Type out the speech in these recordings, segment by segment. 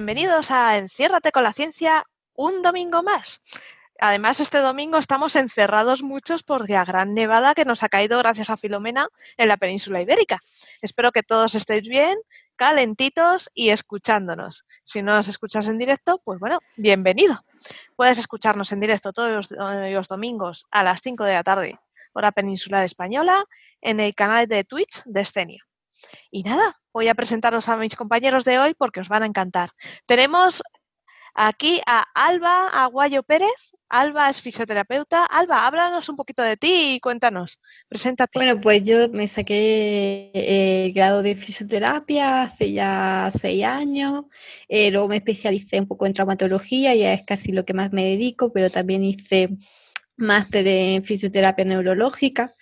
Bienvenidos a Enciérrate con la ciencia un domingo más. Además, este domingo estamos encerrados muchos por la gran nevada que nos ha caído gracias a Filomena en la península ibérica. Espero que todos estéis bien, calentitos y escuchándonos. Si no nos escuchas en directo, pues bueno, bienvenido. Puedes escucharnos en directo todos los, domingos a las 5 de la tarde, hora peninsular española, en el canal de Twitch de Escenio. Y nada, voy a presentaros a mis compañeros de hoy porque os van a encantar. Tenemos aquí a Alba Aguayo Pérez. Alba es fisioterapeuta. Alba, háblanos un poquito de ti y cuéntanos. Preséntate. Bueno, pues yo me saqué el grado de fisioterapia hace ya seis años. Eh, luego me especialicé un poco en traumatología, ya es casi lo que más me dedico, pero también hice máster en fisioterapia neurológica,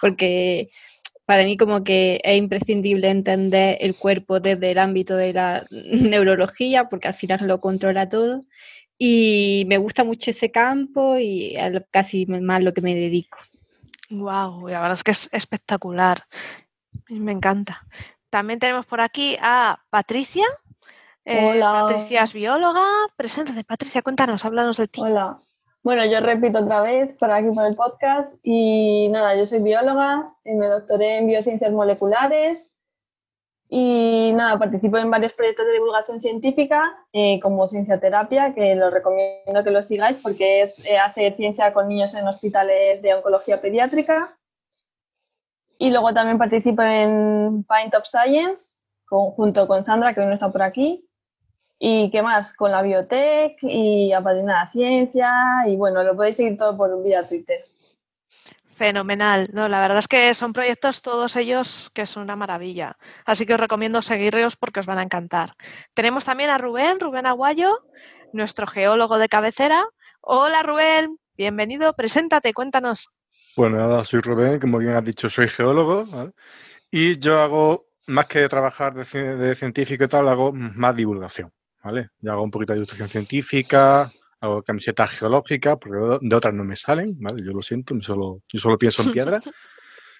porque para mí como que es imprescindible entender el cuerpo desde el ámbito de la neurología, porque al final lo controla todo. Y me gusta mucho ese campo y es casi más lo que me dedico. Wow, la verdad es que es espectacular. Me encanta. También tenemos por aquí a Patricia. Eh, Hola. Patricia es bióloga. Preséntate, Patricia, cuéntanos, háblanos de ti. Hola, bueno, yo repito otra vez por aquí por el podcast y nada, yo soy bióloga, y me doctoré en biociencias moleculares y nada, participo en varios proyectos de divulgación científica eh, como Ciencia Terapia, que lo recomiendo que lo sigáis porque es eh, hacer ciencia con niños en hospitales de oncología pediátrica. Y luego también participo en Pint of Science junto con Sandra, que hoy no está por aquí, ¿Y qué más? Con la biotech y Apadrina la Ciencia y bueno, lo podéis seguir todo por vía Twitter. Fenomenal, no, la verdad es que son proyectos todos ellos que son una maravilla. Así que os recomiendo seguirlos porque os van a encantar. Tenemos también a Rubén, Rubén Aguayo, nuestro geólogo de cabecera. Hola Rubén, bienvenido, preséntate, cuéntanos. Bueno, nada, soy Rubén, como bien has dicho, soy geólogo y yo hago, más que trabajar de, de científico y tal, hago más divulgación. ¿Vale? Yo hago un poquito de ilustración científica, hago camisetas geológicas, porque de otras no me salen, ¿vale? Yo lo siento, solo, yo solo pienso en piedra.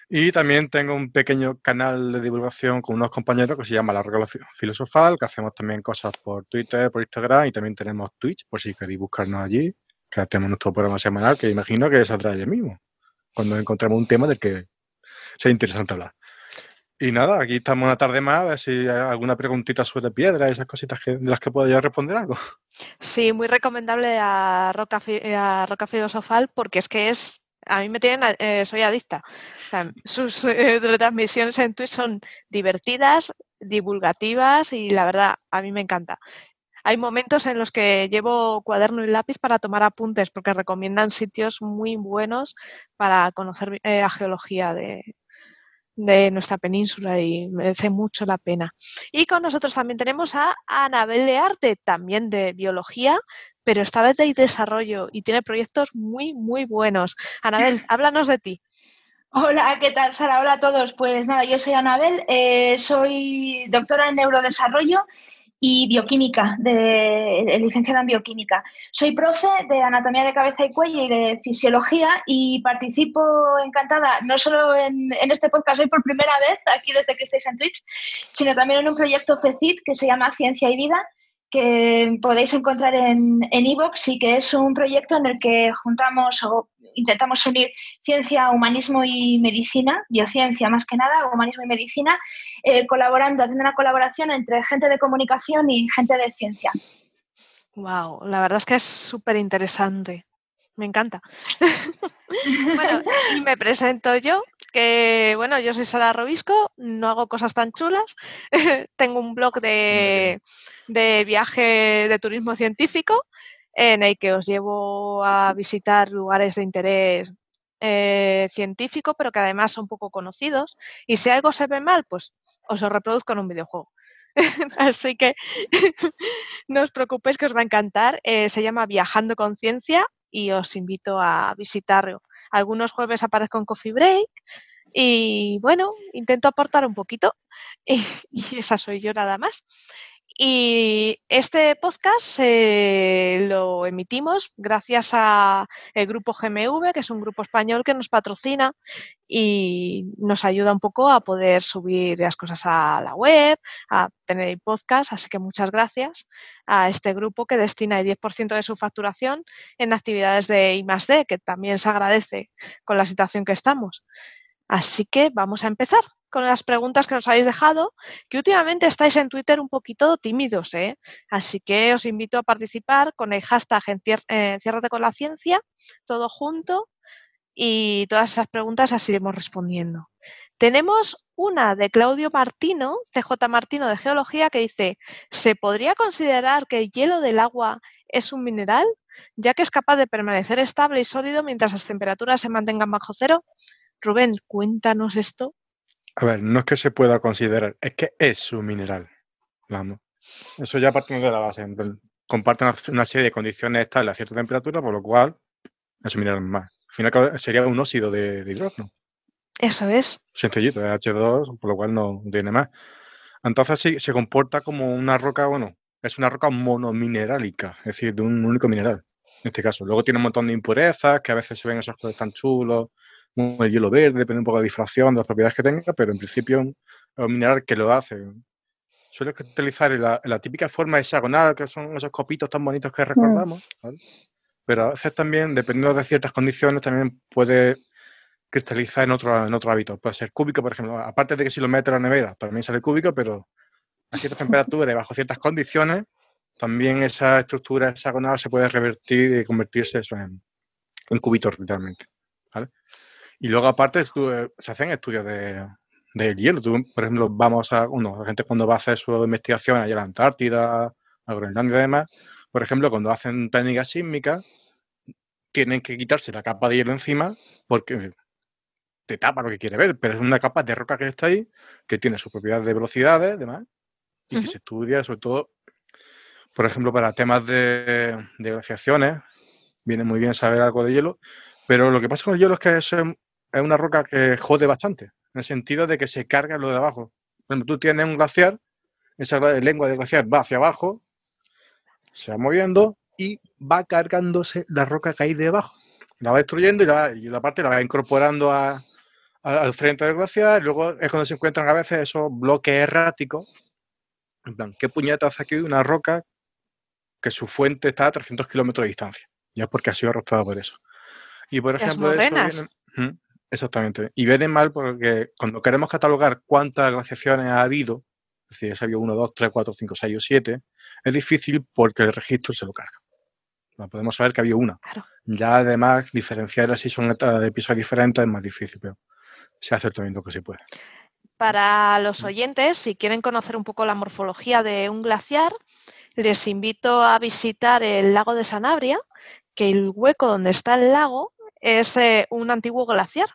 Y también tengo un pequeño canal de divulgación con unos compañeros que se llama La Regulación Filosofal, que hacemos también cosas por Twitter, por Instagram y también tenemos Twitch, por si queréis buscarnos allí, que hacemos nuestro programa semanal, que imagino que saldrá ayer mismo, cuando encontremos un tema del que sea interesante hablar. Y nada, aquí estamos una tarde más, a ver si hay alguna preguntita sobre piedra, esas cositas que, de las que puedo yo responder algo. Sí, muy recomendable a Roca, a Roca Filosofal porque es que es, a mí me tienen, eh, soy adicta. sus eh, transmisiones en Twitch son divertidas, divulgativas y la verdad, a mí me encanta. Hay momentos en los que llevo cuaderno y lápiz para tomar apuntes porque recomiendan sitios muy buenos para conocer eh, la geología de, de nuestra península y merece mucho la pena. Y con nosotros también tenemos a Anabel de Arte, también de biología, pero esta vez de desarrollo y tiene proyectos muy, muy buenos. Anabel, háblanos de ti. Hola, ¿qué tal, Sara? Hola a todos. Pues nada, yo soy Anabel, eh, soy doctora en neurodesarrollo y bioquímica, de, licenciada en bioquímica. Soy profe de anatomía de cabeza y cuello y de fisiología y participo encantada, no solo en, este podcast hoy por primera vez, aquí desde que estáis en Twitch, sino también en un proyecto FECIT que se llama Ciencia y Vida, que podéis encontrar en Evox y que es un proyecto en el que juntamos o intentamos unir ciencia, humanismo y medicina, biociencia más que nada, humanismo y medicina, eh, colaborando, haciendo una colaboración entre gente de comunicación y gente de ciencia. Wow, la verdad es que es súper interesante. Me encanta. bueno, y me presento yo, que bueno, yo soy Sara Robisco, no hago cosas tan chulas. Tengo un blog de, de viaje de turismo científico en el que os llevo a visitar lugares de interés eh, científico, pero que además son poco conocidos. Y si algo se ve mal, pues os lo reproduzco en un videojuego. Así que no os preocupéis que os va a encantar. Eh, se llama Viajando Conciencia y os invito a visitarlo. Algunos jueves aparezco en Coffee Break y bueno, intento aportar un poquito y esa soy yo nada más. Y este podcast lo emitimos gracias al grupo GMV, que es un grupo español que nos patrocina y nos ayuda un poco a poder subir las cosas a la web, a tener podcast. Así que muchas gracias a este grupo que destina el 10% de su facturación en actividades de I+D, que también se agradece con la situación que estamos. Así que vamos a empezar con las preguntas que nos habéis dejado, que últimamente estáis en Twitter un poquito tímidos, ¿eh? Así que os invito a participar con el hashtag Enciérrate con la ciencia, todo junto, y todas esas preguntas las iremos respondiendo. Tenemos una de Claudio Martino, CJ Martino de Geología, que dice, ¿se podría considerar que el hielo del agua es un mineral, ya que es capaz de permanecer estable y sólido mientras las temperaturas se mantengan bajo cero? Rubén, cuéntanos esto. A ver, no es que se pueda considerar, es que es un mineral. Vamos. Eso ya partimos de la base. Comparte una, serie de condiciones estables a cierta temperatura, por lo cual es un mineral más. Al final sería un óxido de, hidrógeno. Eso es. Sencillito, es H2, por lo cual no tiene más. Entonces sí, se comporta como una roca, bueno, es una roca monominerálica, es decir, de un único mineral, en este caso. Luego tiene un montón de impurezas, que a veces se ven esos colores tan chulos, el hielo verde, depende un poco de la difracción, de las propiedades que tenga, pero en principio es un mineral que lo hace. Suele utilizar la, la típica forma hexagonal, que son esos copitos tan bonitos que recordamos, mm. pero a veces también, dependiendo de ciertas condiciones, también puede cristalizar en otro, en otro hábito. Puede ser cúbico, por ejemplo. Aparte de que si lo mete a la nevera también sale cúbico, pero a ciertas temperaturas y bajo ciertas condiciones, también esa estructura hexagonal se puede revertir y convertirse en, en cubitos, literalmente. ¿vale? Y luego, aparte, se hacen estudios de, del hielo. por ejemplo, vamos a, uno, la gente cuando va a hacer su investigación allá a la Antártida, a Groenlandia y demás, por ejemplo, cuando hacen técnicas sísmicas, tienen que quitarse la capa de hielo encima porque te tapa lo que quiere ver, pero es una capa de roca que está ahí, que tiene sus propiedades de velocidades y demás, y que se estudia sobre todo, por ejemplo, para temas de, de glaciaciones, viene muy bien saber algo de hielo, pero lo que pasa con el hielo es que es es una roca que jode bastante, en el sentido de que se carga lo de abajo. Cuando tú tienes un glaciar, esa lengua de glaciar va hacia abajo, se va moviendo y va cargándose la roca que hay debajo. La va destruyendo y la, y la parte la va incorporando al frente del glaciar. Luego es cuando se encuentran a veces esos bloques erráticos. En plan, ¿qué puñeta hace aquí una roca que su fuente está a 300 kilómetros de distancia? Ya porque ha sido arrastrada por eso. Y por ejemplo, eso Exactamente. Y viene mal porque cuando queremos catalogar cuántas glaciaciones ha habido, es decir, si ha habido 1, 2, 3, 4, 5, 6 o 7, es difícil porque el registro se lo carga. No podemos saber que ha habido una. Ya además, diferenciar si son episodios diferentes es más difícil, pero se hace también lo que se puede. Para los oyentes, si quieren conocer un poco la morfología de un glaciar, les invito a visitar el lago de Sanabria, que el hueco donde está el lago es eh, un antiguo glaciar.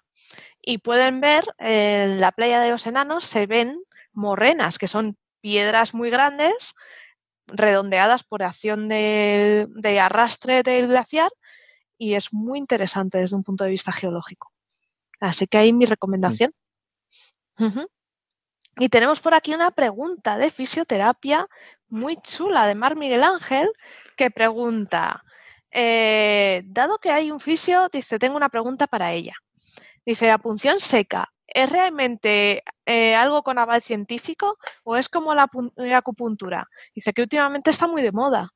Y pueden ver en la playa de los enanos se ven morrenas, que son piedras muy grandes, redondeadas por acción de, arrastre del glaciar, y es muy interesante desde un punto de vista geológico. Así que ahí mi recomendación. Y tenemos por aquí una pregunta de fisioterapia muy chula de Mar Miguel Ángel que pregunta, eh, dado que hay un fisio, dice, tengo una pregunta para ella. Dice, la punción seca, ¿es realmente eh, algo con aval científico o es como la, acupuntura? Dice que últimamente está muy de moda.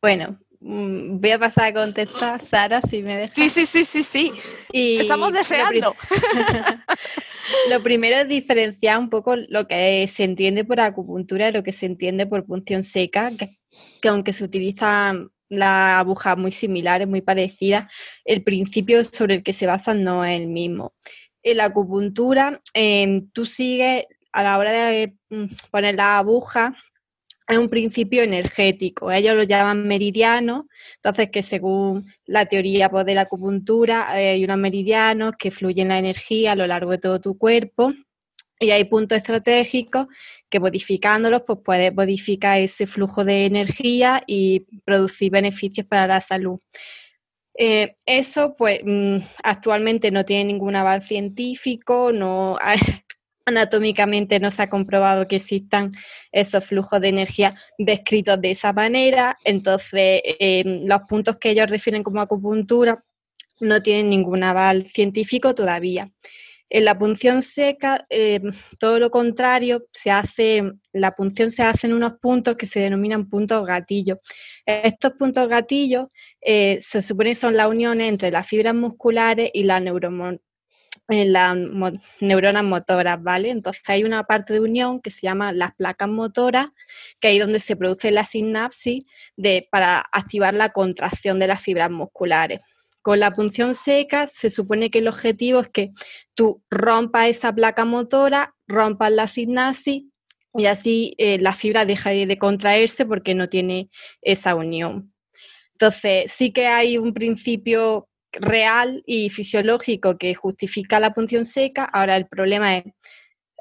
Bueno, mm, voy a pasar a contestar, Sara, si me dejas. Sí, sí, sí, sí, sí. Estamos deseando. Lo, primero es diferenciar un poco lo que se entiende por acupuntura y lo que se entiende por punción seca, que aunque se utilizan la aguja muy similares, muy parecidas, el principio sobre el que se basan no es el mismo. En la acupuntura, em, tú sigues a la hora de mm, poner la aguja, es un principio energético. Ellos lo llaman meridiano, entonces que según la teoría pues, de la acupuntura hay unos meridianos que fluyen la energía a lo largo de todo tu cuerpo y hay puntos estratégicos que modificándolos pues puedes modificar ese flujo de energía y producir beneficios para la salud. Eh, eso pues mm, actualmente no tiene ningún aval científico, no anatómicamente no se ha comprobado que existan esos flujos de energía descritos de esa manera. Entonces, em, los puntos que ellos refieren como acupuntura no tienen ningún aval científico todavía. En la punción seca, em, todo lo contrario, se hace, la punción se hace en unos puntos que se denominan puntos gatillos. Estos puntos gatillos eh, se supone que son las uniones entre las fibras musculares y las neuronas motoras, ¿vale? Entonces hay una parte de unión que se llama las placas motoras, que ahí donde se produce la sinapsis de, para activar la contracción de las fibras musculares. Con la punción seca se supone que el objetivo es que tú rompas esa placa motora, rompas la sinapsis y así eh, la fibra deja de contraerse porque no tiene esa unión. Entonces, sí que hay un principio real y fisiológico que justifica la punción seca. Ahora el problema es,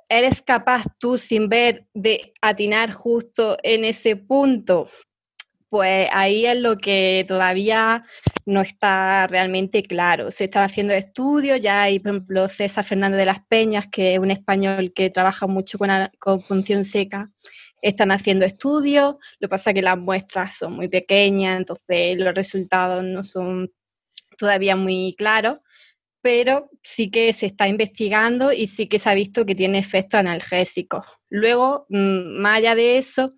¿eres capaz tú sin ver de atinar justo en ese punto? Pues ahí es lo que todavía no está realmente claro. Se están haciendo estudios, ya hay, por ejemplo, César Fernández de las Peñas, que es un español que trabaja mucho con, con punción seca, están haciendo estudios, lo que pasa es que las muestras son muy pequeñas, entonces los resultados no son todavía muy claro, pero sí que se está investigando y sí que se ha visto que tiene efectos analgésicos. Luego, mm, más allá de eso,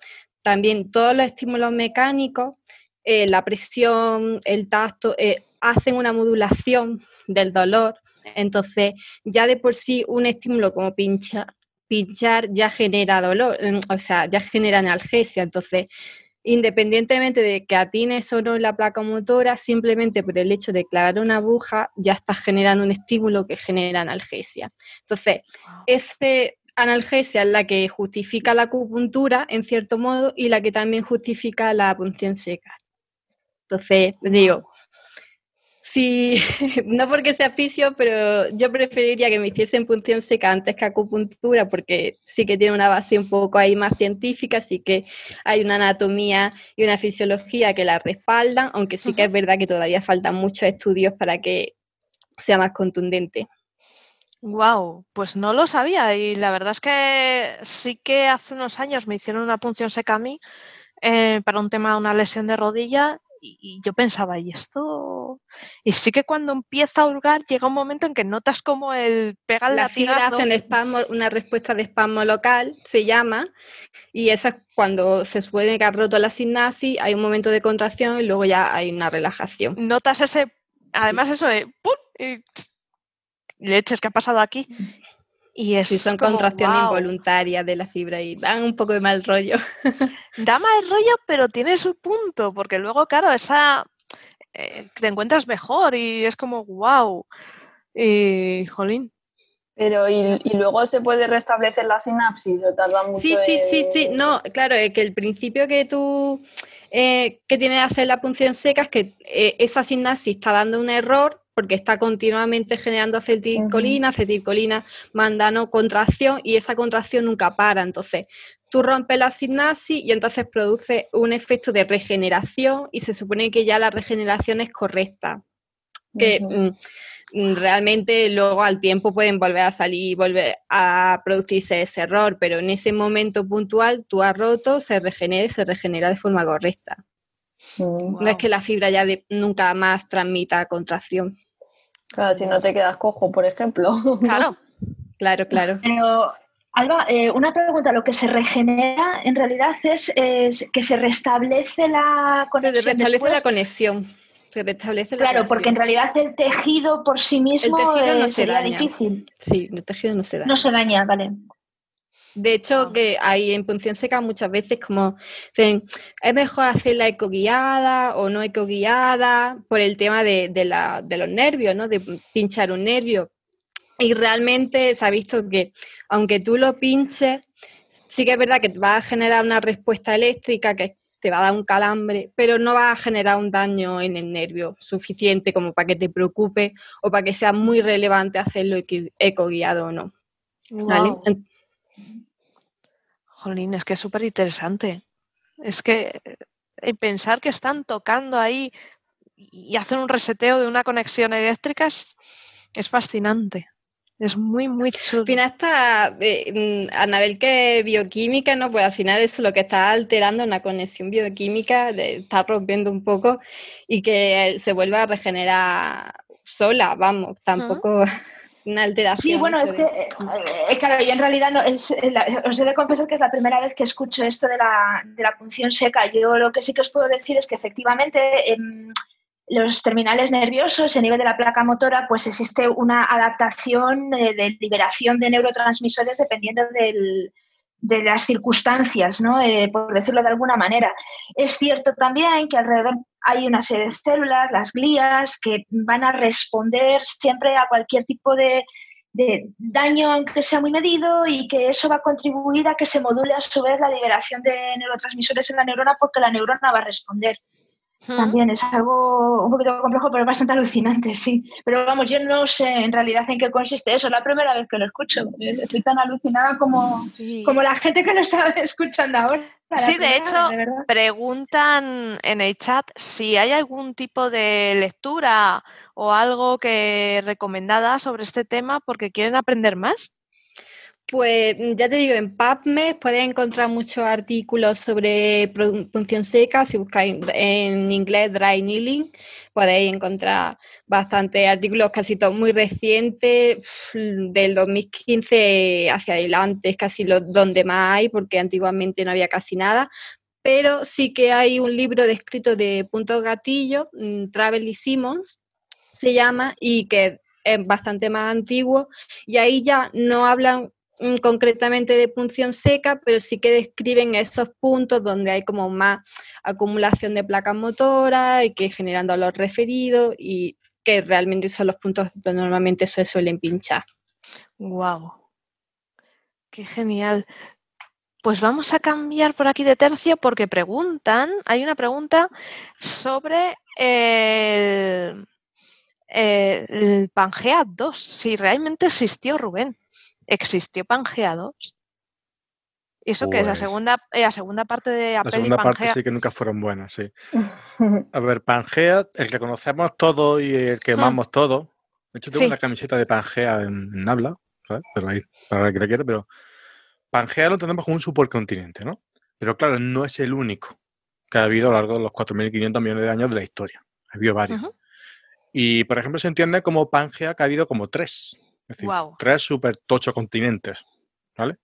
también todos los estímulos mecánicos, eh, la presión, el tacto, eh, hacen una modulación del dolor. Entonces, ya de por sí un estímulo como pinchar, pinchar ya genera dolor, mm, o sea, ya genera analgesia. Entonces, independientemente de que atines o no la placa motora, simplemente por el hecho de clavar una aguja ya estás generando un estímulo que genera analgesia. Entonces, ese analgesia es la que justifica la acupuntura, en cierto modo, y la que también justifica la punción seca. Entonces, digo, Sí, no porque sea fisio, pero yo preferiría que me hiciesen punción seca antes que acupuntura, porque sí que tiene una base un poco ahí más científica, sí que hay una anatomía y una fisiología que la respaldan, aunque sí que es verdad que todavía faltan muchos estudios para que sea más contundente. Wow, pues no lo sabía y la verdad es que sí que hace unos años me hicieron una punción seca a mí eh, para un tema de una lesión de rodilla y, yo pensaba, ¿y esto? Y sí que cuando empieza a hurgar llega un momento en que notas como el pega el La fibra hacen espasmo, una respuesta de espasmo local, se llama, y esa es cuando se supone que ha roto la sinapsis, hay un momento de contracción y luego ya hay una relajación. Notas ese, además eso de ¡pum! Y leches, ¿qué ha pasado aquí? Y es sí, son contracciones involuntarias de la fibra y dan un poco de mal rollo. Da mal rollo, pero tiene su punto, porque luego, claro, esa eh, te encuentras mejor y es como wow. Y jolín. Pero y, luego se puede restablecer la sinapsis o tarda mucho. Sí, sí, sí, sí. No, claro, es que el principio que tú eh, que tiene que hacer la punción seca es que eh, esa sinapsis está dando un error porque está continuamente generando acetilcolina, acetilcolina manda contracción y esa contracción nunca para. Entonces, tú rompes la sinapsis y entonces produce un efecto de regeneración y se supone que ya la regeneración es correcta. Que mm, mm, realmente luego al tiempo pueden volver a salir y volver a producirse ese error, pero en ese momento puntual tú has roto, se regenera y se regenera de forma correcta. No es que la fibra ya nunca más transmita contracción. Claro, si no te quedas cojo, por ejemplo. Claro, claro, claro. Pero, Alba, eh, una pregunta, lo que se regenera en realidad es, que se restablece la conexión. Se restablece la conexión. Se restablece claro, porque en realidad el tejido por sí mismo el tejido no eh, se daña. difícil. Sí, el tejido no se daña. No se daña, vale. De hecho, que hay en punción seca muchas veces como dicen, es mejor hacerla ecoguiada o no ecoguiada por el tema de, de, los nervios, ¿no? De pinchar un nervio. Y realmente se ha visto que aunque tú lo pinches, sí que es verdad que va a generar una respuesta eléctrica que te va a dar un calambre, pero no va a generar un daño en el nervio suficiente como para que te preocupe o para que sea muy relevante hacerlo ecoguiado o no. ¿Vale? Jolín, es que es súper interesante. Es que eh, pensar que están tocando ahí y hacen un reseteo de una conexión eléctrica es, fascinante. Es muy, muy chulo. Al final está, eh, mm, Anabel, que es bioquímica, ¿no? Pues al final es lo que está alterando una conexión bioquímica, de- está rompiendo un poco y que se vuelva a regenerar sola, vamos, tampoco una alteración. Sí, bueno, eso es que, de- eh, eh, claro, yo en realidad no, es, eh, la- os he de confesar que es la primera vez que escucho esto de la, de la punción seca. Yo lo que sí que os puedo decir es que efectivamente em, los terminales nerviosos, a nivel de la placa motora, pues existe una adaptación eh, de liberación de neurotransmisores dependiendo del- de las circunstancias, ¿no? Eh, por decirlo de alguna manera. Es cierto también que alrededor hay una serie de células, las glías, que van a responder siempre a cualquier tipo de, de daño aunque sea muy medido y que eso va a contribuir a que se module a su vez la liberación de neurotransmisores en la neurona porque la neurona va a responder. Mm. También es algo un poquito complejo, pero bastante alucinante, sí. Pero vamos, yo no sé en realidad en qué consiste eso, es la primera vez que lo escucho. Estoy tan alucinada como, Sí. como la gente que lo está escuchando ahora. Sí, de hecho. Preguntan en el chat si hay algún tipo de lectura o algo que recomendada sobre este tema porque quieren aprender más. Pues mm, ya te digo, en PubMed puedes encontrar muchos artículos sobre punción seca. Si buscáis en inglés dry needling, podéis encontrar bastantes artículos, casi todos muy recientes, del 2015 hacia adelante, es casi donde más hay, porque antiguamente no había casi nada. Pero sí que hay un libro descrito de puntos gatillo, mm, Travel y Simmons, se llama, y que es bastante más antiguo, y ahí ya no hablan concretamente de punción seca, pero sí que describen esos puntos donde hay como más acumulación de placas motoras y que generan dolor referido y que realmente son los puntos donde normalmente se suelen pinchar. Wow. Qué genial. Pues vamos a cambiar por aquí de tercio porque preguntan, hay una pregunta sobre el, el Pangea 2, si realmente existió Rubén. ¿Existió Pangea 2? ¿Y eso qué es? La Pues- segunda, eh, la segunda parte de La y segunda parte Pangea. sí que nunca fueron buenas, sí. A ver, Pangea, el que conocemos todos y el que Hmm. amamos todos. De hecho, tengo Sí. una camiseta de Pangea en, en habla, ¿sabes? Pero ahí, para el que la quiera, pero Pangea lo entendemos como un supercontinente, ¿no? Pero claro, no es el único que ha habido a lo largo de los 4.500 millones de años de la historia. Ha habido varios. Y, por ejemplo, se entiende como Pangea que ha habido como tres. Es decir, tres super tocho continentes, ¿vale?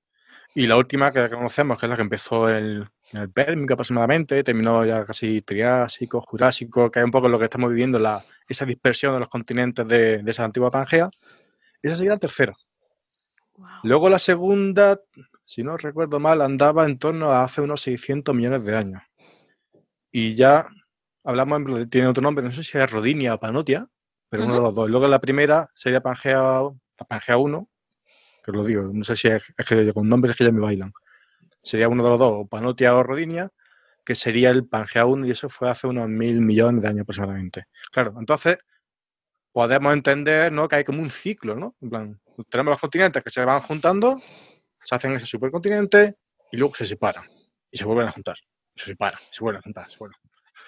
Y la última que conocemos, que es la que empezó el, en el Pérmico aproximadamente, terminó ya casi Triásico, Jurásico, que es un poco lo que estamos viviendo, la, esa dispersión de los continentes de, de esa antigua Pangea. Esa sería la tercera. Luego la segunda, si no recuerdo mal, andaba en torno a hace unos 600 millones de años. Y ya hablamos, en- tiene otro nombre, no sé si es Rodinia o Panotia, pero uno de los dos. Luego la primera sería Pangea, la Pangea 1, que os lo digo, no sé si es, que con nombres es que ya me bailan. Sería uno de los dos, o Panotia o Rodinia, que sería el Pangea 1 y eso fue hace unos mil millones de años aproximadamente. Claro, entonces podemos entender ¿no? que hay como un ciclo, ¿no? En plan, tenemos los continentes que se van juntando, se hacen ese supercontinente y luego se separan y se vuelven a juntar. Se separan, se vuelven a juntar, se vuelven.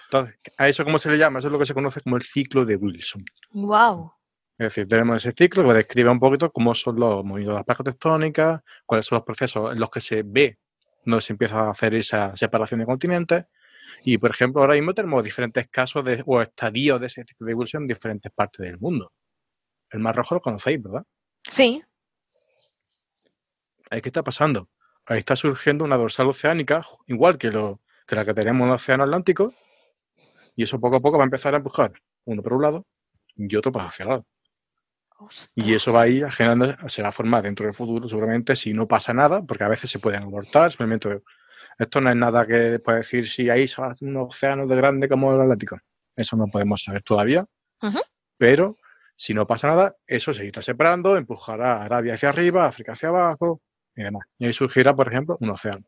Entonces, ¿a eso cómo se le llama? Eso es lo que se conoce como el ciclo de Wilson. Guau. Es decir, tenemos ese ciclo que describe un poquito cómo son los movimientos de las placas tectónicas, cuáles son los procesos en los que se ve donde se empieza a hacer esa separación de continentes. Y, por ejemplo, ahora mismo tenemos diferentes casos de, o estadios de ese ciclo de evolución en diferentes partes del mundo. El Mar Rojo lo conocéis, ¿verdad? Sí. Ahí qué está pasando. Ahí está surgiendo una dorsal oceánica, igual que, lo, que la que tenemos en el Océano Atlántico, y eso poco a poco va a empezar a empujar uno por un lado y otro para hacia el lado. Y eso va a ir generando, se va a formar dentro del futuro, seguramente, si no pasa nada, porque a veces se pueden abortar, simplemente. Esto no es nada que pueda decir si hay un océano de grande como el Atlántico. Eso no podemos saber todavía. Pero si no pasa nada, eso se irá separando, empujará a Arabia hacia arriba, África hacia abajo y demás. Y ahí surgirá, por ejemplo, un océano.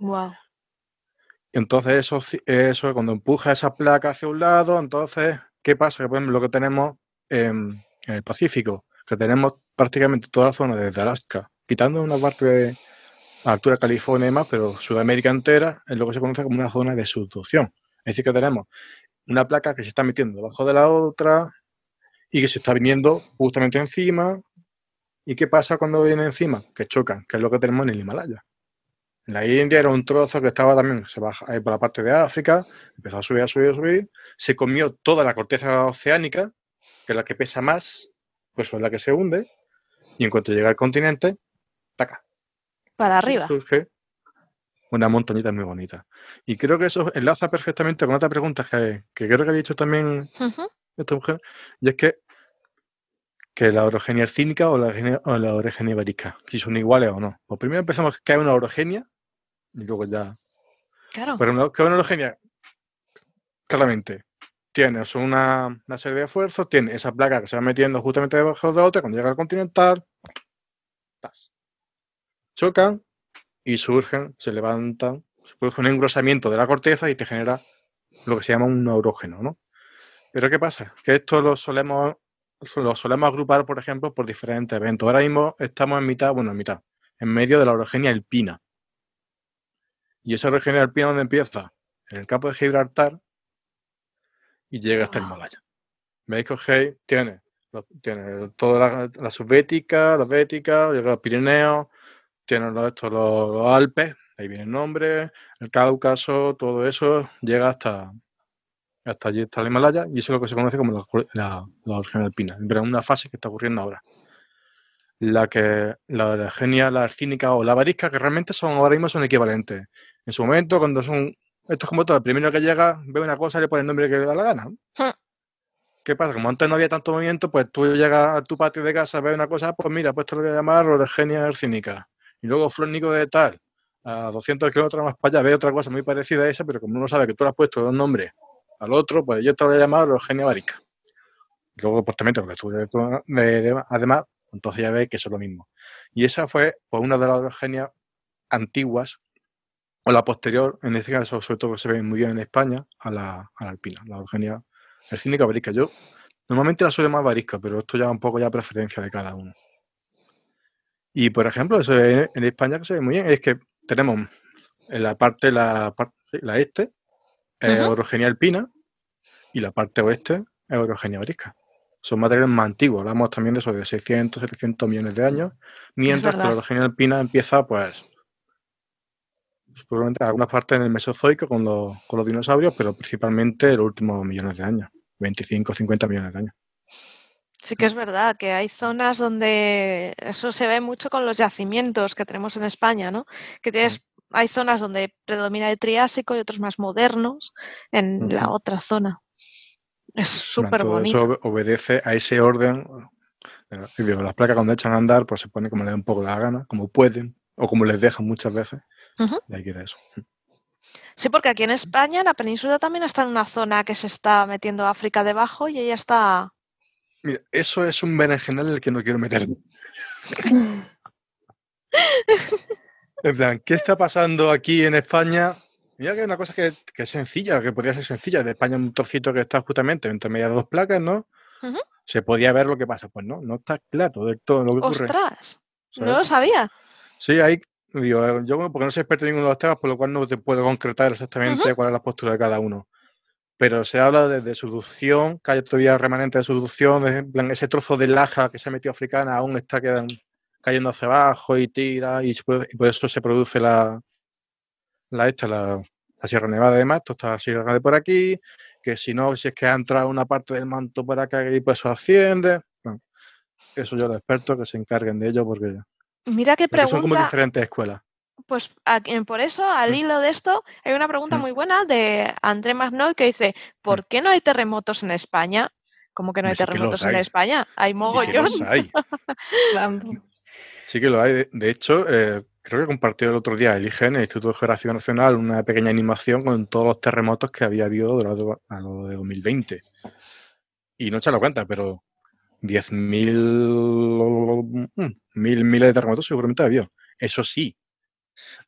Wow. Entonces, eso, eso cuando empuja esa placa hacia un lado, entonces, ¿qué pasa? Que, lo que tenemos en, en el Pacífico, que tenemos prácticamente toda la zona desde Alaska, quitando una parte de altura de California y demás, pero Sudamérica entera es lo que se conoce como una zona de subducción. Es decir, que tenemos una placa que se está metiendo debajo de la otra y que se está viniendo justamente encima ¿Y qué pasa cuando viene encima? Que chocan, que es lo que tenemos en el Himalaya. En la India era un trozo que estaba también, se baja ahí por la parte de África, empezó a subir, a subir, a subir, se comió toda la corteza oceánica, que la que pesa más, pues es la que se hunde, y en cuanto llega al continente, taca. Para arriba. Surge una montañita muy bonita. Y creo que eso enlaza perfectamente con otra pregunta que, que creo que ha dicho también esta mujer, y es que, que la orogenia cínica o la, orogenia- o la orogenia ibérica, si son iguales o no. Pues primero empezamos que hay una orogenia, y luego ya Claro. pero una, que una orogenia, claramente, tienes una, una serie de esfuerzos, tiene esa placa que se va metiendo justamente debajo de la otra, cuando llega al continental, ¡tas! chocan y surgen, se levantan, se produce un engrosamiento de la corteza y te genera lo que se llama un neurógeno, ¿no? Pero ¿qué pasa? Que esto lo solemos, lo solemos agrupar, por ejemplo, por diferentes eventos. Ahora mismo estamos en mitad, bueno, en mitad, en medio de la orogenia alpina. Y esa orogenia alpina, ¿dónde empieza? En el campo de Gibraltar y llega hasta el. Himalaya. ¿Veis que Ojei tiene, tiene toda la, la subbética, la bética, llega al Pirineo, tiene los, estos, los, los Alpes, ahí viene el nombre, el Cáucaso, todo eso llega hasta, hasta allí, hasta el Himalaya, y eso es lo que se conoce como la, la, la alpina, pero es una fase que está ocurriendo ahora. La que la la arcínica o la varisca, que realmente son ahora mismo son equivalentes. En su momento, cuando son esto es como todo, el primero que llega ve una cosa y le pone el nombre que le da la gana. ¿Qué pasa? Como antes no había tanto movimiento, pues tú llegas a tu patio de casa, ves una cosa, pues mira, pues esto lo voy a llamar orogenia arcínica. Y luego flónico de tal, a 200 kilómetros más para allá, ve otra cosa muy parecida a esa, pero como uno sabe que tú le has puesto dos nombres al otro, pues yo te lo voy a llamar orogenia varica. Y luego, pues también de- además, entonces ya ves que eso es lo mismo. Y esa fue pues, una de las orogenias antiguas o la posterior, en este caso, sobre todo que se ve muy bien en España, a la, a la alpina, la orogenia arcínica varisca. Yo normalmente la suelo más varisca, pero esto ya un poco ya preferencia de cada uno. Y por ejemplo, eso en en España que se ve muy bien, es que tenemos en la parte, la, la este, es orogenia alpina, y la parte oeste es orogenia varisca. Son materiales más antiguos, hablamos también de eso de 600, 700 millones de años, mientras que la orogenia alpina empieza, pues, pues, probablemente en algunas partes en el Mesozoico con los, con los dinosaurios, pero principalmente en los últimos millones de años, 25, 50 millones de años. Sí que es verdad que hay zonas donde eso se ve mucho con los yacimientos que tenemos en España, ¿no? Que tienes, hay zonas donde predomina el Triásico y otros más modernos en la Ujú. otra zona. Es Bueno, súper todo bonito. eso obe- obedece a ese orden. Las placas cuando echan a andar, pues se pone como les da un poco la gana, como pueden, o como les dejan muchas veces. Ujú. Y ahí queda eso. Sí, porque aquí en España la península también está en una zona que se está metiendo África debajo y ella está... Mira, eso es un berenjenal en el que no quiero meterme. En plan, ¿qué está pasando aquí en España? Mira que hay una cosa que, que es sencilla, que podría ser sencilla. De España un trocito que está justamente entre medias de dos placas, ¿no? Se podía ver lo que pasa. Pues no, no está claro del todo lo que ocurre. ¡Ostras! No lo sabía. Sí, hay, digo, eh, yo porque no soy experto en ninguno de los temas, por lo cual no te puedo concretar exactamente cuál es la postura de cada uno. Pero se habla de, de seducción, que hay todavía remanente de seducción, de, en plan, ese trozo de laja que se ha metido africana aún está quedan, cayendo hacia abajo y tira, y, y por eso se produce la, la esta, la, la Sierra Nevada de esto está la Sierra de por aquí, que si no, si es que ha entrado una parte del manto por acá y pues eso asciende. Bueno, eso yo los expertos que se encarguen de ello porque, Mira qué porque son como pregunta. diferentes escuelas. Pues aquí- por eso, al Mm. hilo de esto, hay una pregunta Mm. muy buena de André Magnoy que dice, ¿por qué no hay terremotos en España? ¿Cómo que no hay sí terremotos en. España? Hay Sí que mogollón. los hay. Sí que lo hay. De- hecho, eh, creo que compartió el otro día el IGN, el Instituto de Geografía Nacional, una pequeña animación con todos los terremotos que había habido durante a lo de 2020. Y no echa la cuenta, pero 10.000 mm, mil, miles de terremotos seguramente ha habido. Eso sí,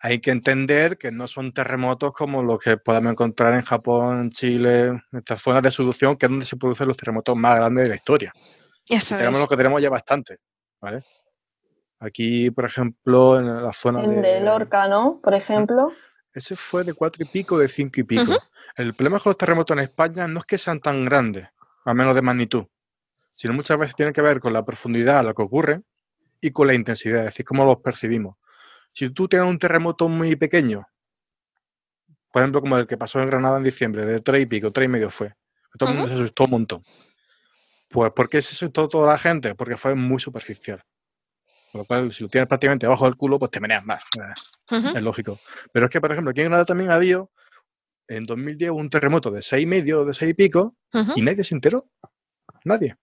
hay que entender que no son terremotos como los que podemos encontrar en Japón, Chile, en estas zonas de solución, que es donde se producen los terremotos más grandes de la historia. Eso tenemos es. lo que tenemos ya bastante, ¿vale? Aquí, por ejemplo, en la zona El de... de Lorca, ¿no? Por ejemplo. Ese fue de cuatro y pico, de cinco y pico. El problema con los terremotos en España no es que sean tan grandes, a menos de magnitud, sino muchas veces tiene que ver con la profundidad a la que ocurre y con la intensidad, es decir, cómo los percibimos. Si tú tienes un terremoto muy pequeño, por ejemplo, como el que pasó en Granada en diciembre, de tres y pico, tres y medio fue, todo el mundo se asustó un montón. Pues, ¿por qué se asustó toda la gente? Porque fue muy superficial. Con lo cual, si lo tienes prácticamente debajo del culo, pues te meneas más. Es lógico. Pero es que, por ejemplo, aquí en Granada también ha habido, en 2010, un terremoto de seis y medio, de seis y pico, y nadie se enteró. Nadie.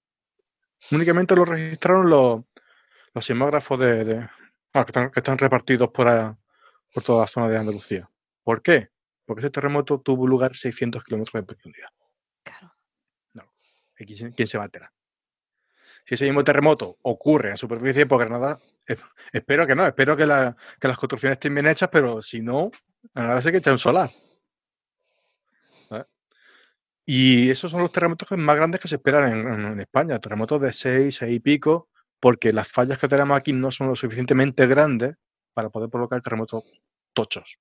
Únicamente lo registraron los, los sismógrafos de, de- ah, que, están, que están repartidos por, a- por toda la zona de Andalucía. ¿Por qué? Porque ese terremoto tuvo lugar 600 kilómetros de profundidad. Claro. ¿Y ¿Quién, se- quién se va a enterar? Si ese mismo terremoto ocurre en superficie, pues Granada, eh, espero que no, espero que, la- que las construcciones estén bien hechas, pero si no, Granada se que echar un solar. Y esos son los terremotos que- más grandes que se esperan en, en- en España, terremotos de 6, 6 y pico, porque las fallas que tenemos aquí no son lo suficientemente grandes para poder provocar terremotos tochos.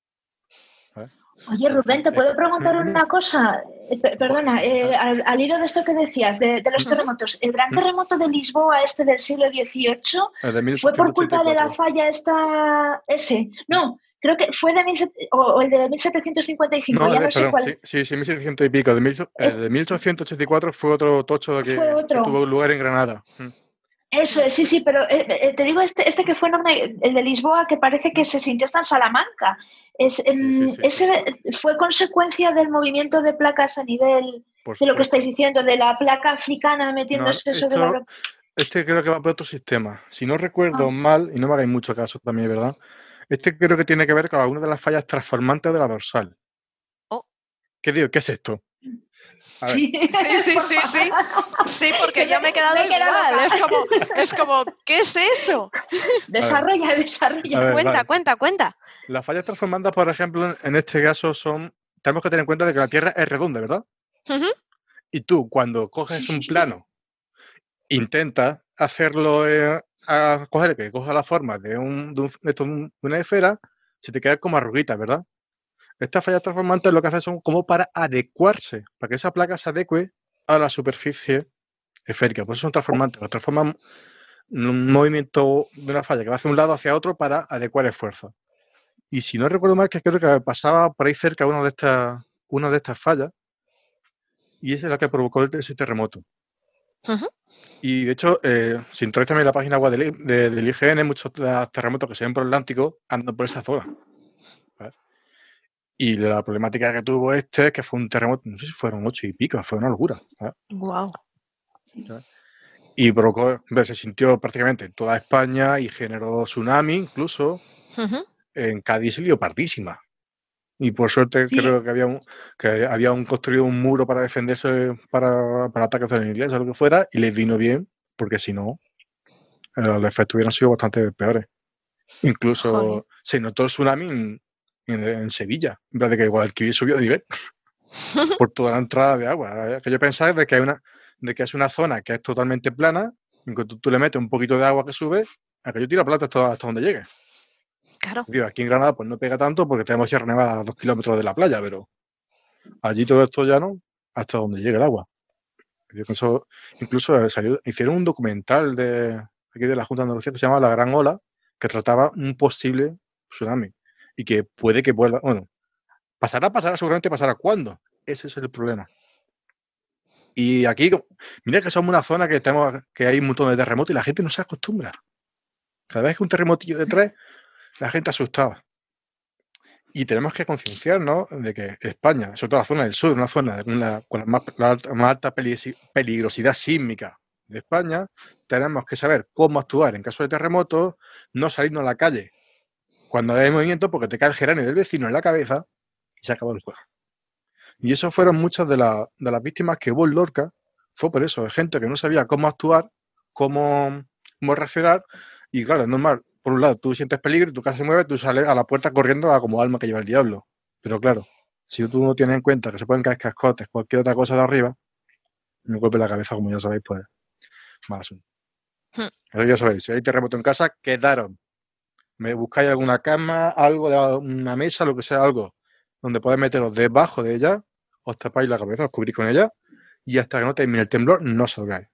Oye, Rubén, ¿te puedo preguntar una cosa? Eh, per- Perdona, eh, al, al hilo de esto que decías, de, de los terremotos, el gran terremoto de Lisboa, este del siglo XVIII, de ¿fue por culpa de la 1884. falla esta, ese? No, creo que fue de 1700 o, o el de 1755, No, ya de- no sé perdón, cuál. sí, sí, sí, 1700 y pico. De, mil- eh, Es- de 1884 fue otro tocho que, Fue que otro. tuvo lugar en Granada. Mm. Eso es, sí, sí, pero eh, eh, te digo este, este que fue enorme, el de Lisboa, que parece que se sintió hasta en Salamanca. Es, em, sí, sí. ese fue consecuencia del movimiento de placas a nivel Por de lo que estáis diciendo, de la placa africana metiéndose sobre la esto- Europa. Este creo que va por otro sistema. Si no recuerdo Ah. mal, y no me hagáis mucho caso también, ¿verdad? Este creo que tiene que ver con alguna de las fallas transformantes de la dorsal. Oh. ¿Qué digo? ¿Qué es esto? A ver, Sí, Sí, sí, sí, sí. porque Que yo me- he quedado me he quedado igual. Es como, es como, ¿qué es eso? Desarrolla, desarrolla. ver, cuenta, vale. cuenta, cuenta. Las fallas transformantes, por ejemplo, en- este caso son... Tenemos que tener en cuenta de que la Tierra es redonda, ¿verdad? Y tú, cuando coges Sí, un sí. plano, intentas hacerlo, eh, a coger que coja la forma de, un, de, una esfera, se te queda como arruguita, ¿verdad? Estas fallas transformantes lo que hacen son como para adecuarse, para que esa placa se adecue a la superficie esférica. Por eso son transformantes, lo transforman un movimiento de una falla que va hacia un lado hacia otro para adecuar esfuerzo. Y si no recuerdo mal, que creo que pasaba por ahí cerca una de estas, una de estas fallas, y esa es la que provocó ese terremoto. Ujú. Y de hecho, eh, si entráis también en la página web del, de- del IGN, muchos de los terremotos que se ven por el Atlántico andan por esa zona. ¿vale? Y la problemática que tuvo este es que fue un terremoto, no sé si fueron ocho y pico, fue una locura. ¿vale? Guau. Y provocó, se sintió prácticamente en toda España y generó tsunami incluso. En Cádiz se lió pardísima. Y por suerte Sí. creo que había un, que había un construido un muro para defenderse para, para ataques la iglesia o lo que fuera, y les vino bien, porque si no, eh, los efectos hubieran sido bastante peores. Incluso Joder. se notó el tsunami en, en- en Sevilla, en vez de que Guadalquivir subió de nivel por toda la entrada de agua. Que yo pensaba de que hay una, de que es una zona que es totalmente plana, en cuanto tú le metes un poquito de agua que sube, aquello tira plata hasta, hasta donde llegue. Aquí en Granada pues no pega tanto porque tenemos Sierra Nevada a dos kilómetros de la playa, pero allí todo esto ya no, hasta donde llegue el agua. Yo pienso, incluso eh, salió- hicieron un documental de aquí de la Junta de Andalucía que se llama La Gran Ola, que trataba un posible tsunami y que puede que vuelva, bueno, pasará, pasará, seguramente pasará. ¿Cuándo? Ese es el problema. Y aquí, mira que somos una zona que tenemos, que hay un montón de terremotos y la gente no se acostumbra. Cada vez que un terremotillo de tres, la gente asustada. Y tenemos que concienciarnos de que España, sobre todo la zona del sur, una zona con la más, alta, peligrosidad sísmica de España, tenemos que saber cómo actuar en caso de terremotos, no salirnos a la calle cuando hay movimiento porque te cae el geranio del vecino en la cabeza y se acabó el juego. Y eso fueron muchas de, la- de las víctimas que hubo en Lorca, fue por eso, gente que no sabía cómo actuar, cómo, cómo reaccionar, y claro, es normal, por un lado, tú sientes peligro, tu casa se mueve, tú sales a la puerta corriendo a como alma que lleva el diablo. Pero claro, si tú no tienes en cuenta que se pueden caer cascotes, cualquier otra cosa de arriba, me golpe la cabeza, como ya sabéis, pues mal asunto. Hmm. Pero ya sabéis, si hay terremoto en casa, quedaros. Me buscáis alguna cama, algo, una mesa, lo que sea, algo, donde podéis meteros debajo de ella, os tapáis la cabeza, os cubrís con ella, y hasta que no termine el temblor, no salgáis.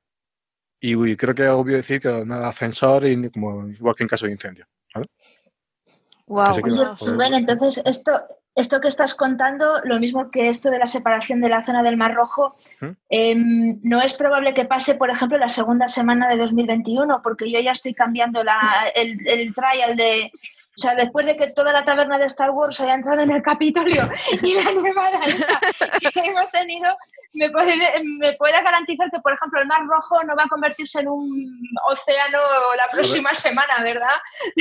Y uy, creo que es obvio decir que nada ascensor y como igual que en caso de incendio. ¿vale? Wow, Oye, pues- Rubén, entonces esto, esto que estás contando, lo mismo que esto de la separación de la zona del Mar Rojo, ¿Mm? em, no es probable que pase, por ejemplo, la segunda semana de 2021, porque yo ya estoy cambiando la, el, el trial de... O sea, después de que toda la taberna de Star Wars haya entrado en el Capitolio y la nevada que hemos tenido, me puede, me puede garantizar que, por ejemplo, el Mar Rojo no va a convertirse en un océano la próxima semana, ¿verdad?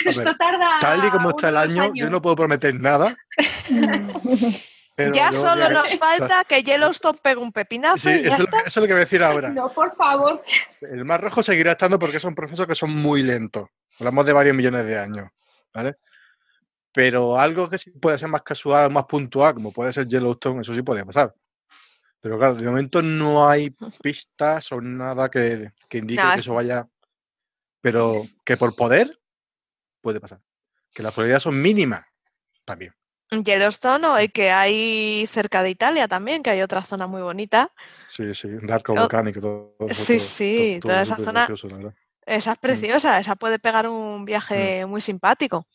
Esto tarda. Tal y como está el año, yo años. no puedo prometer nada. pero ya yo solo que- nos falta que Yellowstone pegue un pepinazo Sí, y ya eso es, lo está. que, eso es lo que voy a decir ahora. No, por favor. El Mar Rojo seguirá estando porque son procesos que son muy lentos. Hablamos de varios millones de años. ¿Vale? Pero algo que sí puede ser más casual, más puntual, como puede ser Yellowstone, eso sí puede pasar. Pero claro, de momento no hay pistas o nada que, que indique No, que es- eso vaya. Pero que por poder puede pasar. Que las probabilidades son mínimas también. Yellowstone o el que hay cerca de Italia también, que hay otra zona muy bonita. Sí, sí, un arco volcánico. Todo, sí, todo- sí, todo- toda esa zona- gracioso. Esa es Mm. preciosa, esa puede pegar un viaje muy simpático.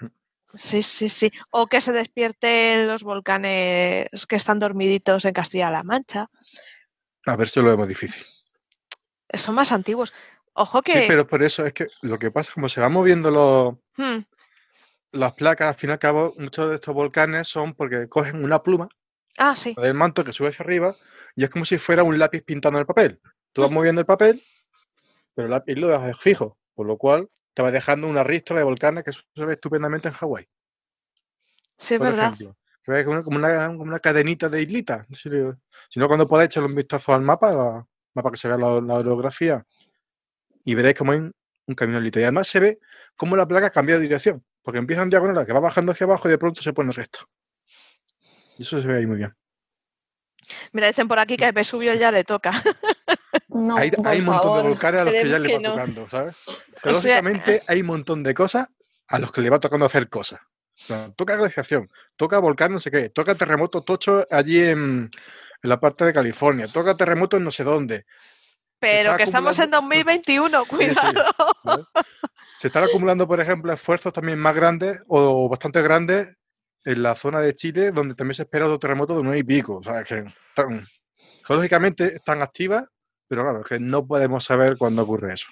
Mm. Sí, sí, sí. O que se despierten los volcanes que están dormiditos en Castilla-La Mancha. A ver si lo vemos difícil. Son más antiguos. Ojo que... Sí, pero por eso es que lo que pasa es como se van moviendo los, Hmm, las placas, al fin y al cabo, muchos de estos volcanes son porque cogen una pluma Ah, sí. del manto que sube hacia arriba y es como si fuera un lápiz pintando el papel. Tú vas moviendo el papel, pero el lápiz lo dejas fijo, por lo cual te va dejando una ristra de volcanes que se ve estupendamente en Hawái, Sí, es verdad. ejemplo. Se ve como una, como una, cadenita de islitas. Si, si no, cuando podáis echarle un vistazo al mapa, al mapa que se vea la, la orografía, y veréis como hay un, camino de Y además se ve cómo la placa cambia de dirección, porque empieza en diagonal, que va bajando hacia abajo y de pronto se pone recto. Y eso se ve ahí muy bien. Mira, dicen por aquí que a Vesubio ya le toca. No, hay, un montón de volcanes a los que ya le va no. tocando, ¿sabes? O sea, Geológicamente hay un montón de cosas a los que le va tocando hacer cosas. O sea, toca glaciación, toca volcán no sé qué, toca terremoto tocho allí en, en la parte de California, toca terremoto en no sé dónde. Pero que estamos en acumulando- 2021, Sí, sí, cuidado. ¿vale? Se están acumulando, por ejemplo, esfuerzos también más grandes o bastante grandes en la zona de Chile, donde también se espera otro terremoto de un y pico. O sea, que están- geológicamente están activas, pero claro, es que no podemos saber cuándo ocurre eso.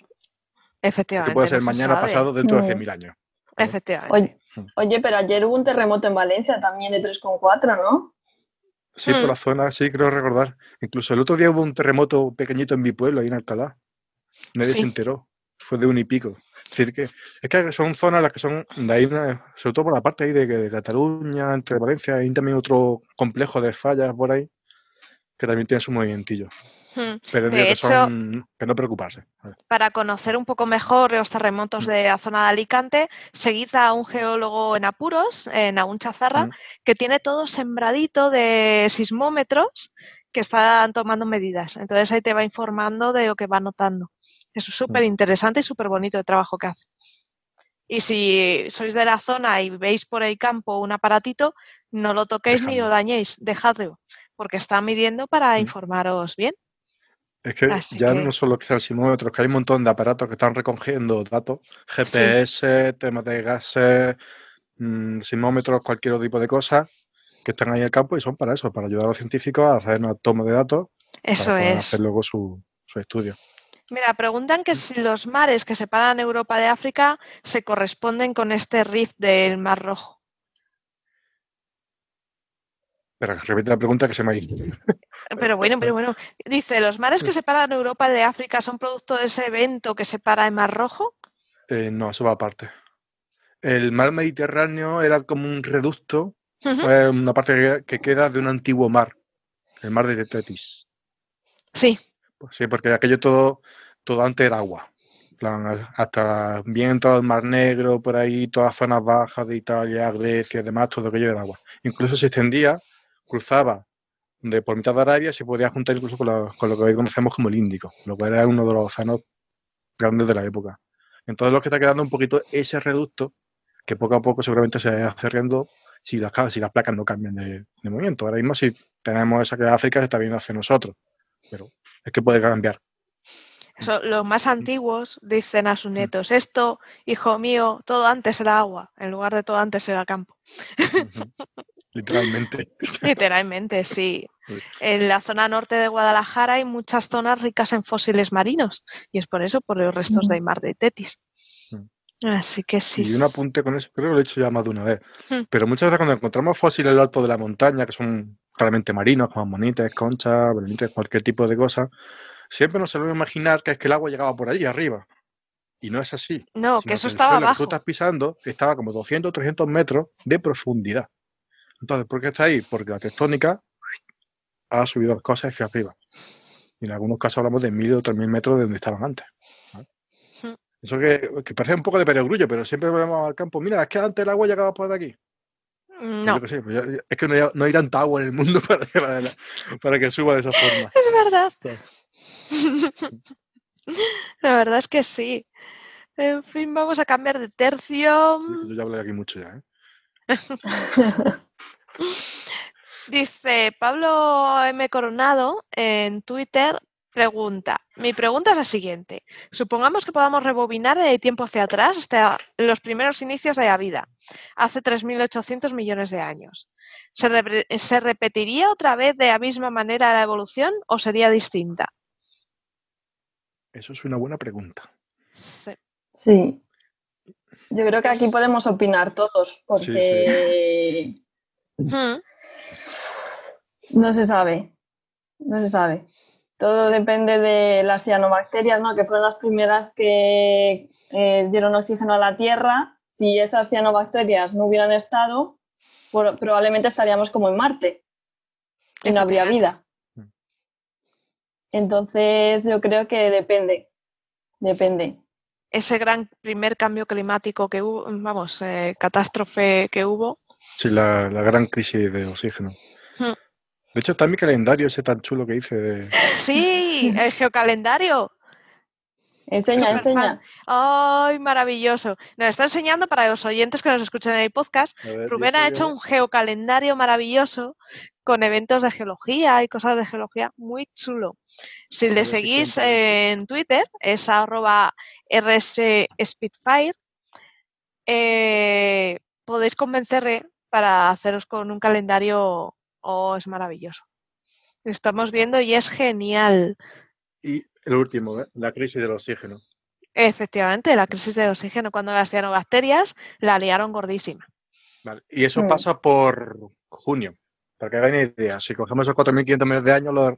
Efectivamente. Que puede ser no mañana, pasado, dentro de Mm. 100.000 años. ¿vale? Efectivamente. Oye, Mm. oye, pero ayer hubo un terremoto en Valencia también de 3,4, ¿no? Sí, por Mm. la zona, sí, creo recordar. Incluso el otro día hubo un terremoto pequeñito en mi pueblo, ahí en Alcalá. Nadie Sí. se enteró. Fue de un y pico. Es decir, que es que son zonas las que son de ahí, una- sobre todo por la parte ahí de, de Cataluña, entre Valencia, hay también otro complejo de fallas por ahí, que también tiene su movimientillo. Pero De que hecho- son que no preocuparse. ¿vale? Para conocer un poco mejor los terremotos de la zona de Alicante, seguid a un geólogo en apuros, en Aún Chazarra, Mm. que tiene todo sembradito de sismómetros que están tomando medidas. Entonces ahí te va informando de lo que va notando. Es súper interesante y súper bonito el trabajo que hace. Y si sois de la zona y veis por el campo un aparatito, no lo toquéis ni lo dañéis, dejadlo, porque está midiendo para Mm. informaros bien. Es que Así ya que- no solo que sean sismómetros, que hay un montón de aparatos que están recogiendo datos, GPS, temas de gases, mm, sismómetros, cualquier tipo de cosas que están ahí en el campo y son para eso, para ayudar a los científicos a hacer una toma de datos Eso para es. hacer luego su, su estudio. Mira, preguntan que si los mares que separan Europa de África se corresponden con este rift del Mar Rojo. Pero repite la pregunta que se me ha ido. Pero bueno, pero bueno. Dice, ¿los mares que separan Europa de África son producto de ese evento que separa el Mar Rojo? Eh, no, eso va aparte. El mar Mediterráneo era como un reducto, eh, una parte que, que queda de un antiguo mar, el mar de Tetis. Sí, Pues sí, porque aquello todo, todo antes era agua. Hasta bien todo el Mar Negro, por ahí, todas las zonas bajas de Italia, Grecia demás, todo aquello era agua. Incluso se extendía, cruzaba de por mitad de Arabia, se podía juntar incluso con, la- con lo que hoy conocemos como el Índico, lo cual era uno de los océanos grandes de la época. Entonces lo que está quedando un poquito ese reducto, que poco a poco seguramente se va cerrando si las, si las placas no cambian de, de movimiento. Ahora mismo si tenemos esa que África se está viendo hacia nosotros, pero es que puede cambiar. So- los más antiguos dicen a sus nietos, esto, hijo mío, todo antes era agua, en lugar de todo antes era campo. Literalmente. Literalmente, sí. En la zona norte de Guadalajara hay muchas zonas ricas en fósiles marinos y es por eso, por los restos de Aymar de Tetis. Así que sí. Y un apunte con eso, creo que lo he hecho ya más de una vez. Hmm. Pero muchas veces cuando encontramos fósiles en lo alto de la montaña, que son claramente marinos, como monites, conchas, balenites, cualquier tipo de cosa, siempre nos solemos imaginar que es que el agua llegaba por allí arriba. Y no es así. No, que eso estaba suelo que abajo. tú estás pisando estaba como 200, 300 metros de profundidad. Entonces, ¿por qué está ahí? Porque la tectónica ha subido las cosas hacia arriba. Y en algunos casos hablamos de mil o tres mil metros de donde estaban antes. ¿vale? Hmm. Eso que, que parece un poco de perogrullo, pero siempre volvemos al campo. Mira, es que antes el agua llegaba por aquí. Pues No, qué sé, pues ya- es que no hay, no hay tanta agua en el mundo para, para, para que suba de esa forma. es verdad. La verdad es que sí. En fin, vamos a cambiar de tercio. Yo ya hablé aquí mucho ya. ¿eh? Dice Pablo M. Coronado en Twitter, pregunta. Mi pregunta es la siguiente. Supongamos que podamos rebobinar el tiempo hacia atrás hasta los primeros inicios de la vida, hace 3.800 millones de años. ¿Se, ¿Se repetiría otra vez de la misma manera la evolución o sería distinta? Eso es una buena pregunta. Sí. Sí. Yo creo que aquí podemos opinar todos, porque Hmm, no se sabe. No se sabe. Todo depende de las cianobacterias, ¿no? que fueron las primeras que eh, dieron oxígeno a la Tierra. Si esas cianobacterias no hubieran estado, por- probablemente estaríamos como en Marte y no habría vida. Mm. Entonces, yo creo que depende. Depende. Ese gran primer cambio climático que hubo, vamos, eh, catástrofe que hubo, Sí, la, la gran crisis de oxígeno. Hmm. De hecho, está en mi calendario ese tan chulo que hice de... Sí, el geocalendario. Enseña, enseña. ¡Ay, maravilloso! Nos está enseñando para los oyentes que nos escuchan en el podcast. Ver, Rubén ¿y ha hecho yo? un geocalendario maravilloso con eventos de geología y cosas de geología muy chulo. Si le seguís eh, en Twitter, es arroba rsspitfire, eh, podéis convencerle para haceros con un calendario. Oh, es maravilloso. Lo estamos viendo y es genial. Y el último, ¿eh? la crisis del oxígeno. Efectivamente, la crisis de oxígeno cuando las cianobacterias la liaron gordísima. Vale, Y eso pasa por junio. Para que hagáis idea, si cogemos esos 4.500 millones de años, los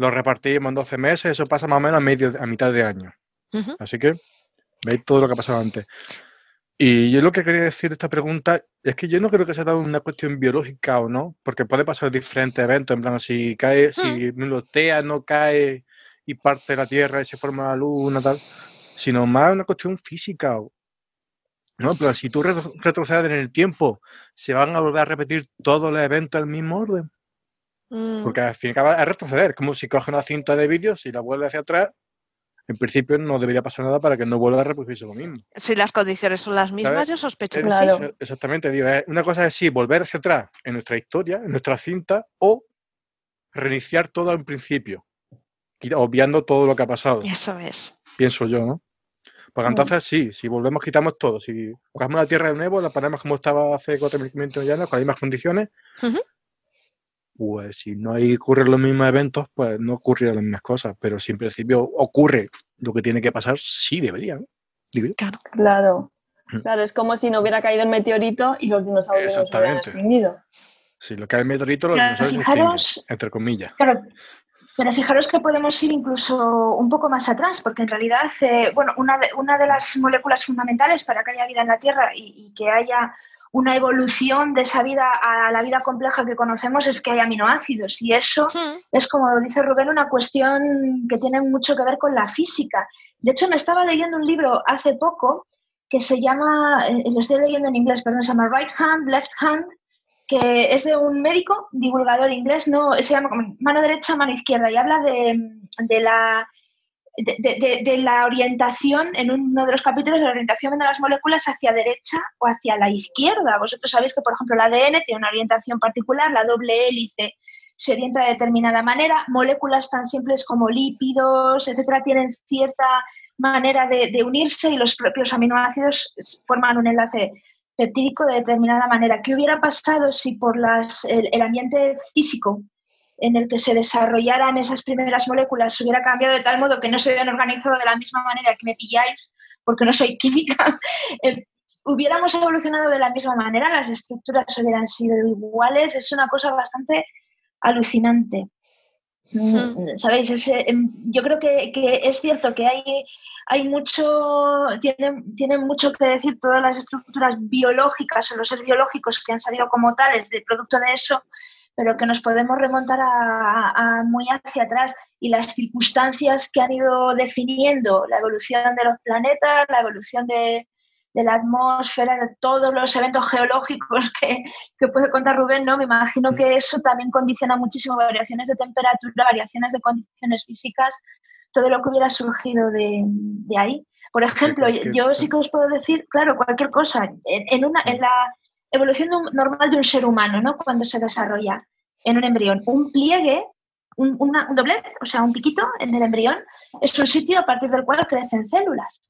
los repartimos en 12 meses, eso pasa más o menos a, medio, a mitad de año. Así que veis todo lo que ha pasado antes. Y yo lo que quería decir de esta pregunta es que yo no creo que sea una cuestión biológica o no, porque puede pasar diferentes eventos, en plan, si cae, si el océano cae y parte de la Tierra y se forma la luna, tal, sino más una cuestión física. o- ¿no? Plan, si tú retro- retrocedes en el tiempo, se van a volver a repetir todos los eventos en el mismo orden. Mm, Porque al fin y al cabo es retroceder, como si coges una cinta de vídeo, si la vuelve hacia atrás, en principio no debería pasar nada para que no vuelva a reproducirse lo mismo. Si las condiciones son las mismas, ¿Sabes? yo sospecho que Claro. sí. Exactamente, digo, una cosa es sí, volver hacia atrás en nuestra historia, en nuestra cinta, o reiniciar todo al principio, obviando todo lo que ha pasado, Eso es. pienso yo, ¿no? Porque Mm. entonces sí, si volvemos, quitamos todo. Si cogemos la Tierra de nuevo, la ponemos como estaba hace 4.500 años, con las mismas condiciones. Pues si no hay, ocurren los mismos eventos, pues no ocurrirán las mismas cosas. Pero si en principio ocurre lo que tiene que pasar, sí debería, ¿no? Claro. Claro. Mm. Claro, es como si no hubiera caído el meteorito y los dinosaurios no se hubieran extinguido. Si lo que hay meteorito, los Pero dinosaurios fijaros- entre comillas. Claro, pero fijaros que podemos ir incluso un poco más atrás, porque en realidad, eh, bueno, una de, una de las moléculas fundamentales para que haya vida en la Tierra y, y que haya una evolución de esa vida a la vida compleja que conocemos es que hay aminoácidos. Y eso Mm, es, como dice Rubén, una cuestión que tiene mucho que ver con la física. De hecho, me estaba leyendo un libro hace poco que se llama, eh, lo estoy leyendo en inglés, perdón, se llama Right Hand, Left Hand, que es de un médico, divulgador inglés, no, se llama como mano derecha, mano izquierda, y habla de, de la, de, la orientación, en uno de los capítulos, de la orientación de las moléculas hacia derecha o hacia la izquierda. Vosotros sabéis que, por ejemplo, el ADN tiene una orientación particular, la doble hélice se orienta de determinada manera. Moléculas tan simples como lípidos, etcétera, tienen cierta manera de, unirse y los propios aminoácidos forman un enlace peptídico de determinada manera. ¿Qué hubiera pasado si por las, el, ambiente físico en el que se desarrollaran esas primeras moléculas se hubiera cambiado de tal modo que no se hubieran organizado de la misma manera que me pilláis, porque no soy química, eh, hubiéramos evolucionado de la misma manera, las estructuras hubieran sido iguales, es una cosa bastante alucinante. Mm, ¿Sabéis? Em, yo creo que, es cierto que hay, hay mucho, tienen, tienen mucho que decir todas las estructuras biológicas o los seres biológicos que han salido como tales de producto de eso, pero que nos podemos remontar a, muy hacia atrás y las circunstancias que han ido definiendo la evolución de los planetas, la evolución de, de la atmósfera, de todos los eventos geológicos que, puede contar Rubén, ¿no? Me imagino que eso también condiciona muchísimo variaciones de temperatura, variaciones de condiciones físicas, todo lo que hubiera surgido de, ahí. Por ejemplo, yo sí que os puedo decir, claro, cualquier cosa, en, una, en la evolución normal de un ser humano, ¿no? Cuando se desarrolla en un embrión, un pliegue, un, un doblez, o sea, un piquito en el embrión, es un sitio a partir del cual crecen células.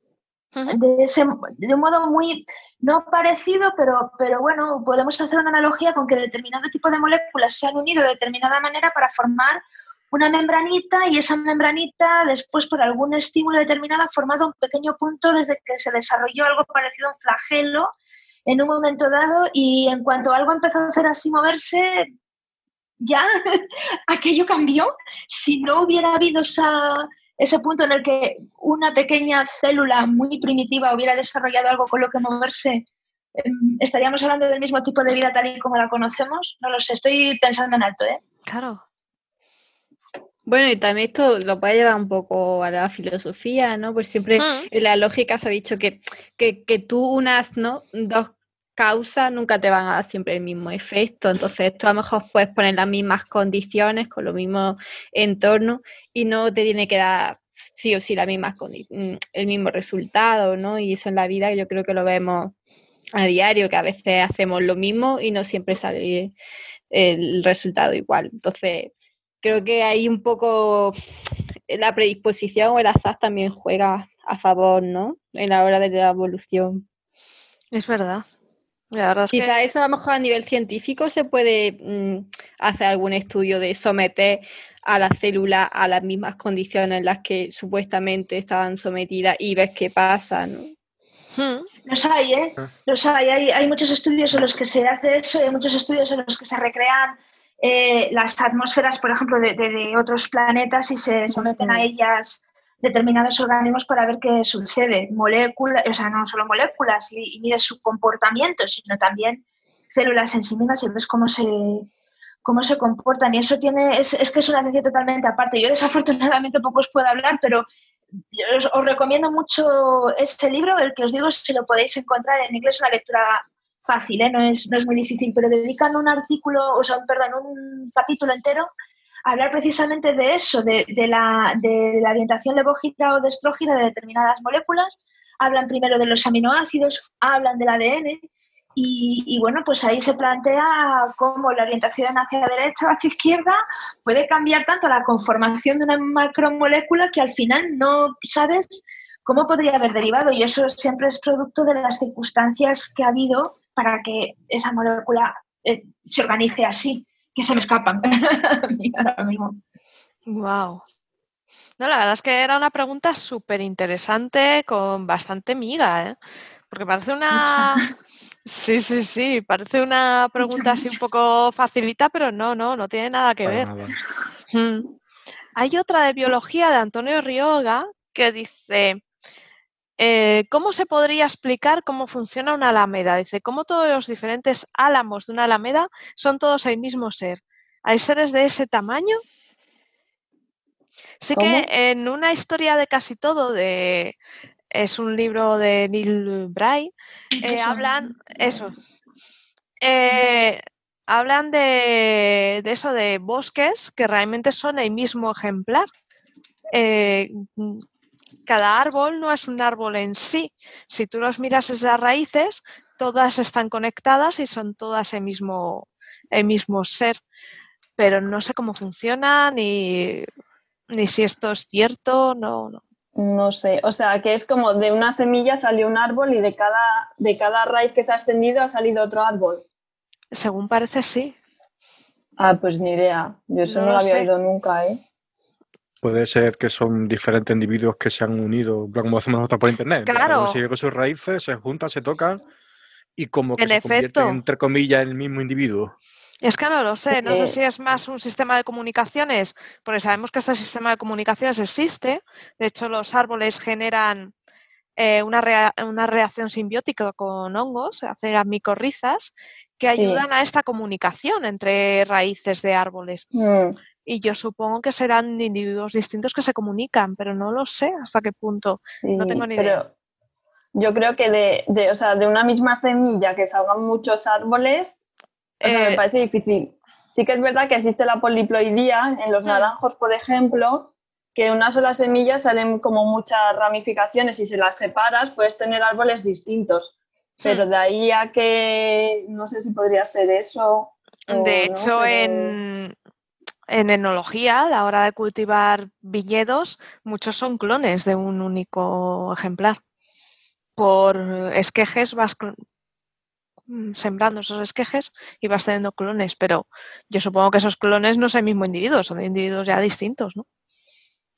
De, ese, de un modo muy, no parecido, pero, pero bueno, podemos hacer una analogía con que determinado tipo de moléculas se han unido de determinada manera para formar una membranita y esa membranita después por algún estímulo determinado ha formado un pequeño punto desde que se desarrolló algo parecido a un flagelo en un momento dado y en cuanto algo empezó a hacer así moverse, ya aquello cambió. Si no hubiera habido esa, ese punto en el que una pequeña célula muy primitiva hubiera desarrollado algo con lo que moverse, em, ¿estaríamos hablando del mismo tipo de vida tal y como la conocemos? No lo sé, estoy pensando en alto, ¿eh? Claro. Bueno, y también esto lo puede llevar un poco a la filosofía, ¿no? Pues siempre mm. en la lógica se ha dicho que, que, que tú unas, ¿no? Dos causas nunca te van a dar siempre el mismo efecto. Entonces, tú a lo mejor puedes poner las mismas condiciones con los mismos entornos y no te tiene que dar sí o sí la misma, mm, el mismo resultado, ¿no? Y eso en la vida yo creo que lo vemos a diario, que a veces hacemos lo mismo y no siempre sale el resultado igual. Entonces, creo que hay un poco la predisposición o el azar también juega a favor, ¿no? En la hora de la evolución. Es verdad. Quizá eso a lo mejor a nivel científico se puede mm, hacer algún estudio de someter a la célula a las mismas condiciones en las que supuestamente estaban sometidas y ves qué pasa, ¿no? Hmm. Los hay, ¿eh? Ah. Los hay. hay. muchos estudios en los que se hace eso y hay muchos estudios en los que se recrean eh, las atmósferas, por ejemplo, de, otros planetas y se someten a ellas determinados organismos para ver qué sucede. Moléculas, o sea, no solo moléculas y, y mide su comportamiento, sino también células en sí mismas y ves cómo se, cómo se comportan. Y eso tiene, es, es que es una ciencia totalmente aparte. Yo desafortunadamente poco os puedo hablar, pero os, recomiendo mucho este libro, el que os digo, si lo podéis encontrar en inglés, una lectura fácil, ¿eh? no, es, no es muy difícil, pero dedican un artículo, o sea, perdón, un capítulo entero hablar precisamente de eso, de, la, de la orientación levógita o destrógina de determinadas moléculas. Hablan primero de los aminoácidos, hablan del ADN y, bueno, pues ahí se plantea cómo la orientación hacia derecha o hacia izquierda puede cambiar tanto la conformación de una macromolécula que al final no sabes cómo podría haber derivado y eso siempre es producto de las circunstancias que ha habido para que esa molécula eh, se organice así que se me escapan ahora mismo. Wow. No, la verdad es que era una pregunta súper interesante con bastante miga, ¿eh? Porque parece una... Sí, sí, sí, parece una pregunta así un poco facilita, pero no, no, no tiene nada que ver. Mm. Hay otra de biología de Antonio Rioga que dice, eh, ¿Cómo se podría explicar cómo funciona una alameda? Dice, ¿cómo todos los diferentes álamos de una alameda son todos el mismo ser? ¿Hay seres de ese tamaño? Sí que en una historia de casi todo, de, es un libro de Neil Bray, eh, hablan, eso, eh, hablan de, eso, de bosques que realmente son el mismo ejemplar cada árbol no es un árbol en sí. Si tú los miras desde las raíces, todas están conectadas y son todas el mismo, el mismo ser. pero no sé cómo funciona ni, ni si esto es cierto, no, no. No sé, o sea, que es como de una semilla salió un árbol y de cada, de cada raíz que se ha extendido ha salido otro árbol. Según parece, sí. Ah, pues ni idea. Yo eso No no, lo había sé. oído nunca, ¿eh? Puede ser que son diferentes individuos que se han unido, como hacemos nosotros por internet. Claro. sigue con sus raíces, se juntan, se tocan y como que En se efecto. convierten, entre comillas, en el mismo individuo. Es que no lo sé, no sé si es más un sistema de comunicaciones, porque sabemos que este sistema de comunicaciones existe. De hecho, los árboles generan eh, una, rea- una reacción simbiótica con hongos, se hacen micorrizas, que Sí. ayudan a esta comunicación entre raíces de árboles. Mm, Y yo supongo que serán individuos distintos que se comunican, pero no lo sé hasta qué punto. No tengo ni pero idea. Yo creo que de, de, o sea, de una misma semilla que salgan muchos árboles, o sea, Eh, me parece difícil. Sí que es verdad que existe la poliploidía en los Hmm. naranjos, por ejemplo, que de una sola semilla salen como muchas ramificaciones y si las separas puedes tener árboles distintos. Pero Hmm. de ahí a que no sé si podría ser eso. De no, hecho, pero- en, en enología, a la hora de cultivar viñedos, muchos son clones de un único ejemplar. Por esquejes vas mm, sembrando esos esquejes y vas teniendo clones, pero yo supongo que esos clones no son el mismo individuo, son individuos ya distintos, ¿no?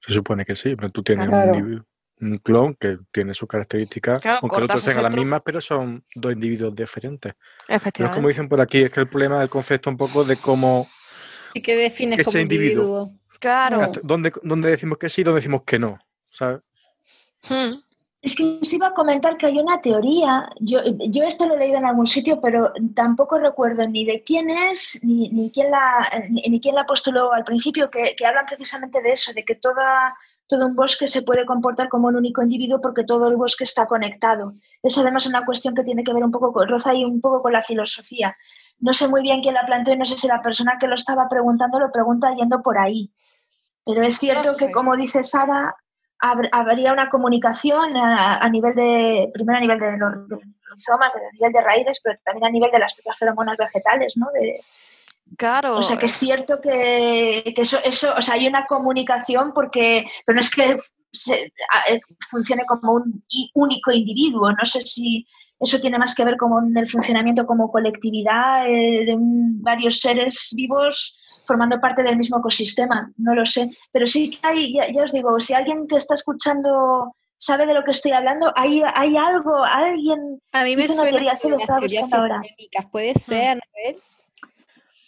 Se supone que sí, pero tú tienes Claro. un, individuo- un clon que tiene sus características, Claro, aunque cortas ese sean las mismas, pero son dos individuos diferentes. Pero es como Efectivamente. dicen por aquí, es que el problema del concepto un poco de cómo, ¿Y qué defines Ese como individuo. individuo? Claro. dónde, dónde decimos que sí, dónde decimos que no. ¿sabes? Hmm. Es que os iba a comentar que hay una teoría, yo, yo esto lo he leído en algún sitio, pero tampoco recuerdo ni de quién es, ni, ni quién, la, ni, ni quién la postuló al principio, que, que hablan precisamente de eso, de que toda, todo un bosque se puede comportar como un único individuo porque todo el bosque está conectado. Es además una cuestión que tiene que ver un poco con, roza ahí un poco con la filosofía. No sé muy bien quién la planteó y no sé si la persona que lo estaba preguntando lo pregunta yendo por ahí. Pero es cierto sé. que, como dice Sara, hab- habría una comunicación a, a nivel de, primero a nivel de los, de los rizomas, a nivel de raíces, pero también a nivel de las propias feromonas vegetales, ¿no? De- Claro. o sea que es cierto que, que eso, eso, o sea, hay una comunicación porque, pero no es que se- a- eh, funcione como un único individuo, no sé si eso tiene más que ver con el funcionamiento como colectividad eh, de un- varios seres vivos formando parte del mismo ecosistema, no lo sé, pero sí que hay, ya, ya os digo, si alguien que está escuchando sabe de lo que estoy hablando, hay, hay algo, alguien A mí me suena teoría, que lo las teorías ahora. puede ser, Anabel.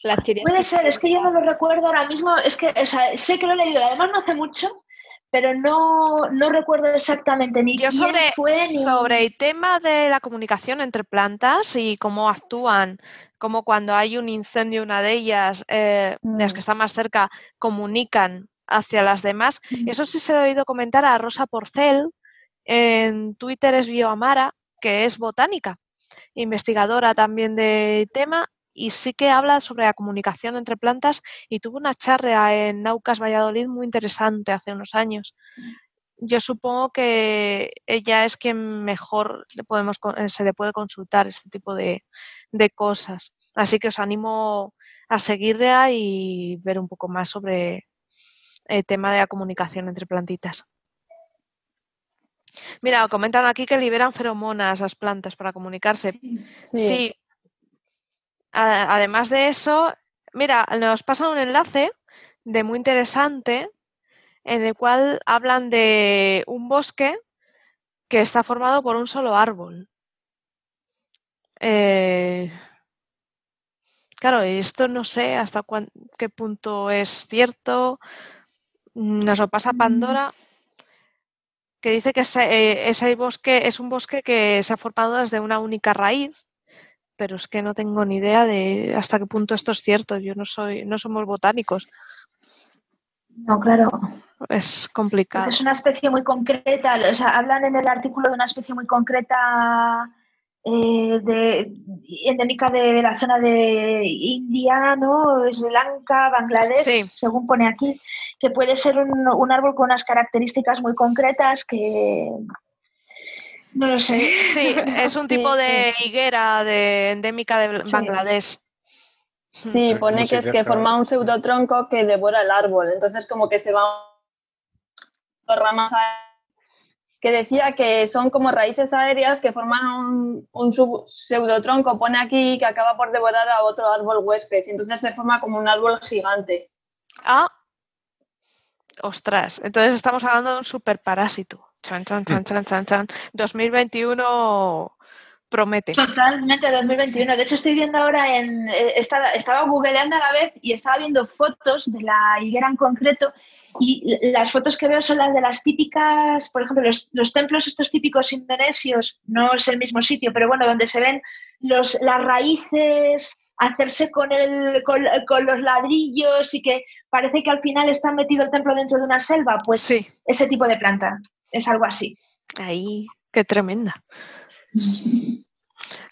Las Puede ser, es que yo no lo recuerdo ahora mismo, es que o sea, sé que lo he leído, además no hace mucho, pero no, no recuerdo exactamente ni Yo quién sobre, fue ni sobre el tema de la comunicación entre plantas y cómo actúan, como cuando hay un incendio, una de ellas, eh, de las Mm. que están más cerca, comunican hacia las demás. Eso sí se lo he oído comentar a Rosa Porcel, en Twitter es Bioamara, que es botánica, investigadora también del tema, y sí que habla sobre la comunicación entre plantas y tuvo una charla en Naucas Valladolid muy interesante hace unos años. Yo supongo que ella es quien mejor le podemos, eh, se le puede consultar este tipo de, de cosas. Así que os animo a seguirla y ver un poco más sobre el tema de la comunicación entre plantitas. Mira, comentan aquí que liberan feromonas las plantas para comunicarse. Sí. Sí. A- Además de eso, mira, nos pasa un enlace de muy interesante en el cual hablan de un bosque que está formado por un solo árbol. Eh, claro, esto no sé hasta cuán- qué punto es cierto. Nos lo pasa Pandora, que dice que ese, eh, ese bosque es un bosque que se ha formado desde una única raíz, pero es que no tengo ni idea de hasta qué punto esto es cierto. Yo no soy, no somos botánicos, No, claro. es Porque complicado. es una especie muy concreta, o sea, hablan en el artículo de una especie muy concreta eh, de, endémica de la zona de India, ¿no? Sri Lanka, Bangladesh, Sí. según pone aquí, que puede ser un, un árbol con unas características muy concretas que no lo sé. Sí, es un Sí, tipo de higuera de endémica de. Bangladesh. Sí, pone ¿cómo se que es que forma un pseudotronco que devora el árbol. Entonces, como que se va por ramas a- que decía que son como raíces aéreas que forman un, un sub- pseudotronco, pone aquí que acaba por devorar a otro árbol huésped, y entonces se forma como un árbol gigante. Ah, ostras, entonces estamos hablando de un superparásito. Chan, chan, chan, chan, chan, chan. 2021 promete. Totalmente 2021. De hecho, estoy viendo ahora en. eh, estaba, estaba googleando a la vez y estaba viendo fotos de la higuera en concreto. Y las fotos que veo son las de las típicas, por ejemplo, los, los templos estos típicos indonesios, no es el mismo sitio, pero bueno, donde se ven los, las raíces hacerse con, el, con, con los ladrillos y que parece que al final está metido el templo dentro de una selva, pues Sí, ese tipo de planta, es algo así. ahí, qué tremenda.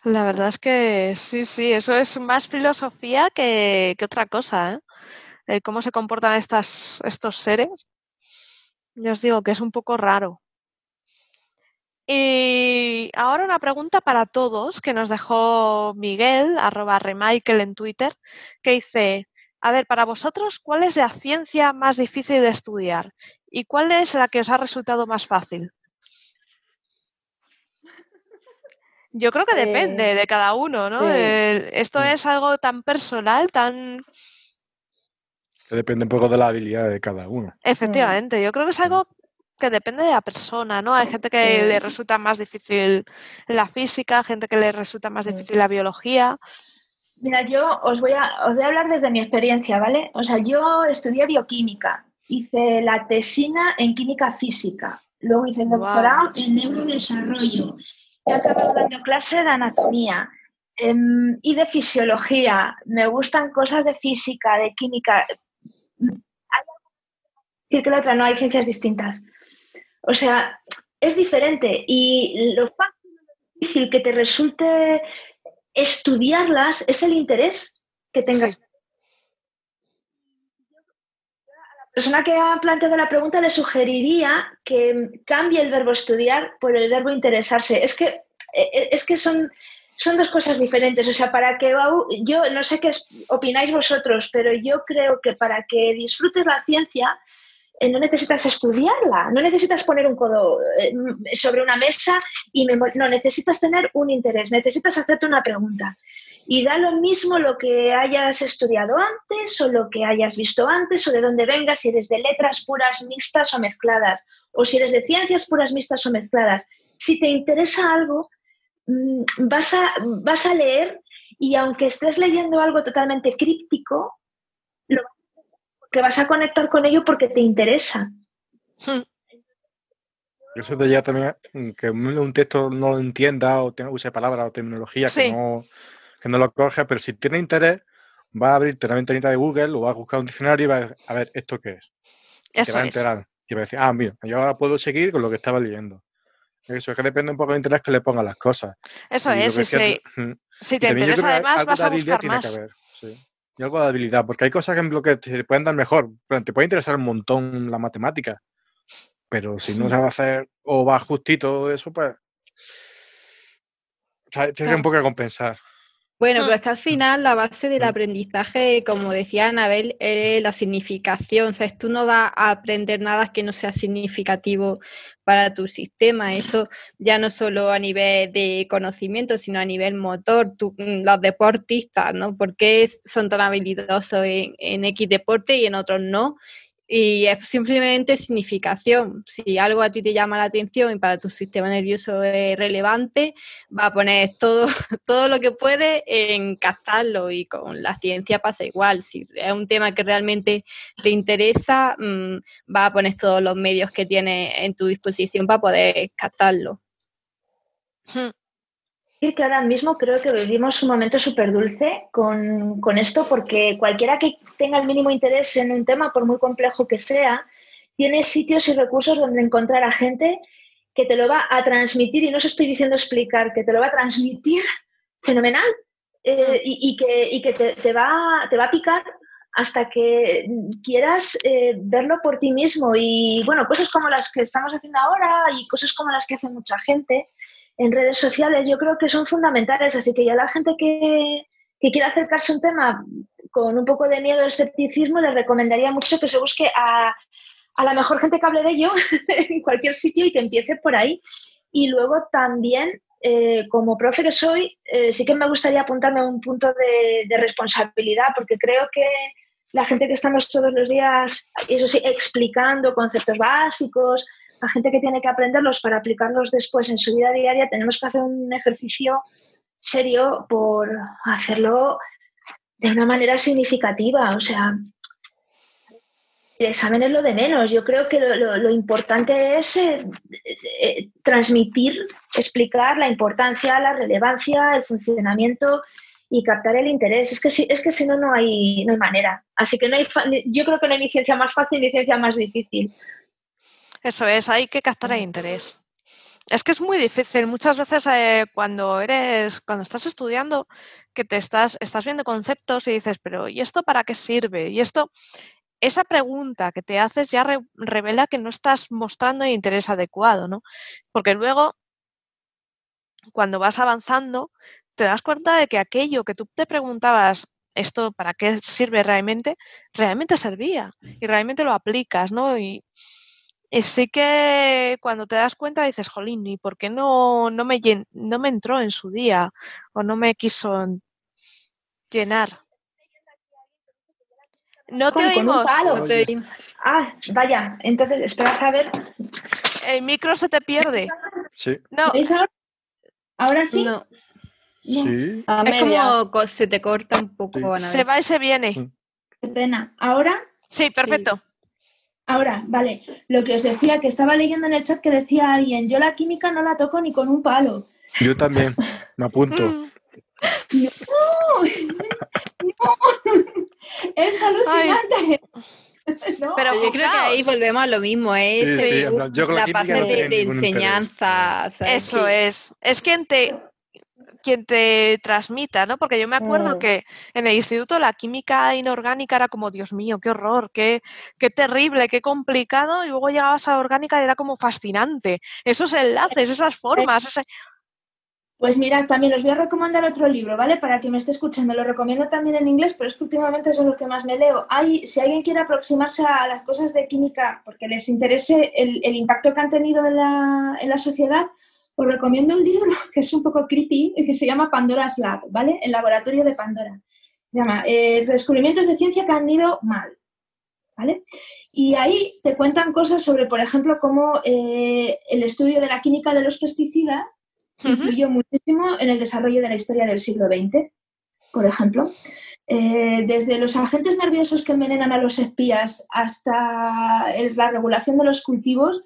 La verdad es que sí, sí, eso es más filosofía que, que otra cosa, ¿eh? El cómo se comportan estas, estos seres. Ya os digo que es un poco raro. Y ahora una pregunta para todos que nos dejó Miguel, arroba remichael en Twitter, que dice, a ver, para vosotros, ¿cuál es la ciencia más difícil de estudiar? ¿Y cuál es la que os ha resultado más fácil? Yo creo que depende Eh, de cada uno, ¿no? sí. Esto Mm. es algo tan personal, tan... Depende un poco de la habilidad de cada uno. Efectivamente, yo creo que es algo que depende de la persona, ¿no? Hay gente que Sí. le resulta más difícil la física, gente que le resulta más Mm. difícil la biología. Mira, yo os voy, a, os voy a hablar desde mi experiencia, ¿vale? O sea, yo estudié bioquímica, hice la tesina en química física, luego hice el doctorado en neurodesarrollo, he acabado dando clase de anatomía em, y de fisiología. Me gustan cosas de física, de química. Hay que la otra no, hay ciencias distintas. O sea, es diferente y lo fácil, que te resulte estudiarlas es el interés que tengas. Sí. A la persona que ha planteado la pregunta le sugeriría que cambie el verbo estudiar por el verbo interesarse. Es que, eh, es que son, son dos cosas diferentes. O sea, para que yo no sé qué opináis vosotros, pero yo creo que para que disfrutes la ciencia eh, no necesitas estudiarla, no necesitas poner un codo eh, sobre una mesa y no necesitas tener un interés, necesitas hacerte una pregunta. Y da lo mismo lo que hayas estudiado antes o lo que hayas visto antes o de dónde vengas, si eres de letras puras, mixtas o mezcladas, o si eres de ciencias puras, mixtas o mezcladas. Si te interesa algo, mm, vas a, vas a leer y aunque estés leyendo algo totalmente críptico, que vas a conectar con ello porque te interesa. Eso de ya también mm, que un texto no lo entienda o use palabras o terminología Sí. que, no, que no lo coge, pero si tiene interés, va a abrirte la ventanita de Google o va a buscar un diccionario y va a a ver esto qué es. Te Eso va a es. enterar. Y va a decir, ah, mira, yo ahora puedo seguir con lo que estaba leyendo. Eso es que depende un poco del interés que le pongan las cosas. Eso Y es. que Y si, mm, y te interesa además, vas a buscar tiene más. que haber. sí. Y algo de habilidad, porque hay cosas en lo que te pueden dar mejor. Pero te puede interesar un montón la matemática. Pero si no Mm. sabes hacer o va justito eso, pues. O sea, tiene Claro. un poco que compensar. Bueno, Mm. pero hasta el final la base del Mm. aprendizaje, como decía Anabel, es la significación. O sea, tú no vas a aprender nada que no sea significativo para tu sistema. Eso ya no solo a nivel de conocimiento, sino a nivel motor. Tú- mm, los deportistas, ¿no? ¿Por qué son tan habilidosos en, en X deporte y en otros no? Y es simplemente significación. Si algo a ti te llama la atención y para tu sistema nervioso es relevante, va a poner todo, todo lo que puede en captarlo y con la ciencia pasa igual. Si es un tema que realmente te interesa, mm, va a poner todos los medios que tiene en tu disposición para poder captarlo. Hmm. Decir que ahora mismo creo que vivimos un momento súper dulce con, con esto, porque cualquiera que tenga el mínimo interés en un tema, por muy complejo que sea, tiene sitios y recursos donde encontrar a gente que te lo va a transmitir, y no os estoy diciendo explicar, que te lo va a transmitir fenomenal eh, y, y que, y que te, te va, te va a picar hasta que quieras eh, verlo por ti mismo. Y bueno, cosas como las que estamos haciendo ahora y cosas como las que hace mucha gente en redes sociales, yo creo que son fundamentales. Así que ya la gente que, que quiera acercarse a un tema, con un poco de miedo o escepticismo, le recomendaría mucho que se busque a, a la mejor gente que hable de ello en cualquier sitio y que empiece por ahí. Y luego también, eh, como profe que soy, eh, sí que me gustaría apuntarme a un punto de, de, responsabilidad, porque creo que la gente que estamos todos los días, eso sí, explicando conceptos básicos, la gente que tiene que aprenderlos para aplicarlos después en su vida diaria, tenemos que hacer un ejercicio serio por hacerlo de una manera significativa. O sea, el examen es lo de menos. Yo creo que lo, importante es eh, eh, transmitir, explicar la importancia, la relevancia, el funcionamiento y captar el interés. Es que si, es que si no, no hay, no hay manera. Así que no hay yo creo que no hay más fácil ni ciencia más difícil. Eso es, hay que captar el interés. Es que es muy difícil. Muchas veces eh, cuando eres, cuando estás estudiando, que te estás, estás viendo conceptos y dices, pero ¿y esto para qué sirve? Y esto, esa pregunta que te haces ya revela que no estás mostrando el interés adecuado, ¿no? Porque luego, cuando vas avanzando, te das cuenta de que aquello que tú te preguntabas, esto para qué sirve realmente, realmente servía y realmente lo aplicas, ¿no? Sí que cuando te das cuenta dices, jolín, ¿y por qué no, no, me, no me entró en su día o no me quiso llenar? No te oímos. Ah, vaya, entonces espera a ver. El micro se te pierde. Sí. No. ahora? sí? No. Sí. Es como se te corta un poco. Se va y se viene. Mm. Qué pena. ¿Ahora? Sí, perfecto. Ahora, vale. Lo que os decía, que estaba leyendo en el chat que decía alguien, yo la química no la toco ni con un palo. Yo también, me apunto. Mm. Es alucinante. Pero yo creo que ahí volvemos a lo mismo, ¿eh? la base de, enseñanza. Eso es. Es quien te, quien te transmita, ¿no? Porque yo me acuerdo mm. que en el instituto la química inorgánica era como, Dios mío, qué horror, qué, qué terrible, qué complicado, y luego llegabas a orgánica y era como fascinante. Esos enlaces, esas formas, ese, pues mirad, también os voy a recomendar otro libro, ¿vale? Para quien me esté escuchando. Lo recomiendo también en inglés, pero es que últimamente son los que más me leo. Hay, si alguien quiere aproximarse a las cosas de química porque les interese el, impacto que han tenido en la, en la, sociedad, os recomiendo un libro que es un poco creepy, que se llama Pandora's Lab, ¿vale? El laboratorio de Pandora. Se llama eh, Descubrimientos de ciencia que han ido mal, ¿vale? Y ahí te cuentan cosas sobre, por ejemplo, cómo eh, el estudio de la química de los pesticidas influyó muchísimo en el desarrollo de la historia del siglo XX, por ejemplo. Eh, desde los agentes nerviosos que envenenan a los espías hasta la regulación de los cultivos,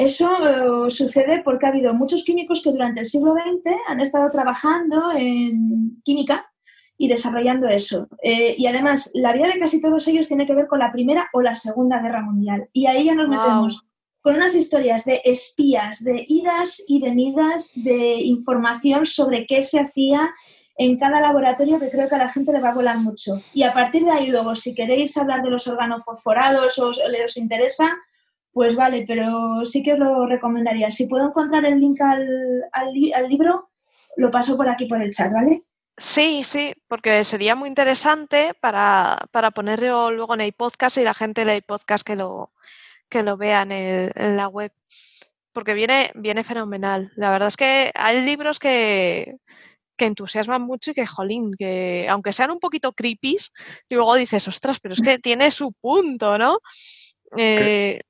eso eh, sucede porque ha habido muchos químicos que durante el siglo XX han estado trabajando en química y desarrollando eso. Eh, y además, la vida de casi todos ellos tiene que ver con la Primera o la Segunda Guerra Mundial. Y ahí ya nos metemos con unas historias de espías, de idas y venidas, de información sobre qué se hacía en cada laboratorio que creo que a la gente le va a volar mucho. Y a partir de ahí luego, si queréis hablar de los órganos fosforados o os interesa, pues vale, pero sí que os lo recomendaría. Si puedo encontrar el link al, al, libro, lo paso por aquí por el chat, ¿vale? Sí, sí, porque sería muy interesante para, para ponerlo luego en el podcast y la gente lee el podcast que lo, que lo vean en, la web, porque viene, viene fenomenal. La verdad es que hay libros que, que entusiasman mucho y que, jolín, que aunque sean un poquito creepy, y luego dices, ostras, pero es que tiene su punto, ¿no? Eh,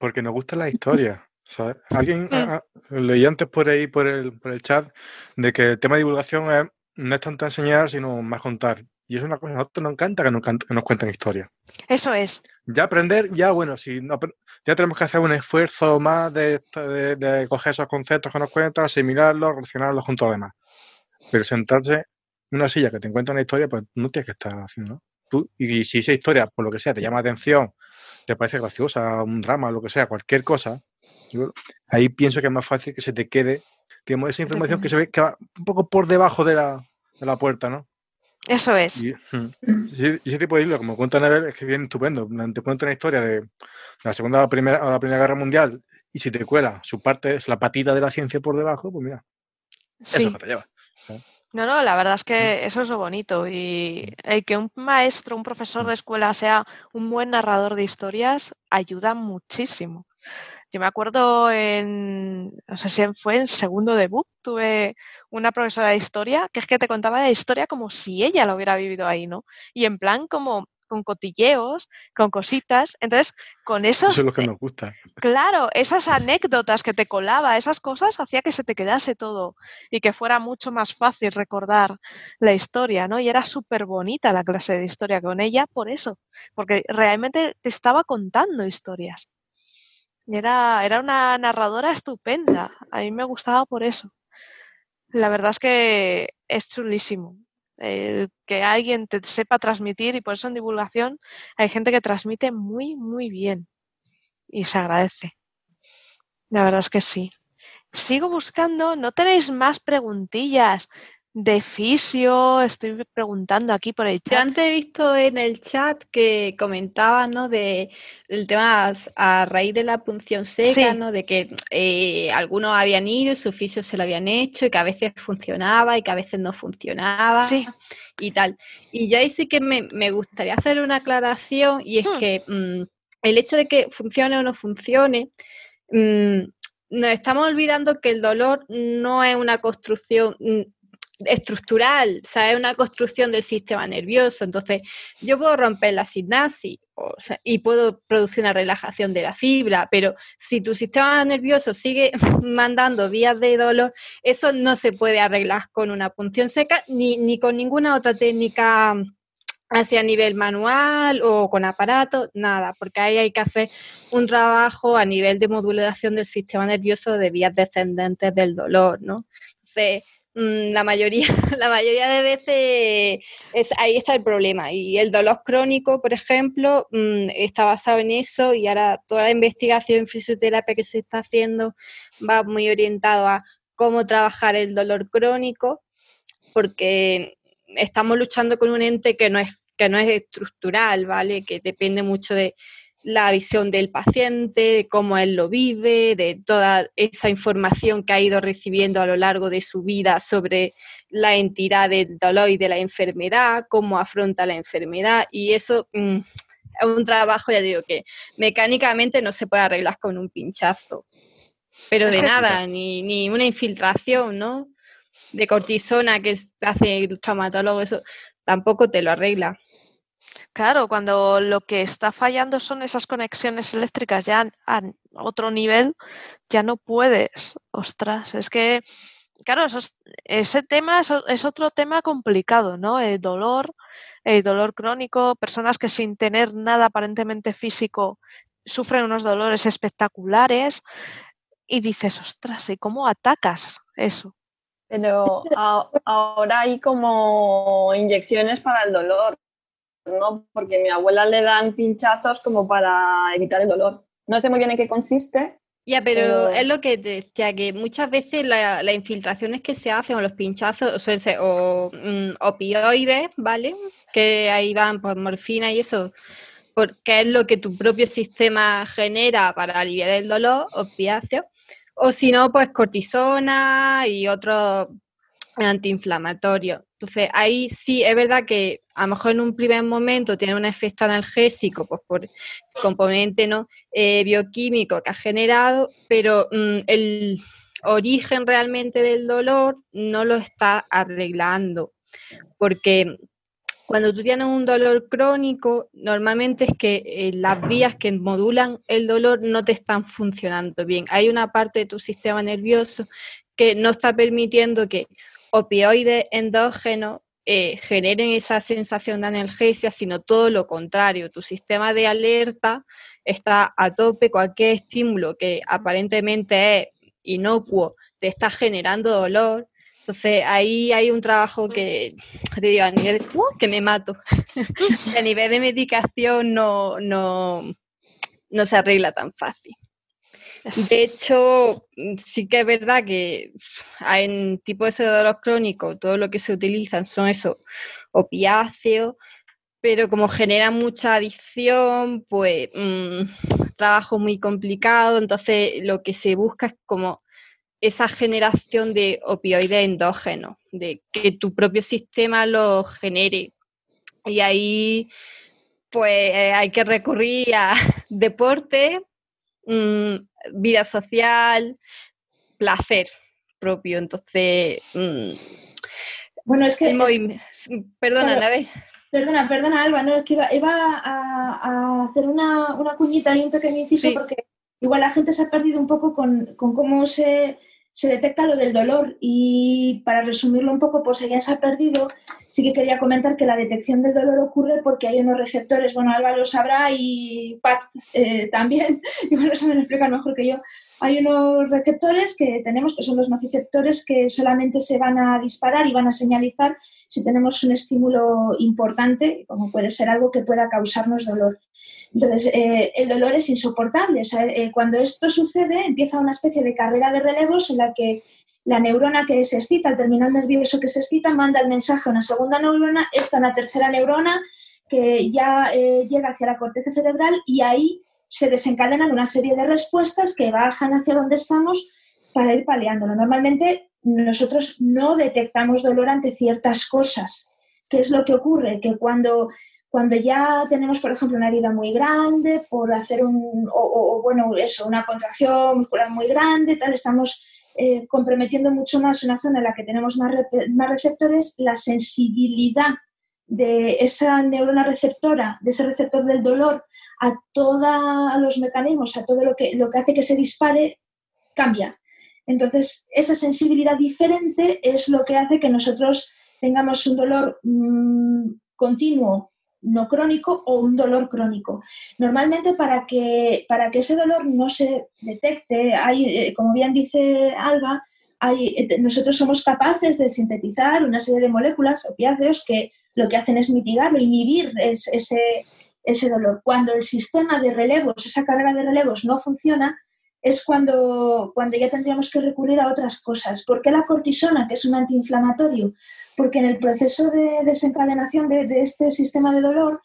porque nos gusta la historia. Alguien mm. leí antes por ahí, por el, por el chat, de que el tema de divulgación no es tanto enseñar, sino más contar. Y es una cosa, a nosotros nos encanta que nos, que nos cuenten historias. Eso es. Ya aprender, ya bueno, si no, ya tenemos que hacer un esfuerzo más de, de, coger esos conceptos que nos cuentan, asimilarlos, relacionarlos junto a los demás. Pero sentarse en una silla que te encuentra una historia, pues no tienes que estar haciendo. Tú, y si esa historia, por lo que sea, te llama atención, te parece graciosa, un drama, lo que sea, cualquier cosa, ahí pienso que es más fácil que se te quede, digamos, esa información que se ve que va un poco por debajo de la, de la puerta, ¿no? Eso es. Y, ese tipo de libros, como cuentan a es que viene estupendo. Te cuentan la historia de la Segunda o la Primera, la primera Guerra Mundial y si te cuela su parte es la patita de la ciencia por debajo, pues mira, eso que te lleva. No, no, la verdad es que eso es lo bonito. Y el que un maestro, un profesor de escuela sea un buen narrador de historias ayuda muchísimo. Yo me acuerdo en, no sé si fue en segundo debut, tuve una profesora de historia que es que te contaba la historia como si ella lo hubiera vivido ahí, ¿no? Y en plan como con cotilleos, con cositas. Entonces, con esos... Eso es lo que nos gusta. Claro, esas anécdotas que te colaba, esas cosas, hacía que se te quedase todo y que fuera mucho más fácil recordar la historia, ¿no? Y era súper bonita la clase de historia con ella por eso, porque realmente te estaba contando historias. Y era, era una narradora estupenda. A mí me gustaba por eso. La verdad es que es chulísimo. Que alguien te sepa transmitir y por eso en divulgación hay gente que transmite muy, muy bien y se agradece. La verdad es que sí. Sigo buscando, ¿no tenéis más preguntillas? De fisio, estoy preguntando aquí por el chat. Yo antes he visto en el chat que comentaban, ¿no? De el tema a raíz de la punción seca, ¿no? De que eh, algunos habían ido y su fisio se lo habían hecho y que a veces funcionaba y que a veces no funcionaba y tal. Y yo ahí sí que me, gustaría hacer una aclaración y es hmm. que mm, el hecho de que funcione o no funcione, mm, nos estamos olvidando que el dolor no es una construcción mm, estructural, o es una construcción del sistema nervioso. Entonces, yo puedo romper la sinapsis y puedo producir una relajación de la fibra, pero si tu sistema nervioso sigue mandando vías de dolor, eso no se puede arreglar con una punción seca ni, ni con ninguna otra técnica hacia nivel manual o con aparato, nada, porque ahí hay que hacer un trabajo a nivel de modulación del sistema nervioso de vías descendentes del dolor, ¿no? Entonces, Mm, la mayoría, la mayoría de veces es, ahí está el problema. Y el dolor crónico, por ejemplo, mm, está basado en eso y ahora toda la investigación en fisioterapia que se está haciendo va muy orientado a cómo trabajar el dolor crónico, porque estamos luchando con un ente que no es, que no es estructural, ¿vale? Que depende mucho de, la visión del paciente, de cómo él lo vive, de toda esa información que ha ido recibiendo a lo largo de su vida sobre la entidad del dolor y de la enfermedad, cómo afronta la enfermedad y eso mm, es un trabajo, ya digo, que mecánicamente no se puede arreglar con un pinchazo, pero de nada, ni, ni una infiltración, ¿no? De cortisona que hace el traumatólogo, eso tampoco te lo arregla. Claro, cuando lo que está fallando son esas conexiones eléctricas ya a otro nivel, ya no puedes. Ostras, es que, claro, ese tema es, otro tema complicado, ¿no? El dolor, el dolor crónico, personas que sin tener nada aparentemente físico sufren unos dolores espectaculares y dices, ostras, ¿y cómo atacas eso? Pero ahora hay como inyecciones para el dolor. ¿No? Porque a mi abuela le dan pinchazos como para evitar el dolor. No sé muy bien en qué consiste. Ya, pero, es lo que te decía, que muchas veces las infiltraciones que se hacen o los pinchazos suelen ser o mm, opioides, ¿vale? Que ahí van por morfina y eso, porque es lo que tu propio sistema genera para aliviar el dolor, opiáceos. O si no, pues cortisona y otros antiinflamatorio. Entonces, ahí sí es verdad que a lo mejor en un primer momento tiene un efecto analgésico, pues por componente ¿no? Eh, bioquímico que ha generado, pero mm, el origen realmente del dolor no lo está arreglando. Porque cuando tú tienes un dolor crónico, normalmente es que eh, las vías que modulan el dolor no te están funcionando bien. Hay una parte de tu sistema nervioso que no está permitiendo que opioides endógenos eh, generen esa sensación de analgesia, sino todo lo contrario. Tu sistema de alerta está a tope, cualquier estímulo que aparentemente es inocuo te está generando dolor. Entonces ahí hay un trabajo que, te digo, a nivel de, ¡uh! que me mato. a nivel de medicación no, no, no se arregla tan fácil. De hecho, mm, sí que es verdad que en tipo de dolor crónico todo lo que se utilizan son esos opiáceos, pero como genera mucha adicción, pues mm, trabajo muy complicado, entonces lo que se busca es como esa generación de opioides endógenos, de que tu propio sistema lo genere. Y ahí pues hay que recurrir a deporte, mm, vida social, placer propio. Entonces, mm, bueno, es que... Perdona, claro, Perdona, perdona, Alba, no, es que iba, a, hacer una, una, cuñita y un pequeño inciso porque igual la gente se ha perdido un poco con, con cómo se se detecta lo del dolor. Y para resumirlo un poco, por si alguien se ha perdido, sí que quería comentar que la detección del dolor ocurre porque hay unos receptores, bueno, Álvaro sabrá y Pat eh, también, igual lo explica mejor que yo, hay unos receptores que tenemos, que son los nociceptores, que solamente se van a disparar y van a señalizar si tenemos un estímulo importante, como puede ser algo que pueda causarnos dolor. Entonces, eh, el dolor es insoportable. Eh, cuando esto sucede, empieza una especie de carrera de relevos en la que la neurona que se excita, el terminal nervioso que se excita, manda el mensaje a una segunda neurona, esta una tercera neurona que ya eh, llega hacia la corteza cerebral y ahí se desencadenan una serie de respuestas que bajan hacia donde estamos para ir paliándolo. Normalmente nosotros no detectamos dolor ante ciertas cosas. ¿Qué es lo que ocurre? Que cuando cuando ya tenemos, por ejemplo, una herida muy grande, por hacer un, o, bueno, eso, una contracción muscular muy grande, tal, estamos eh, comprometiendo mucho más una zona en la que tenemos más, más receptores, la sensibilidad de esa neurona receptora, de ese receptor del dolor, a todos los mecanismos, a todo lo que, lo que hace que se dispare, cambia. Entonces, esa sensibilidad diferente es lo que hace que nosotros tengamos un dolor mmm, continuo no crónico o un dolor crónico. Normalmente para que, para que ese dolor no se detecte, hay, eh, como bien dice Alba, hay, eh, nosotros somos capaces de sintetizar una serie de moléculas opiáceos que lo que hacen es mitigarlo, inhibir ese, ese dolor. Cuando el sistema de relevos, esa carrera de relevos no funciona, es cuando, cuando ya tendríamos que recurrir a otras cosas. ¿Por qué la cortisona, que es un antiinflamatorio? porque en el proceso de desencadenación de, este sistema de dolor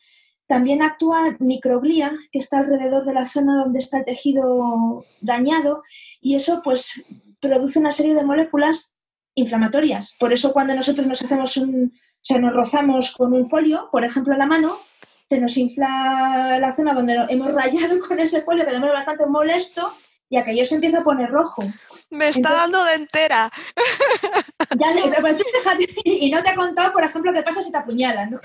también actúa microglía, que está alrededor de la zona donde está el tejido dañado, y eso pues produce una serie de moléculas inflamatorias. Por eso cuando nosotros nos hacemos un, sea, nos rozamos con un folio, por ejemplo, la mano, se nos infla la zona donde hemos rayado con ese folio, que además es bastante molesto, y aquello se empieza a poner rojo. Me está dando de entera. Ya, y no te ha contado, por ejemplo, qué pasa si te apuñalan, ¿no?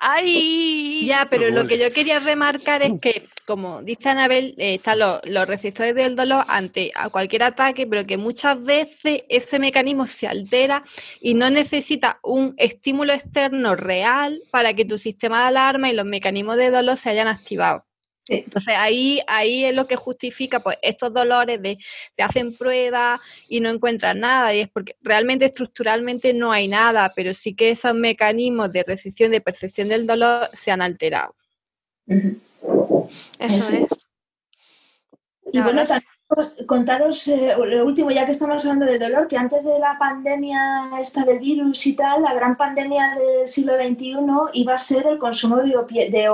¡Ay! Ya, pero lo que yo quería remarcar es que, como dice Anabel, eh, están los, los, receptores del dolor ante a cualquier ataque, pero que muchas veces ese mecanismo se altera y no necesita un estímulo externo real para que tu sistema de alarma y los mecanismos de dolor se hayan activado. Entonces ahí, ahí es lo que justifica pues, estos dolores de te hacen pruebas y no encuentran nada, y es porque realmente estructuralmente no hay nada, pero sí que esos mecanismos de recepción, de percepción del dolor se han alterado. Eso, es. Y bueno, también contaros eh, lo último, ya que estamos hablando de dolor, que antes de la pandemia esta del virus y tal, la gran pandemia del siglo XXI iba a ser el consumo de, de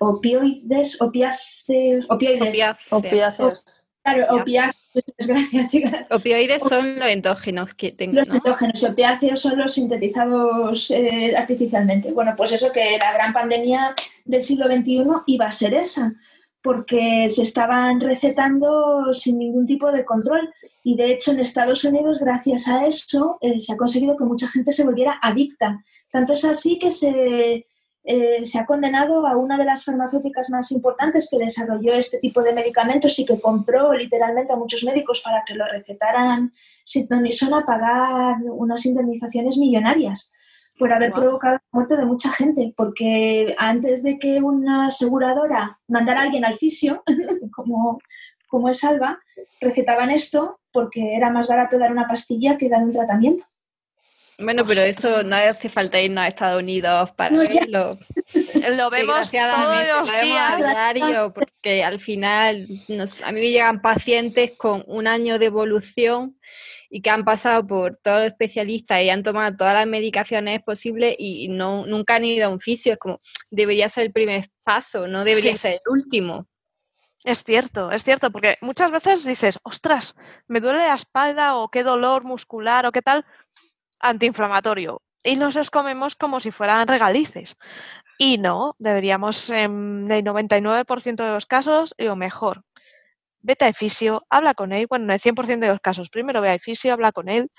opioides, opiáceos, opioides. Opiáceos. Claro, opiáceos, gracias chicas. Opioides son los endógenos que tengo. Los endógenos, opiáceos son los sintetizados eh, artificialmente. Bueno, pues eso que la gran pandemia del siglo XXI iba a ser esa porque se estaban recetando sin ningún tipo de control. Y de hecho en Estados Unidos, gracias a eso, eh, se ha conseguido que mucha gente se volviera adicta. Tanto es así que se, eh, se ha condenado a una de las farmacéuticas más importantes que desarrolló este tipo de medicamentos y que compró literalmente a muchos médicos para que lo recetaran sin a pagar unas indemnizaciones millonarias por haber provocado la muerte de mucha gente, porque antes de que una aseguradora mandara a alguien al fisio, como, como es Alba, recetaban esto porque era más barato dar una pastilla que dar un tratamiento. Bueno, pero eso no hace falta irnos a Estados Unidos para verlo. lo vemos todos los días. A diario, porque al final a mí me llegan pacientes con un año de evolución y que han pasado por todos los especialistas y han tomado todas las medicaciones posibles y no, nunca han ido a un fisio. Es como, debería ser el primer paso, no debería ser el último. Es cierto, es cierto, porque muchas veces dices, ostras, me duele la espalda o qué dolor muscular o qué tal, antiinflamatorio. Y nos los comemos como si fueran regalices. Y no, deberíamos en el 99% de los casos, o mejor, vete a fisio, habla con él, bueno, en el 100% de los casos, primero ve a fisio, habla con él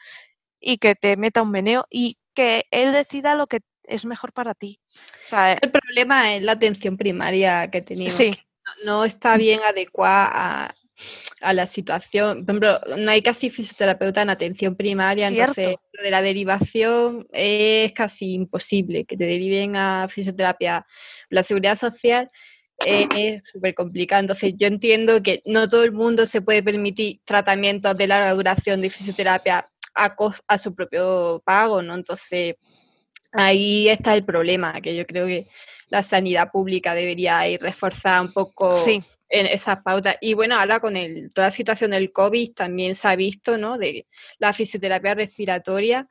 y que te meta un meneo y que él decida lo que es mejor para ti. O sea, El problema es la atención primaria que tenemos. Sí. que no, no está bien adecuada a, a la situación. Por ejemplo, no hay casi fisioterapeuta en atención primaria, entonces Cierto. lo de la derivación es casi imposible que te deriven a fisioterapia. La seguridad social eh, es súper complicado. Entonces, yo entiendo que no todo el mundo se puede permitir tratamientos de larga duración de fisioterapia a, a su propio pago, ¿no? Entonces, ahí está el problema, que yo creo que la sanidad pública debería ir reforzada un poco Sí. en esas pautas. Y bueno, ahora con el, toda la situación del COVID también se ha visto, ¿no? De la fisioterapia respiratoria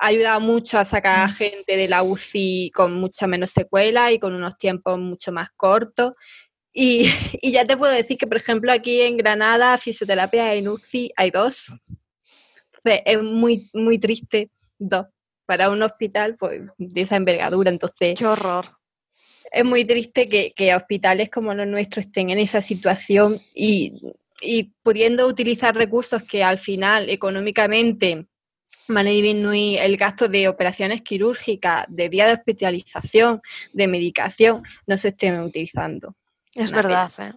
ha ayudado mucho a sacar a gente de la UCI con mucha menos secuela y con unos tiempos mucho más cortos. Y, y ya te puedo decir que, por ejemplo, aquí en Granada, fisioterapia en UCI hay dos. Entonces, es muy, muy triste, dos. Para un hospital pues, de esa envergadura. Entonces, qué horror. es muy triste que, que hospitales como los nuestros estén en esa situación y, y pudiendo utilizar recursos que al final económicamente van a disminuir el gasto de operaciones quirúrgicas, de día de hospitalización, de medicación, no se estén utilizando. Es Una verdad, ¿eh?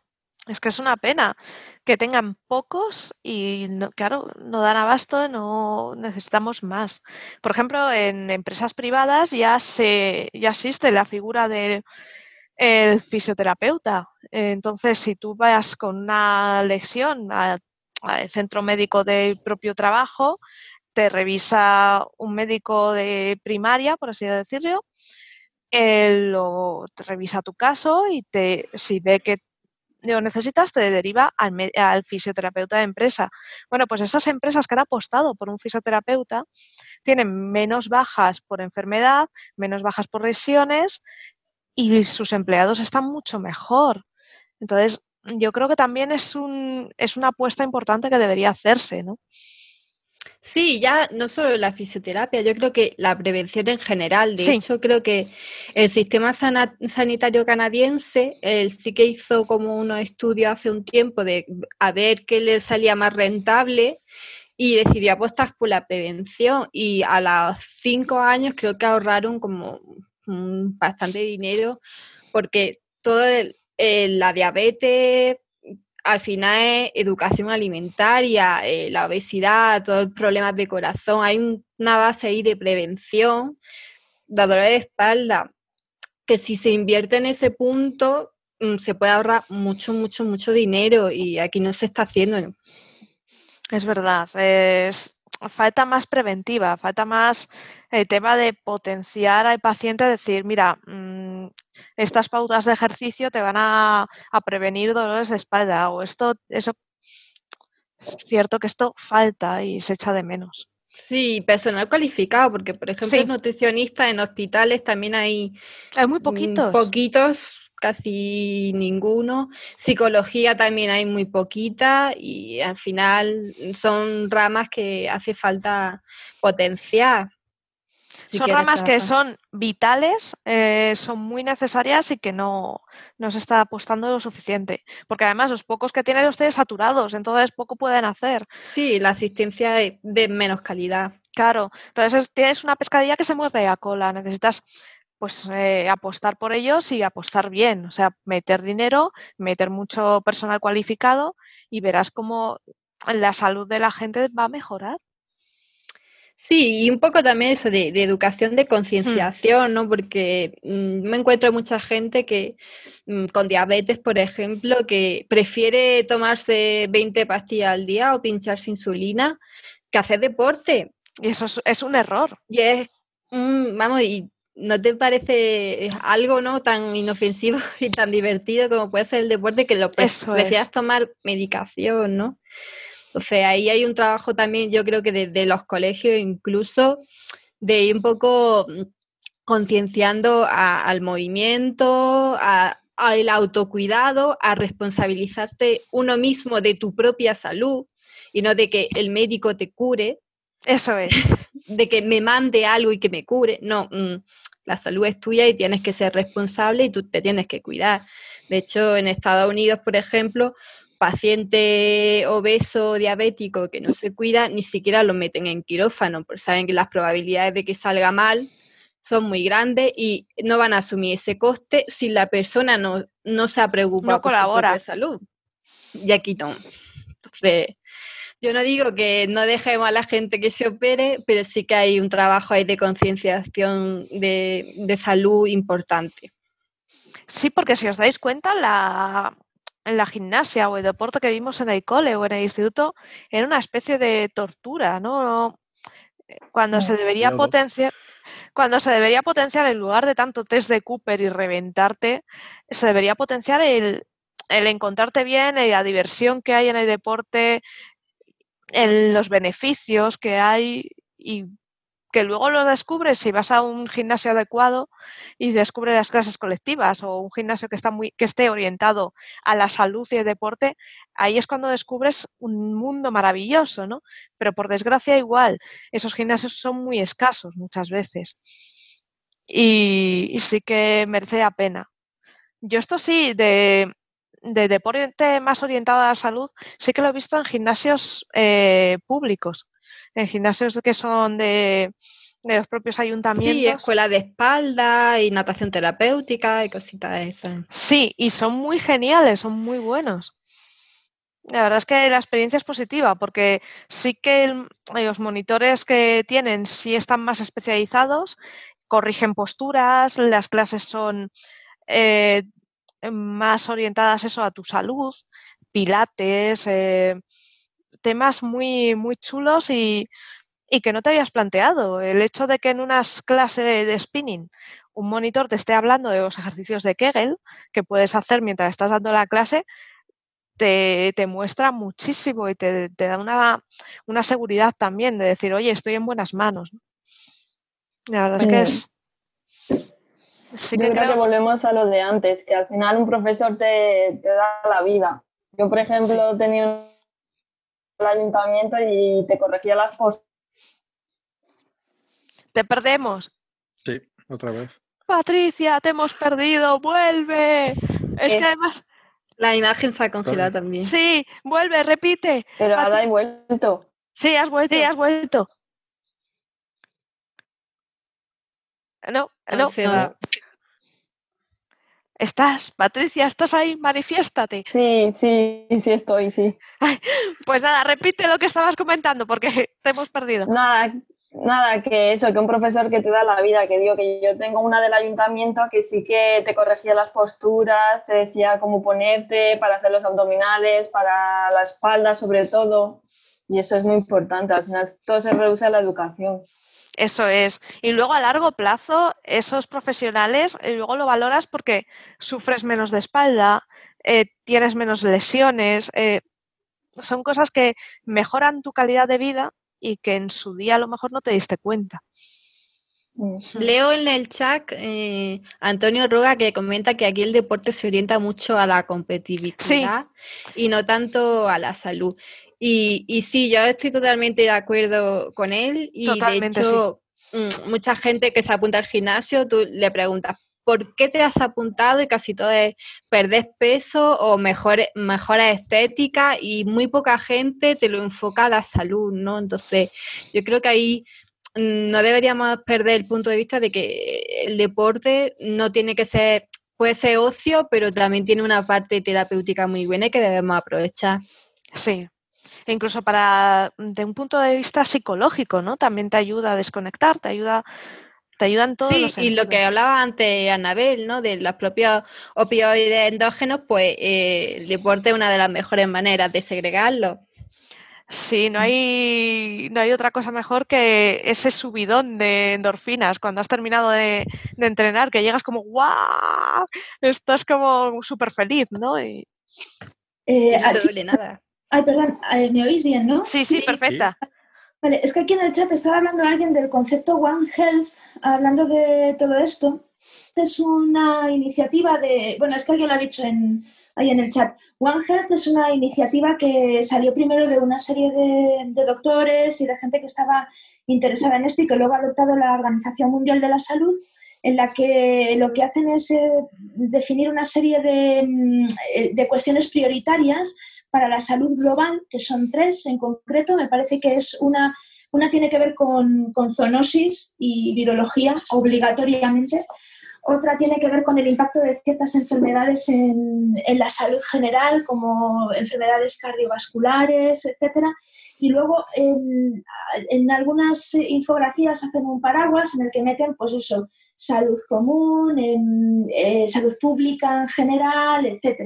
Es que es una pena que tengan pocos y, no- claro, no dan abasto, no necesitamos más. Por ejemplo, en empresas privadas ya se ya existe la figura del el fisioterapeuta. Entonces, si tú vas con una lesión al centro médico del propio trabajo, te revisa un médico de primaria, por así decirlo, él lo revisa tu caso y te, si ve que lo necesitas, te deriva al, al fisioterapeuta de empresa. Bueno, pues esas empresas que han apostado por un fisioterapeuta tienen menos bajas por enfermedad, menos bajas por lesiones y sus empleados están mucho mejor. Entonces, yo creo que también es, un, es una apuesta importante que debería hacerse, ¿no? Sí, ya no solo la fisioterapia, yo creo que la prevención en general. De Sí. hecho, creo que el sistema sana- sanitario canadiense él sí que hizo como unos estudios hace un tiempo de a ver qué le salía más rentable y decidió apostar por la prevención. Y a los cinco años creo que ahorraron como bastante dinero porque todo el- el- la diabetes al final es educación alimentaria, eh, la obesidad, todos los problemas de corazón. Hay un- una base ahí de prevención, de dolor de espalda, que si se invierte en ese punto, mm, se puede ahorrar mucho, mucho, mucho dinero y aquí no se está haciendo. Es verdad, es, falta más preventiva, falta más el tema de potenciar al paciente, decir, mira, mm, estas pautas de ejercicio te van a, a prevenir dolores de espalda o esto, eso, es cierto que esto falta y se echa de menos. Sí, personal cualificado, porque por ejemplo, Sí. nutricionistas en hospitales también hay Hay muy Mm, poquitos. Poquitos, casi ninguno. Psicología también hay muy poquita y al final son ramas que hace falta potenciar. Si son ramas que son vitales, eh, son muy necesarias y que no, no se está apostando lo suficiente. Porque además los pocos que tienen los tienen saturados, entonces poco pueden hacer. Sí, la asistencia de menos calidad. Claro, entonces es- tienes una pescadilla que se mueve a cola, necesitas pues eh, apostar por ellos y apostar bien, o sea, meter dinero, meter mucho personal cualificado y verás cómo la salud de la gente va a mejorar. Sí, y un poco también eso de, de educación, de concienciación, ¿no? Porque mm, me encuentro mucha gente que mm, con diabetes, por ejemplo, que prefiere tomarse 20 pastillas al día o pincharse insulina que hacer deporte. Y eso es, es un error. Y es, mm, vamos, y ¿no te parece algo, no? Tan inofensivo y tan divertido como puede ser el deporte que lo prefieras tomar medicación, ¿no? Entonces ahí hay un trabajo también, yo creo que desde los colegios incluso, de ir un poco mm, concienciando a- al movimiento, a, al autocuidado, a responsabilizarte uno mismo de tu propia salud y no de que el médico te cure, Eso es. de que me mande algo y que me cure. No, mm, la salud es tuya y tienes que ser responsable y tú te tienes que cuidar. De hecho, en Estados Unidos, por ejemplo, paciente obeso diabético que no se cuida, ni siquiera lo meten en quirófano, porque saben que las probabilidades de que salga mal son muy grandes y no van a asumir ese coste si la persona no, no se ha preocupado No por su colabora. salud. Y aquí no. Entonces, yo no digo que no dejemos a la gente que se opere, pero sí que hay un trabajo ahí de concienciación de, de salud importante. Sí, porque si os dais cuenta, la, en la gimnasia o el deporte que vimos en el cole o en el instituto era una especie de tortura, ¿no? Cuando se debería Claro. potenciar, cuando se debería potenciar en lugar de tanto test de Cooper y reventarte, se debería potenciar el, el encontrarte bien, la diversión que hay en el deporte, el- los beneficios que hay y que luego lo descubres si vas a un gimnasio adecuado y descubres las clases colectivas o un gimnasio que está muy que esté orientado a la salud y el deporte, ahí es cuando descubres un mundo maravilloso, ¿no? Pero por desgracia igual, esos gimnasios son muy escasos muchas veces. Y, sí que merece la pena. Yo esto sí, de, de deporte más orientado a la salud, sí que lo he visto en gimnasios eh, públicos, en gimnasios que son de, de los propios Sí, ayuntamientos. escuela de espalda y natación terapéutica y cositas de esas. Sí, y son muy geniales, son muy buenos. La verdad es que la experiencia es positiva porque sí que el- los monitores que tienen sí están más especializados, corrigen posturas, las clases son eh, más orientadas eso a tu salud, pilates, eh, temas muy, muy chulos y, y que no te habías planteado. El hecho de que en unas clases de, de spinning un monitor te esté hablando de los ejercicios de Kegel que puedes hacer mientras estás dando la clase, te, te muestra muchísimo y te, te da una, una seguridad también de decir, oye, estoy en buenas manos. ¿no? La verdad es que Mm. es... Sí Yo que creo, que volvemos a lo de antes, que al final un profesor te, te da la vida. Yo, por ejemplo, tenía el ayuntamiento y te corregía las posturas. te perdemos. Sí, otra vez. Patricia, te hemos perdido, vuelve. Es que además, La imagen se ha congelado Claro. también. sí, vuelve, repite. Pero Patri- ahora he vuelto. Sí, has vuelto, sí, has vuelto. No, No, no, se no, va. Estás, Patricia, estás ahí, manifiéstate. Sí, sí, sí estoy, sí. Pues nada, repite lo que estabas comentando porque te hemos perdido. Nada, nada, que eso, que un profesor que te da la vida, que digo que yo tengo una del ayuntamiento que sí que te corregía las posturas, te decía cómo ponerte para hacer los abdominales, para la espalda sobre todo. Y eso es muy importante, al final todo se reduce a la educación. Eso es. Y luego a largo plazo, esos profesionales, eh, luego lo valoras porque sufres menos de espalda, eh, tienes menos lesiones, eh, son cosas que mejoran tu calidad de vida y que en su día a lo mejor no te diste cuenta. Leo en el chat eh, Antonio Roga que comenta que aquí el deporte se orienta mucho a la competitividad y no tanto a la salud. Y, y sí, yo estoy totalmente de acuerdo con él y Totalmente, de hecho mm, mucha gente que se apunta al gimnasio, tú le preguntas, ¿por qué te has apuntado? Y casi todo es perder peso o mejor, mejora estética y muy poca gente te lo enfoca a la salud, ¿no? Entonces, yo creo que ahí mm, no deberíamos perder el punto de vista de que el deporte no tiene que ser, puede ser ocio, pero también tiene una parte terapéutica muy buena y que debemos aprovechar. Sí. E incluso para, de un punto de vista psicológico, ¿no? También te ayuda a desconectar, te ayuda, te ayuda en todos Sí, los y lo que hablaba antes Anabel, ¿no? De los propios opioides endógenos, pues eh, el deporte es una de las mejores maneras de segregarlo. Sí, no hay, no hay otra cosa mejor que ese subidón de endorfinas cuando has terminado de, de entrenar, que llegas como ¡guau! Estás como súper feliz, ¿no? Y- Eh, No te duele nada. Ay, perdón, eh, ¿me oís bien, no? sí, sí, perfecta. Vale, es que aquí en el chat estaba hablando alguien del concepto One Health, hablando de todo esto. es una iniciativa de, bueno, es que alguien lo ha dicho en, ahí en el chat. One Health es una iniciativa que salió primero de una serie de, doctores y de gente que estaba interesada en esto y que luego ha adoptado la Organización Mundial de la Salud, en la que lo que hacen es eh, definir una serie de, mm, eh, de, cuestiones prioritarias para la salud global, que son tres en concreto. Me parece que es una, una tiene que ver con, con zoonosis y virología obligatoriamente otra tiene que ver con el impacto de ciertas enfermedades en, la salud general, como enfermedades cardiovasculares, etc. Y luego en, algunas infografías hacen un paraguas en el que meten, pues eso, salud común, eh, salud pública en general, etc.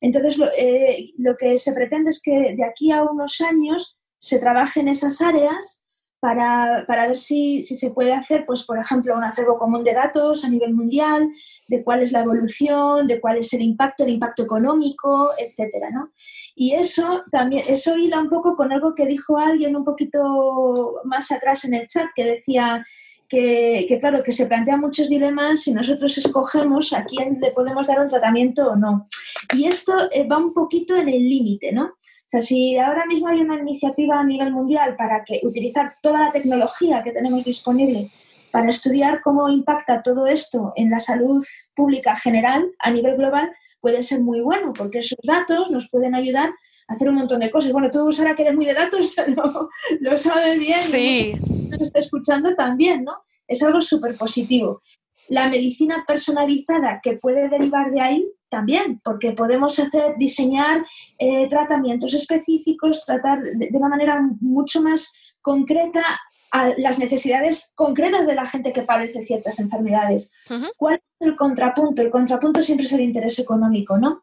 Entonces, lo, eh, lo que se pretende es que de aquí a unos años se trabaje en esas áreas para, para ver si, si, se puede hacer, pues, por ejemplo, un acervo común de datos a nivel mundial, de cuál es la evolución, de cuál es el impacto, el impacto económico, etcétera, ¿no? Y eso también, eso hila un poco con algo que dijo alguien un poquito más atrás en el chat, que decía que, claro, que se plantean muchos dilemas si nosotros escogemos a quién le podemos dar un tratamiento o no. Y esto eh, va un poquito en el límite, ¿no? sea, si ahora mismo hay una iniciativa a nivel mundial para que utilizar toda la tecnología que tenemos disponible para estudiar cómo impacta todo esto en la salud pública general a nivel global, puede ser muy bueno, porque esos datos nos pueden ayudar hacer un montón de cosas. Bueno, tú ahora que eres muy de datos, lo, lo sabes bien, sí. y nos está escuchando también, ¿no? Es algo súper positivo. La medicina personalizada que puede derivar de ahí también, porque podemos hacer, diseñar eh, tratamientos específicos, tratar de, una manera mucho más concreta a las necesidades concretas de la gente que padece ciertas enfermedades. ¿Cuál es el contrapunto? El contrapunto siempre es el interés económico, ¿no?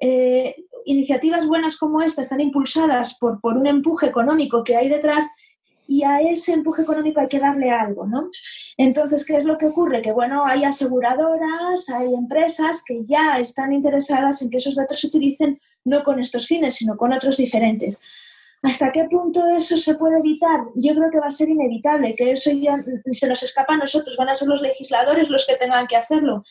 Eh, iniciativas buenas como esta están impulsadas por, por un empuje económico que hay detrás y a ese empuje económico hay que darle algo, ¿no? Entonces, ¿qué es lo que ocurre? Que, bueno, hay aseguradoras, hay empresas que ya están interesadas en que esos datos se utilicen no con estos fines, sino con otros diferentes. ¿Hasta qué punto eso se puede evitar? Yo creo que va a ser inevitable, que eso ya se nos escapa a nosotros, van a ser los legisladores los que tengan que hacerlo.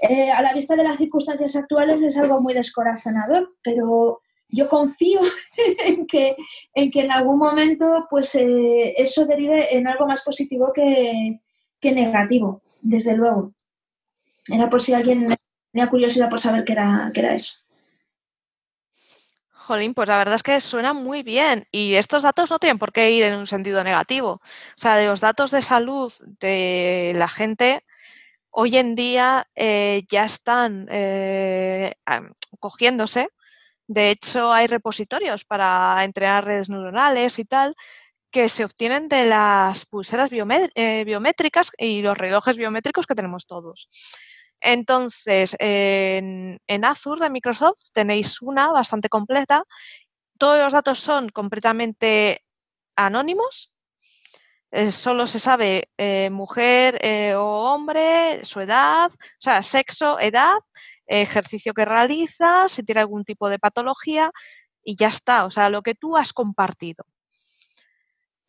Eh, a la vista de las circunstancias actuales es algo muy descorazonador, pero yo confío en que, en algún momento pues, eh, eso derive en algo más positivo que, negativo, desde luego. Era por si alguien tenía curiosidad por saber qué era, qué era eso. Jolín, pues la verdad es que suena muy bien y estos datos no tienen por qué ir en un sentido negativo. O sea, de los datos de salud de la gente, hoy en día eh, ya están eh, cogiéndose de hecho, hay repositorios para entrenar redes neuronales y tal que se obtienen de las pulseras eh, biométricas y los relojes biométricos que tenemos todos. Entonces, en, Azure de Microsoft tenéis una bastante completa. Todos los datos son completamente anónimos. Eh, solo se sabe eh, mujer o hombre, su edad, o sea, sexo, edad ejercicio que realizas, si tiene algún tipo de patología y ya está, o sea, lo que tú has compartido.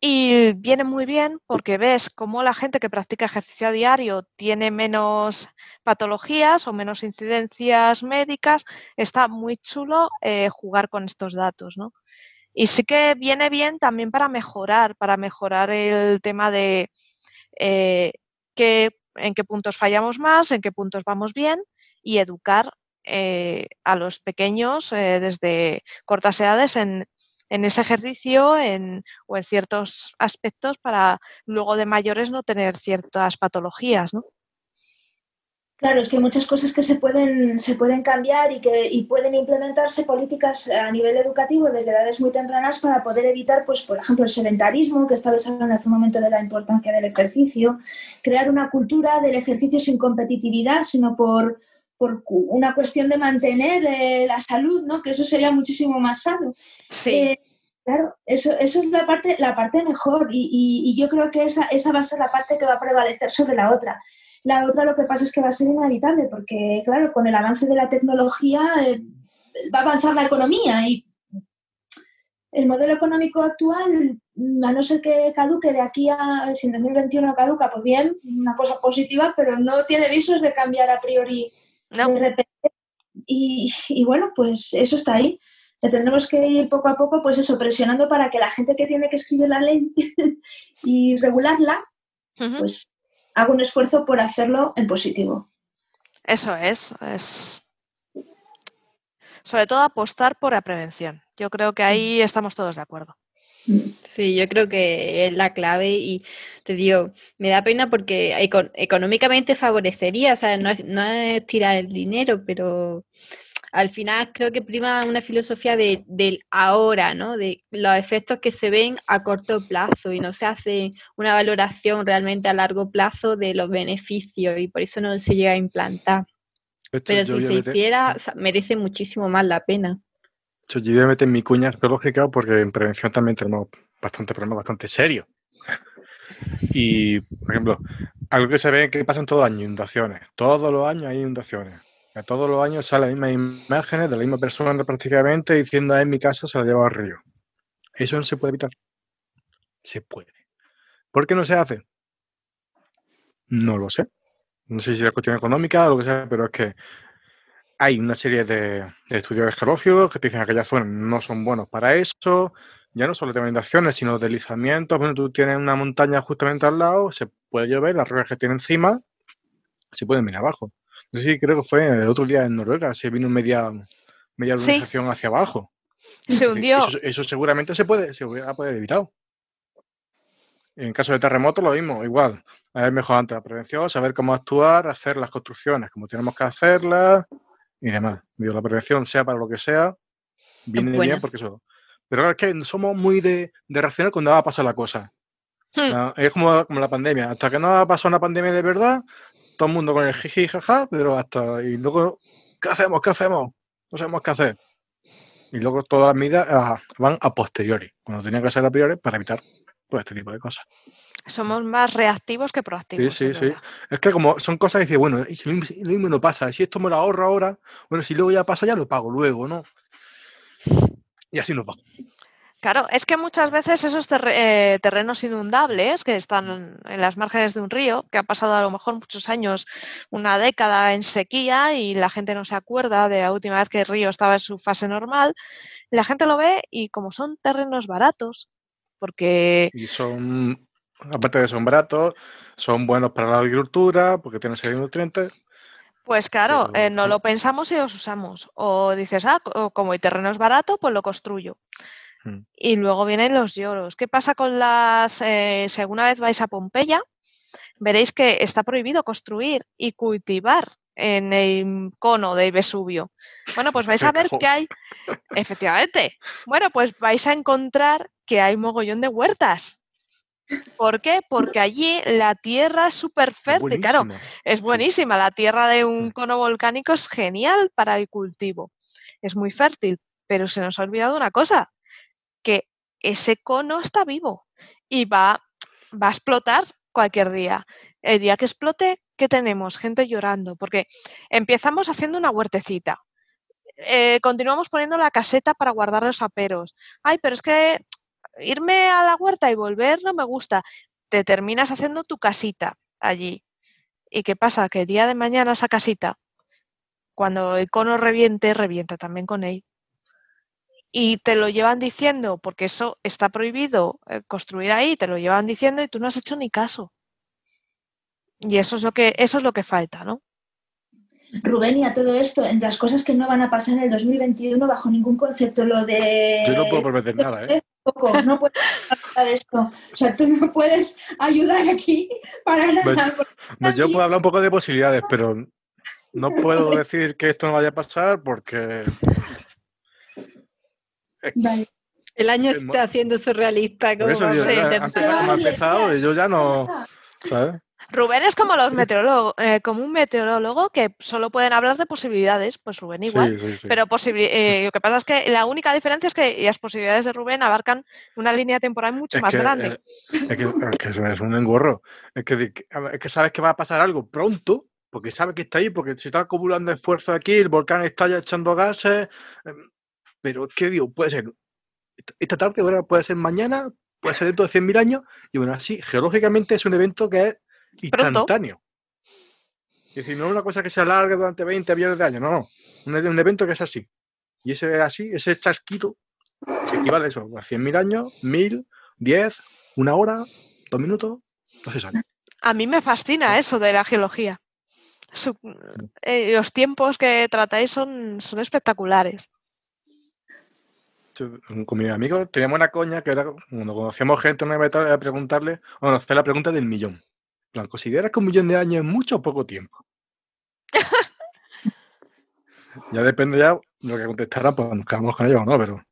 Y viene muy bien porque ves cómo la gente que practica ejercicio a diario tiene menos patologías o menos incidencias médicas. Está muy chulo eh, jugar con estos datos, ¿no? Y sí que viene bien también para mejorar, para mejorar el tema de eh, en qué puntos fallamos más, en qué puntos vamos bien y educar eh, a los pequeños eh, desde cortas edades en, ese ejercicio o en ciertos aspectos para luego de mayores no tener ciertas patologías, ¿no? Claro, es que hay muchas cosas que se pueden, se pueden cambiar y que y pueden implementarse políticas a nivel educativo desde edades muy tempranas para poder evitar, pues, por ejemplo, el sedentarismo, que estabas hablando hace un momento de la importancia del ejercicio, crear una cultura del ejercicio sin competitividad, sino por, por una cuestión de mantener eh, la salud, ¿no? Que eso sería muchísimo más sano. Sí. Eh, claro, eso, eso es la parte, la parte mejor y, y, yo creo que esa, esa va a ser la parte que va a prevalecer sobre la otra. La otra lo que pasa es que va a ser inevitable porque, claro, con el avance de la tecnología eh, va a avanzar la economía y el modelo económico actual, mm, a no ser que caduque de aquí a, si en 2021 caduca, pues bien, una cosa positiva, pero no tiene visos de cambiar a priori No. de repente. Y, y bueno, pues eso está ahí. Le tendremos que ir poco a poco, pues eso, presionando para que la gente que tiene que escribir la ley y regularla, pues haga un esfuerzo por hacerlo en positivo. Eso es, es. Sobre todo apostar por la prevención. Yo creo que Sí. ahí estamos todos de acuerdo. Sí, yo creo que es la clave y te digo, me da pena porque eco- económicamente favorecería, o sea, no es, no es tirar el dinero, pero al final creo que prima una filosofía de, del ahora, ¿no? De los efectos que se ven a corto plazo y no se hace una valoración realmente a largo plazo de los beneficios y por eso no se llega a implantar. Pero si se meter- hiciera, o sea, merece muchísimo más la pena. Yo voy a meter mi cuña arqueológica porque en prevención también tenemos bastante problemas bastante serios. Y, por ejemplo, algo que se ve que pasa en todo el año, inundaciones. Todos los años hay inundaciones. Que todos los años salen las mismas imágenes de la misma persona prácticamente diciendo, "Ah, en mi caso se la lleva al río. Eso no se puede evitar. Se puede. ¿Por qué no se hace? No lo sé. No sé si es cuestión económica o lo que sea, pero es que hay una serie de, de estudios geológicos que te dicen que aquellas zonas no son buenos para eso. Ya no solo de inundaciones, sino deslizamientos. Bueno, tú tienes una montaña justamente al lado, se puede llover, las rocas que tiene encima se pueden venir abajo. Si creo que fue el otro día en Noruega, se vino media, media Sí. urbanización hacia abajo. Se hundió. Eso, eso seguramente se puede, se hubiera podido evitado. En caso de terremoto, lo mismo, igual. Es mejor antes la prevención, saber cómo actuar, hacer las construcciones como tenemos que hacerlas y demás. Digo, la prevención, sea para lo que sea, viene bien porque eso. Pero claro, es que somos muy de, de reaccionar cuando va a pasar la cosa. Hmm. Ah, Es como, como la pandemia. Hasta que no ha pasado una pandemia de verdad, todo el mundo con el jiji jaja, pero hasta. Y luego, ¿qué hacemos? ¿Qué hacemos? No sabemos qué hacer. Y luego todas las medidas ah, van a posteriori, cuando tenían que ser a priori para evitar todo este tipo de cosas. Somos más reactivos que proactivos. sí, sí. verdad. Es que como son cosas que dices, bueno, y si lo mismo, lo mismo no pasa, si esto me lo ahorro ahora, bueno, si luego ya pasa, ya lo pago luego, ¿no? Y así nos va. Claro, es que muchas veces esos eh, terrenos inundables que están en las márgenes de un río, que ha pasado a lo mejor muchos años, una década en sequía y la gente no se acuerda de la última vez que el río estaba en su fase normal, la gente lo ve y como son terrenos baratos, porque Y son, aparte de que son baratos, son buenos para la agricultura, porque tienen serie de nutrientes. Pues claro, eh, no mm. lo pensamos y los usamos. O dices, ah, co- como el terreno es barato, pues lo construyo. Mm. Y luego vienen los lloros. ¿Qué pasa con las... eh, si alguna vez vais a Pompeya, veréis que está prohibido construir y cultivar en el cono del Vesubio. Bueno, pues vais a ver que hay... Efectivamente. Bueno, pues vais a encontrar que hay mogollón de huertas. ¿Por qué? Porque allí la tierra es súper fértil. Claro, es buenísima, la tierra de un Mm. cono volcánico es genial para el cultivo, es muy fértil, pero se nos ha olvidado una cosa, que ese cono está vivo y va, va a explotar cualquier día. El día que explote, ¿qué tenemos? Gente llorando, porque empezamos haciendo una huertecita. eh, continuamos poniendo la caseta para guardar los aperos. Ay, pero es que irme a la huerta y volver no me gusta. Te terminas haciendo tu casita allí. ¿Y qué pasa? Que el día de mañana esa casita, cuando el cono reviente, revienta también con él. Y te lo llevan diciendo, porque eso está prohibido eh, construir ahí, te lo llevan diciendo y tú no has hecho ni caso. Y eso es lo que, eso es lo que falta, ¿no? Rubén, y a todo esto, entre las cosas que no van a pasar en el 2021 bajo ningún concepto, lo de... Yo no puedo prometer nada, ¿eh? Poco, no puedes hablar nada de esto. O sea, tú no puedes ayudar aquí para Pues- nada. Pues yo puedo hablar un poco de posibilidades, pero no puedo decir que esto no vaya a pasar porque Vale. El año está siendo surrealista. como eso Sí, ya, empezado y yo ya no, ¿sabes? Rubén es como los meteorólogos, eh, como un meteorólogo que solo pueden hablar de posibilidades, pues Rubén igual. Sí, sí, sí. Pero eh, lo que pasa es que la única diferencia es que las posibilidades de Rubén abarcan una línea temporal mucho Es más que, grande. eh, es que, es que es un engorro. Es que, es que sabes que va a pasar algo pronto, porque sabes que está ahí, porque se está acumulando esfuerzo aquí, el volcán está ya echando gases. Pero que digo, puede ser esta tarde, ahora puede ser mañana, puede ser dentro de 100.000 años, y bueno, así, geológicamente es un evento que es instantáneo. Es decir, no es una cosa que se alargue durante 20 millones de años, no, no. Un, un evento que es así. Y ese así, ese chasquito, que equivale a eso, a 100.000 años, 1.000, 10, una hora, dos minutos, no se sabe. A mí me fascina eso de la geología. Su- eh, los tiempos que tratáis son, son espectaculares. Con mis amigos teníamos una coña que era cuando conocíamos gente en una meta era preguntarle, bueno, hacer la pregunta del millón. Plan, ¿consideras que un millón de años es mucho o poco tiempo? ya depende ya de lo que contestaran, pues nos quedamos con ellos o no, pero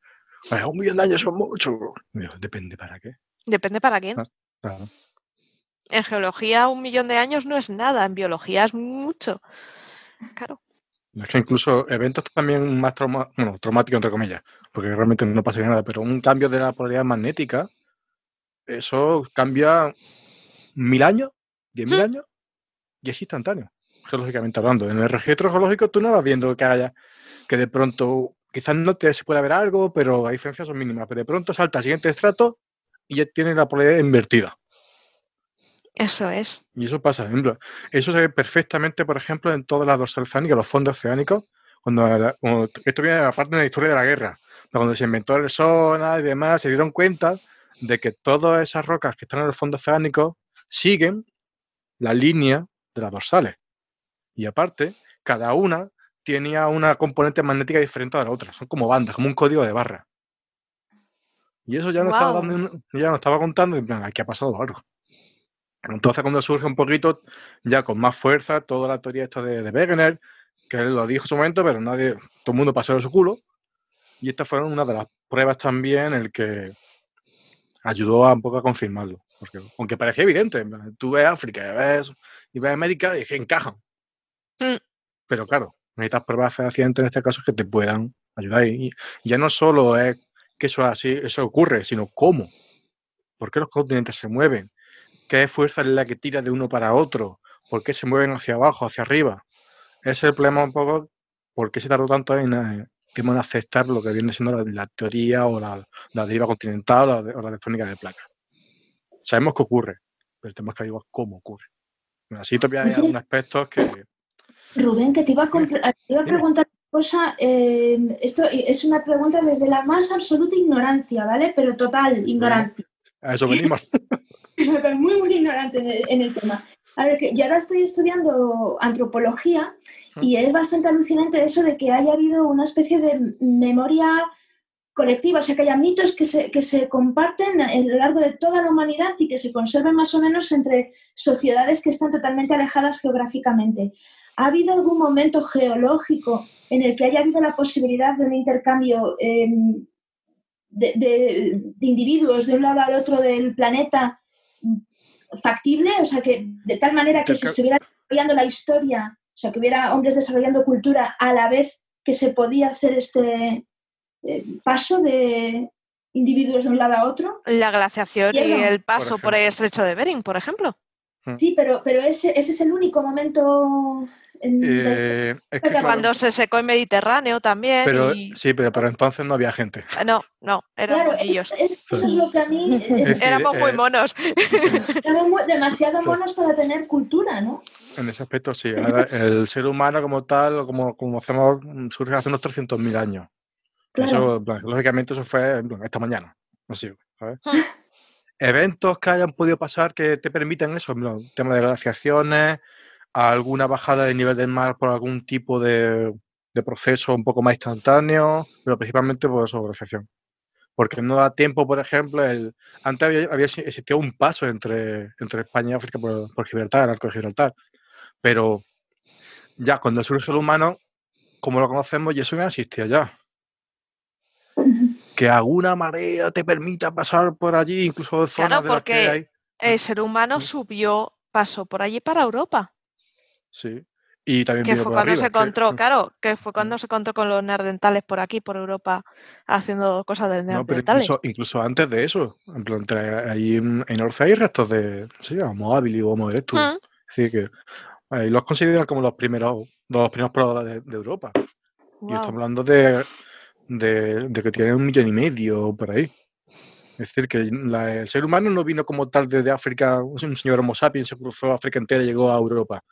"Pues, un millón de años son mucho. Y depende para qué. Depende para quién. Ah. Claro. En geología un millón de años no es nada, en biología es mucho. Claro. Es que incluso eventos también más trauma- bueno, traumáticos, entre comillas, porque realmente no pasaría nada, pero un cambio de la polaridad magnética, eso cambia mil años, diez mil Hmm. años, y es instantáneo, geológicamente hablando. En el registro geológico tú no vas viendo que haya, que de pronto, quizás no te se pueda ver algo, pero las diferencias son mínimas, pero de pronto salta al siguiente estrato y ya tiene la polaridad invertida. Eso es. Y eso pasa, por ejemplo, eso se ve perfectamente, por ejemplo, en todas las dorsales oceánicas, los fondos oceánicos, cuando, la- cuando- esto viene aparte de la historia de la guerra, pero cuando se inventó el sonar y demás, se dieron cuenta de que todas esas rocas que están en el fondo oceánico siguen la línea de las dorsales. Y aparte, cada una tenía una componente magnética diferente a la otra, son como bandas, como un código de barra. Y eso ya nos estaba, dando ya nos estaba contando, en plan, aquí ha pasado algo. Entonces, cuando surge un poquito, ya con más fuerza, toda la teoría esta de, de Wegener, que él lo dijo en su momento, pero nadie, todo el mundo pasó de su culo. Y estas fueron una de las pruebas también en el que ayudó a un poco a confirmarlo. Porque, aunque parecía evidente, tú ves África y ves, y ves América y que encajan. Mm. Pero claro, necesitas pruebas fehacientes en este caso que te puedan ayudar. Y, y ya no solo es que eso así, eso ocurre, sino cómo. ¿Por qué los continentes se mueven? ¿Qué fuerza es la que tira de uno para otro? ¿Por qué se mueven hacia abajo, hacia arriba? Ese es el problema un poco, ¿por qué se tardó tanto en, eh, en aceptar lo que viene siendo la, la teoría o la, la deriva continental o la, o la tectónica de placas? Sabemos que ocurre, pero tenemos que averiguar cómo ocurre. Bueno, así todavía hay algunos aspectos que... Rubén, que te iba a, te iba a preguntar una cosa. eh, esto es una pregunta desde la más absoluta ignorancia, ¿vale? Pero total ignorancia. A eso venimos. muy, muy ignorante en el, en el tema. A ver, que yo ahora estoy estudiando antropología y es bastante alucinante eso de que haya habido una especie de memoria colectiva, o sea, que haya mitos que se, que se comparten a lo largo de toda la humanidad y que se conserven más o menos entre sociedades que están totalmente alejadas geográficamente. ¿Ha habido algún momento geológico en el que haya habido la posibilidad de un intercambio eh, de, de- de individuos de un lado al otro del planeta factible? O sea, que de tal manera que se estuviera desarrollando la historia, o sea, que hubiera hombres desarrollando cultura a la vez que se podía hacer este eh, paso de individuos de un lado a otro. La glaciación y el paso por, el estrecho de Bering, por ejemplo. Sí, pero, pero ese, ese es el único momento. Eh, es que, Porque claro, Cuando se secó el Mediterráneo también. pero, y- sí, pero, pero entonces no había gente. Ah, No, no, eran Claro, es- moquillos. es- eso es lo que a mí eh, Éramos muy eh, monos. éramos muy- demasiado monos para tener cultura, ¿no? En ese aspecto, sí. Ahora, el ser humano como tal, como, como hacemos, surge hace unos 300.000 años. Claro. Eso, plan, lógicamente, eso fue esta mañana. Así, ¿sabes? Eventos que hayan podido pasar que te permitan eso, plan, tema de glaciaciones, alguna bajada del nivel del mar por algún tipo de, proceso un poco más instantáneo, pero principalmente por eso, glaciación. Porque no da tiempo, por ejemplo, el, antes había, existido un paso entre, entre España y África por, por Gibraltar, el arco de Gibraltar. Pero ya cuando surge el humano, como lo conocemos, y eso ya existía ya. Que alguna marea te permita pasar por allí, incluso de zonas Claro, de las que porque- hay. El ser humano Mm. subió, pasó por allí para Europa. Sí. Y también Que fue cuando arriba, se que- encontró, claro, que fue cuando se encontró con los neandertales por aquí, por Europa, haciendo cosas de No, pero neandertales. incluso, incluso antes de eso, en plan, ahí en, en Orce hay restos de, sí, Homo habilis o Homo erectus. Mm, decir, que ahí los consideran como los primeros, los primeros pobladores de, de Europa. Y guau. estamos hablando de de, de que tienen un millón y medio por ahí. Es decir, que la- el ser humano no vino como tal desde África, un señor Homo sapiens se cruzó África entera y llegó a Europa,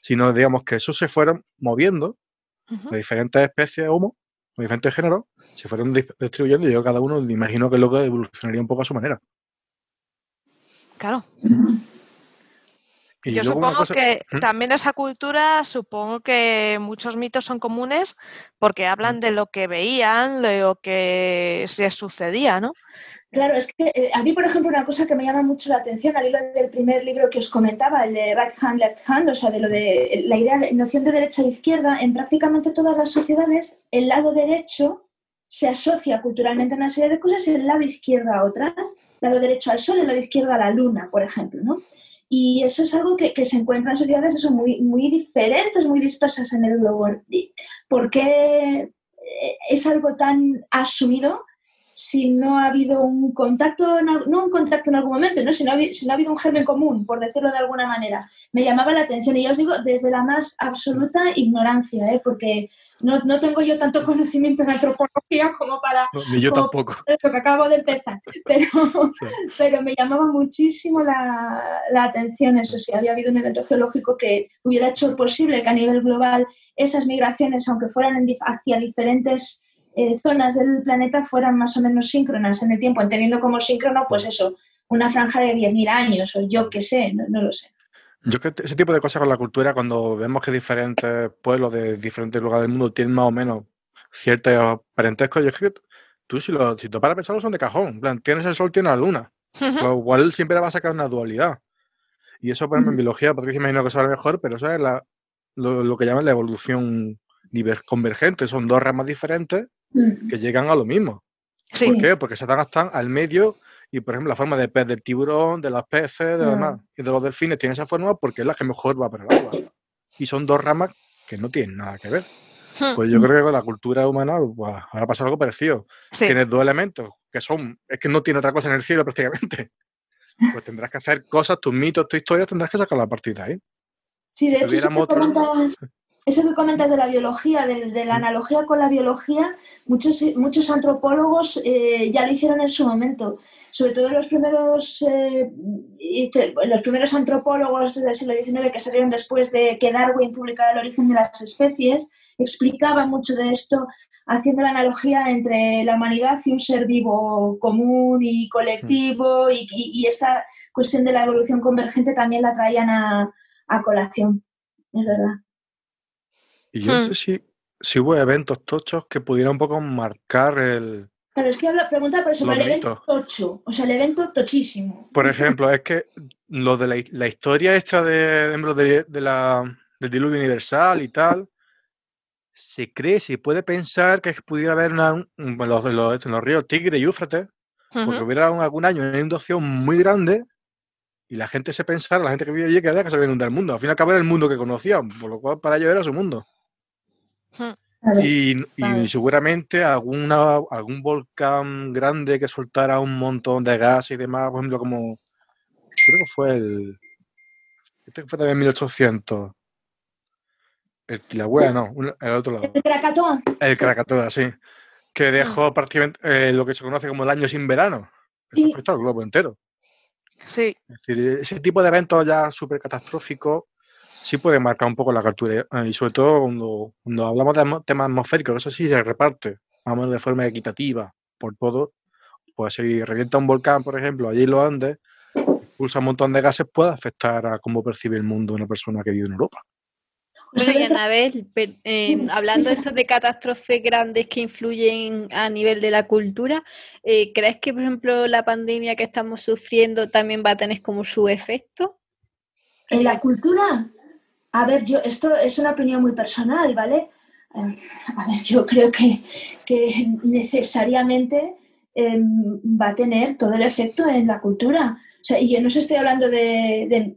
sino digamos que eso se fueron moviendo, Ujú. de diferentes especies Homo, de diferentes géneros, se fueron dis- distribuyendo y yo cada uno me imagino que luego evolucionaría un poco a su manera. Claro. Y Yo supongo cosa- que ¿Mm? también esa cultura, supongo que muchos mitos son comunes porque hablan de lo que veían, de lo que se sucedía, ¿no? Claro, es que eh, a mí, por ejemplo, una cosa que me llama mucho la atención al hilo del primer libro que os comentaba, el de Right Hand, Left Hand, o sea, de lo de la idea de noción de derecha e izquierda, en prácticamente todas las sociedades, el lado derecho se asocia culturalmente a una serie de cosas y el lado izquierdo a otras. Lado derecho al sol y el lado izquierdo a la luna, por ejemplo, ¿no? Y eso es algo que, que se encuentra en sociedades eso, muy, muy diferentes, muy dispersas en el globo. ¿Por qué eh, es algo tan asumido si no ha habido un contacto, no un contacto en algún momento, ¿no? Si, no ha, si no ha habido un germen común, por decirlo de alguna manera. Me llamaba la atención y ya os digo, desde la más absoluta ignorancia, ¿eh? porque no, no tengo yo tanto conocimiento en antropología como para No, ni yo como- tampoco. lo que acabo de empezar, pero, pero me llamaba muchísimo la, la atención eso, si había habido un evento geológico que hubiera hecho posible que a nivel global esas migraciones, aunque fueran en hacia diferentes eh, zonas del planeta, fueran más o menos síncronas en el tiempo, entendiendo como síncrono, pues eso, una franja de 10.000 años o yo qué sé, no, no lo sé. Yo que ese tipo de cosas con la cultura, cuando vemos que diferentes pueblos de diferentes lugares del mundo tienen más o menos ciertos parentescos, yo es que tú si, lo, si te paras a pensarlo son de cajón. En plan, tienes el sol, tienes la luna. Ujú. Lo cual siempre va a sacar una dualidad. Y eso, por ejemplo, en biología, Patricia imagino que sabe mejor, pero eso es la- lo, lo que llaman la evolución convergente. Son dos ramas diferentes Mm. que llegan a lo mismo. Sí, ¿Por qué? Porque se adaptan al medio y, por ejemplo, la forma de pez del tiburón, de los peces, de, los Mm. demás, y de los delfines tiene esa forma porque es la que mejor va para el agua. Y son dos ramas que no tienen nada que ver. Hmm, Pues yo creo que con la cultura humana pues, ahora pasa algo parecido. sí. Tienes dos elementos que son, es que no tiene otra cosa en el cielo prácticamente. Pues tendrás que hacer cosas, tus mitos, tu historia, tendrás que sacar la partida ahí. Sí, de hecho, otro- comentas, eso que comentas de la biología, de, la analogía con la biología, muchos, muchos antropólogos eh, ya lo hicieron en su momento. Sobre todo los primeros, eh, los primeros antropólogos del siglo XIX que salieron después de que Darwin publicara El origen de las especies, explicaban mucho de esto, haciendo la analogía entre la humanidad y un ser vivo común y colectivo, y, y- y esta cuestión de la evolución convergente también la traían a colación, es verdad. Y yo no Hmm. sé si, si hubo eventos tochos que pudieran un poco marcar el... Pero es que habla, pregunta por eso, por el evento tocho, o sea, el evento tochísimo. Por ejemplo, es que lo de la, la historia esta de, de, de la, del diluvio universal y tal, se cree, se puede pensar que pudiera haber una, un- los, los, en los ríos Tigre y Éufrates, porque hubiera un- algún año una inundación muy grande y la gente se pensara, la gente que vive allí, que era que se había inundado el mundo. Al fin y al cabo era el mundo que conocían, por lo cual para ellos era su mundo. Y, seguramente alguna, algún volcán grande que soltara un montón de gas y demás, por ejemplo, como creo que fue el. Este fue también en 1800. El Kilauea, no, el otro lado. El Krakatoa, El Krakatoa, sí. Que dejó prácticamente eh, lo que se conoce como el año sin verano. Eso Sí. afectó al globo entero. Sí, Es decir, ese tipo de eventos ya súper catastróficos sí puede marcar un poco la captura. eh, Y sobre todo cuando, cuando hablamos de temas atmosféricos, eso sí se reparte, vamos de forma equitativa por todo. Pues si revienta un volcán, por ejemplo, allí en los Andes, expulsa un montón de gases, puede afectar a cómo percibe el mundo una persona que vive en Europa. Pues Bueno, y a ver, Anabel, eh, hablando de eso de catástrofes grandes que influyen a nivel de la cultura, eh, ¿crees que, por ejemplo, la pandemia que estamos sufriendo también va a tener como su efecto? en la cultura, a ver, yo, esto es una opinión muy personal, ¿vale? Eh, A ver, yo creo que, que necesariamente eh, va a tener todo el efecto en la cultura. O sea, y yo no os estoy hablando de, eh,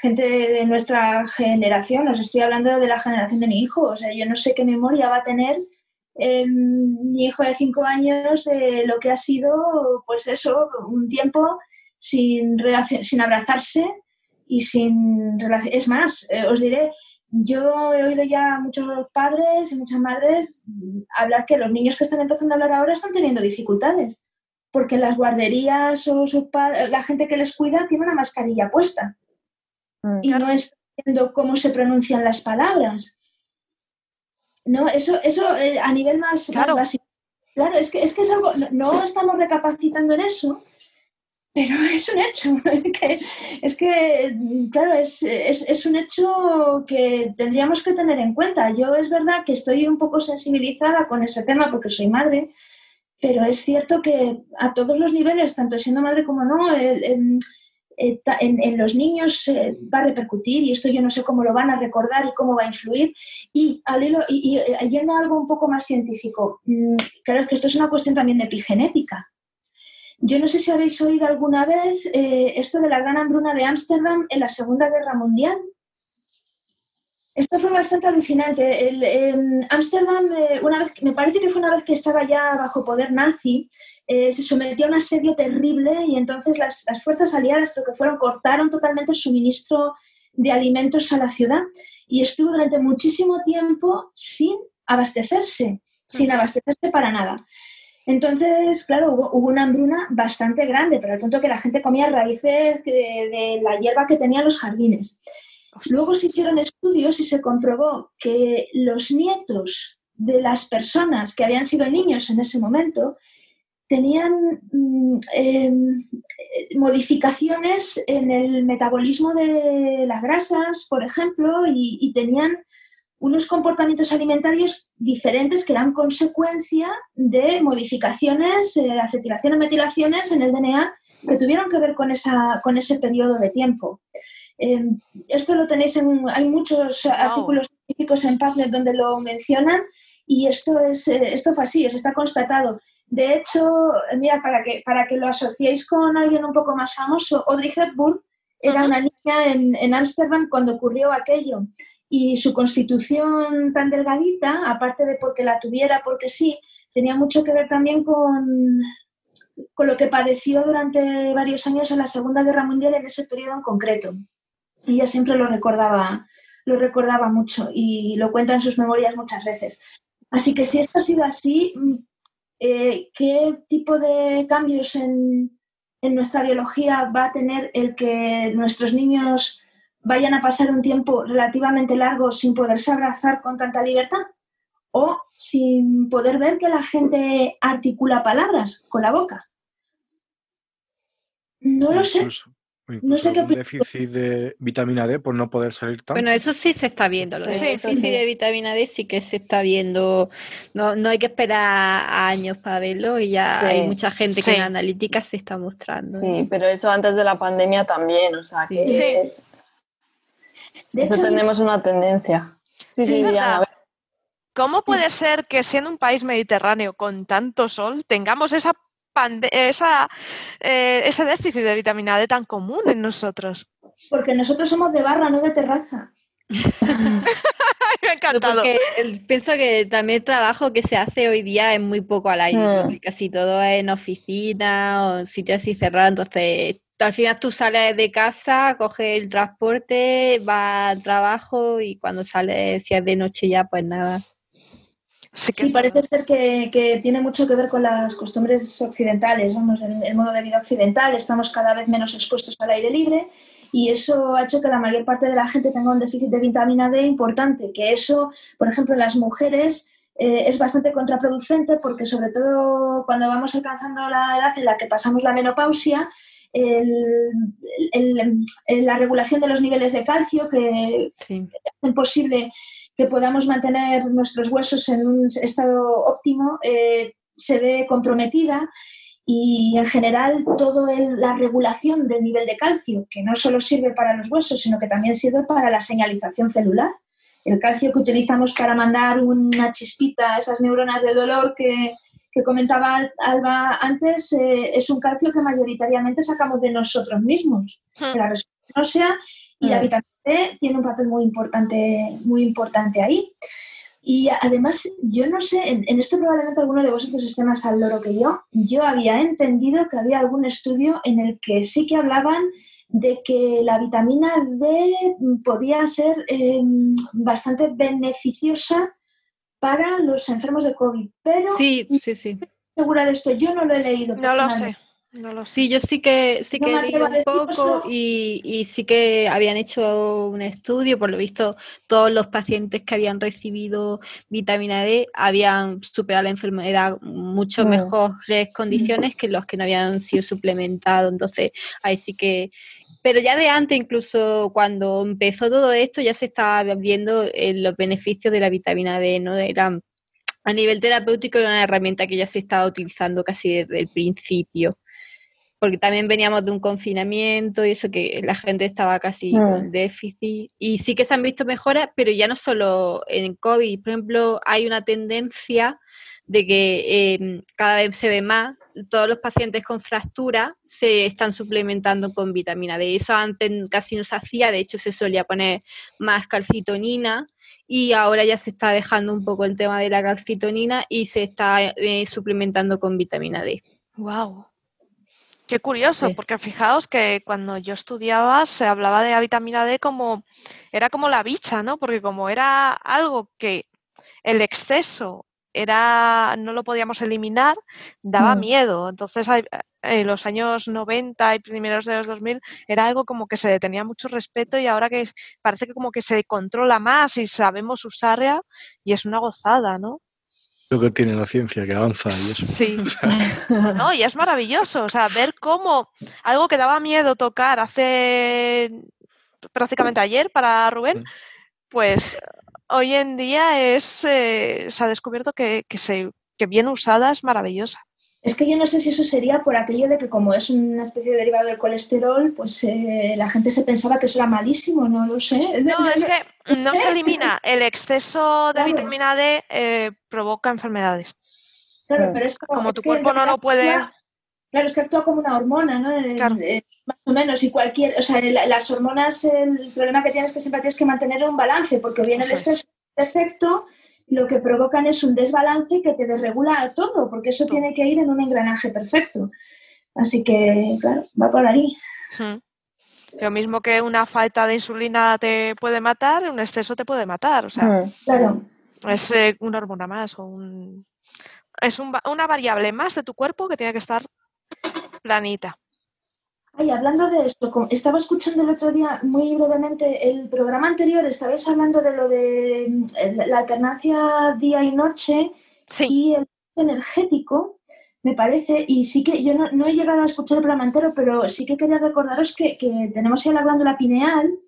gente de, nuestra generación, os estoy hablando de la generación de mi hijo. O sea, yo no sé qué memoria va a tener eh, mi hijo de cinco años de lo que ha sido, pues eso, un tiempo sin, sin abrazarse y sin relación. Es más, eh, os diré, yo he oído ya a muchos padres y muchas madres hablar que los niños que están empezando a hablar ahora están teniendo dificultades, porque las guarderías o la gente que les cuida tiene una mascarilla puesta mm, y no está viendo cómo se pronuncian las palabras. No, eso, eso eh, a nivel más, básico. Claro, es que, es que es algo, no estamos recapacitando en eso, pero es un hecho. es que, claro, es, es, un hecho que tendríamos que tener en cuenta. Yo es verdad que estoy un poco sensibilizada con ese tema porque soy madre, pero es cierto que a todos los niveles, tanto siendo madre como no, en, los niños eh, va a repercutir y esto yo no sé cómo lo van a recordar y cómo va a influir. Y, al hilo, y, y yendo a algo un poco más científico, mm, claro que esto es una cuestión también de epigenética yo no sé si habéis oído alguna vez eh, esto de la gran hambruna de Ámsterdam en la Segunda Guerra Mundial. Esto fue bastante alucinante. Ámsterdam, eh, una vez, me parece que fue una vez que estaba ya bajo poder nazi, eh, se sometió a un asedio terrible y entonces las, las, fuerzas aliadas creo que fueron, cortaron totalmente el suministro de alimentos a la ciudad y estuvo durante muchísimo tiempo sin abastecerse, sin abastecerse para nada. Entonces, claro, hubo, una hambruna bastante grande, pero al punto que la gente comía raíces de, la hierba que tenían los jardines. Luego se hicieron estudios y se comprobó que los nietos de las personas que habían sido niños en ese momento tenían mm, em, modificaciones en el metabolismo de las grasas, por ejemplo, y tenían unos comportamientos alimentarios diferentes que eran consecuencia de modificaciones, eh, acetilaciones, metilaciones en el DNA que tuvieron que ver con, esa, con ese periodo de tiempo. Em, esto lo tenéis en, hay muchos artículos científicos en PubMed donde lo mencionan y esto es, eh, esto fue así, eso está constatado. De hecho, mira, para que, para que lo asociéis con alguien un poco más famoso, Audrey Hepburn era una niña en Ámsterdam cuando ocurrió aquello y su constitución tan delgadita, aparte de porque la tuviera, porque sí, tenía mucho que ver también con, con lo que padeció durante varios años en la Segunda Guerra Mundial en ese periodo en concreto. Y ella siempre lo recordaba, lo recordaba mucho y lo cuenta en sus memorias muchas veces. Así que si esto ha sido así, eh, ¿qué tipo de cambios en, en nuestra biología va a tener el que nuestros niños vayan a pasar un tiempo relativamente largo sin poderse abrazar con tanta libertad o sin poder ver que la gente articula palabras con la boca. No lo sé. No sé qué un déficit de vitamina D por no poder salir tan. Bueno, eso sí se está viendo. Lo déficit de vitamina D sí que se está viendo. No, no hay que esperar años para verlo y ya hay mucha gente que en analítica se está mostrando. Sí, pero eso antes de la pandemia también. O sea, que es, de Eso tenemos una tendencia. Sí, sí, ¿Cómo puede ser que siendo un país mediterráneo con tanto sol tengamos esa, esa eh, ese déficit de vitamina D tan común en nosotros? Porque nosotros somos de barra, no de terraza. Me ha encantado. Porque pienso que también el trabajo que se hace hoy día es muy poco al aire, hmm. casi todo es en oficina o sitios así cerrados, entonces al final tú sales de casa, coges el transporte, vas al trabajo y cuando sales, si es de noche ya, pues nada. Sí, parece ser que, tiene mucho que ver con las costumbres occidentales, vamos, el, modo de vida occidental, estamos cada vez menos expuestos al aire libre y eso ha hecho que la mayor parte de la gente tenga un déficit de vitamina D importante, que eso, por ejemplo, en las mujeres eh, es bastante contraproducente porque sobre todo cuando vamos alcanzando la edad en la que pasamos la menopausia, la regulación de los niveles de calcio que hacen posible que podamos mantener nuestros huesos en un estado óptimo eh, se ve comprometida y en general toda la regulación del nivel de calcio, que no solo sirve para los huesos, sino que también sirve para la señalización celular. El calcio que utilizamos para mandar una chispita a esas neuronas de dolor que, que comentaba Alba antes, eh, es un calcio que mayoritariamente sacamos de nosotros mismos, hmm. de la respuesta ósea, y la vitamina D tiene un papel muy importante, muy importante ahí. Y además, yo no sé, en, esto probablemente alguno de vosotros esté más al loro que yo, yo había entendido que había algún estudio en el que sí que hablaban de que la vitamina D podía ser em, bastante beneficiosa para los enfermos de COVID. Pero sí, sí, sí. segura de esto, yo no lo he leído. No lo sé. No lo sé. Sí, yo sí que sí No que un poco y, y sí que habían hecho un estudio, por lo visto todos los pacientes que habían recibido vitamina D habían superado la enfermedad mucho Mm. mejores condiciones que los que no habían sido suplementados. Entonces, ahí sí que... Pero ya de antes, incluso cuando empezó todo esto, ya se estaba viendo eh, los beneficios de la vitamina D, ¿no? Era, a nivel terapéutico era una herramienta que ya se estaba utilizando casi desde el principio porque también veníamos de un confinamiento y eso que la gente estaba casi Mm. con déficit. Y sí que se han visto mejoras, pero ya no solo en COVID. Por ejemplo, hay una tendencia de que eh, cada vez se ve más, todos los pacientes con fractura se están suplementando con vitamina D. Eso antes casi no se hacía, de hecho se solía poner más calcitonina y ahora ya se está dejando un poco el tema de la calcitonina y se está eh, suplementando con vitamina D. Wow. Qué curioso, Sí. porque fijaos que cuando yo estudiaba se hablaba de la vitamina D como era como la bicha, ¿no? Porque como era algo que el exceso era no lo podíamos eliminar, daba Mm. miedo. Entonces, hay- en los años 90 y primeros de los 2000 era algo como que se le tenía mucho respeto y ahora que parece que como que se controla más y sabemos usarla y es una gozada, ¿no? Lo que tiene la ciencia, que avanza y eso. Sí. No, y es maravilloso, o sea, ver cómo algo que daba miedo tocar hace prácticamente ayer para Rubén, Mm. pues hoy en día es eh, se ha descubierto que, que se, que bien usada es maravillosa. Es que yo no sé si eso sería por aquello de que como es una especie de derivado del colesterol, pues eh, la gente se pensaba que eso era malísimo, no lo sé. No, es que no se elimina. El exceso de Claro. vitamina D eh, provoca enfermedades. Claro, pero es como, Como tu que cuerpo no lo puede... actúa- Claro, es que actúa como una hormona, ¿no? Claro. eh, más o menos, y cualquier, o sea, la- las hormonas, el problema que tienes es que siempre tienes que mantener un balance, porque bien el Eso es. exceso de efecto lo que provocan es un desbalance que te desregula todo, porque eso Todo. tiene que ir en un engranaje perfecto. Así que, claro, va por ahí. Mm. Lo mismo que una falta de insulina te puede matar, un exceso te puede matar. O sea, Mm. Claro. es eh, una hormona más o un... Es un una variable más de tu cuerpo que tiene que estar planita. Ay, hablando de esto, estaba escuchando el otro día muy brevemente el programa anterior, estabais hablando de lo de la alternancia día y noche Sí, y el energético, me parece, y sí que yo no, no he llegado a escuchar el programa entero, pero sí que quería recordaros que, que tenemos ya la glándula pineal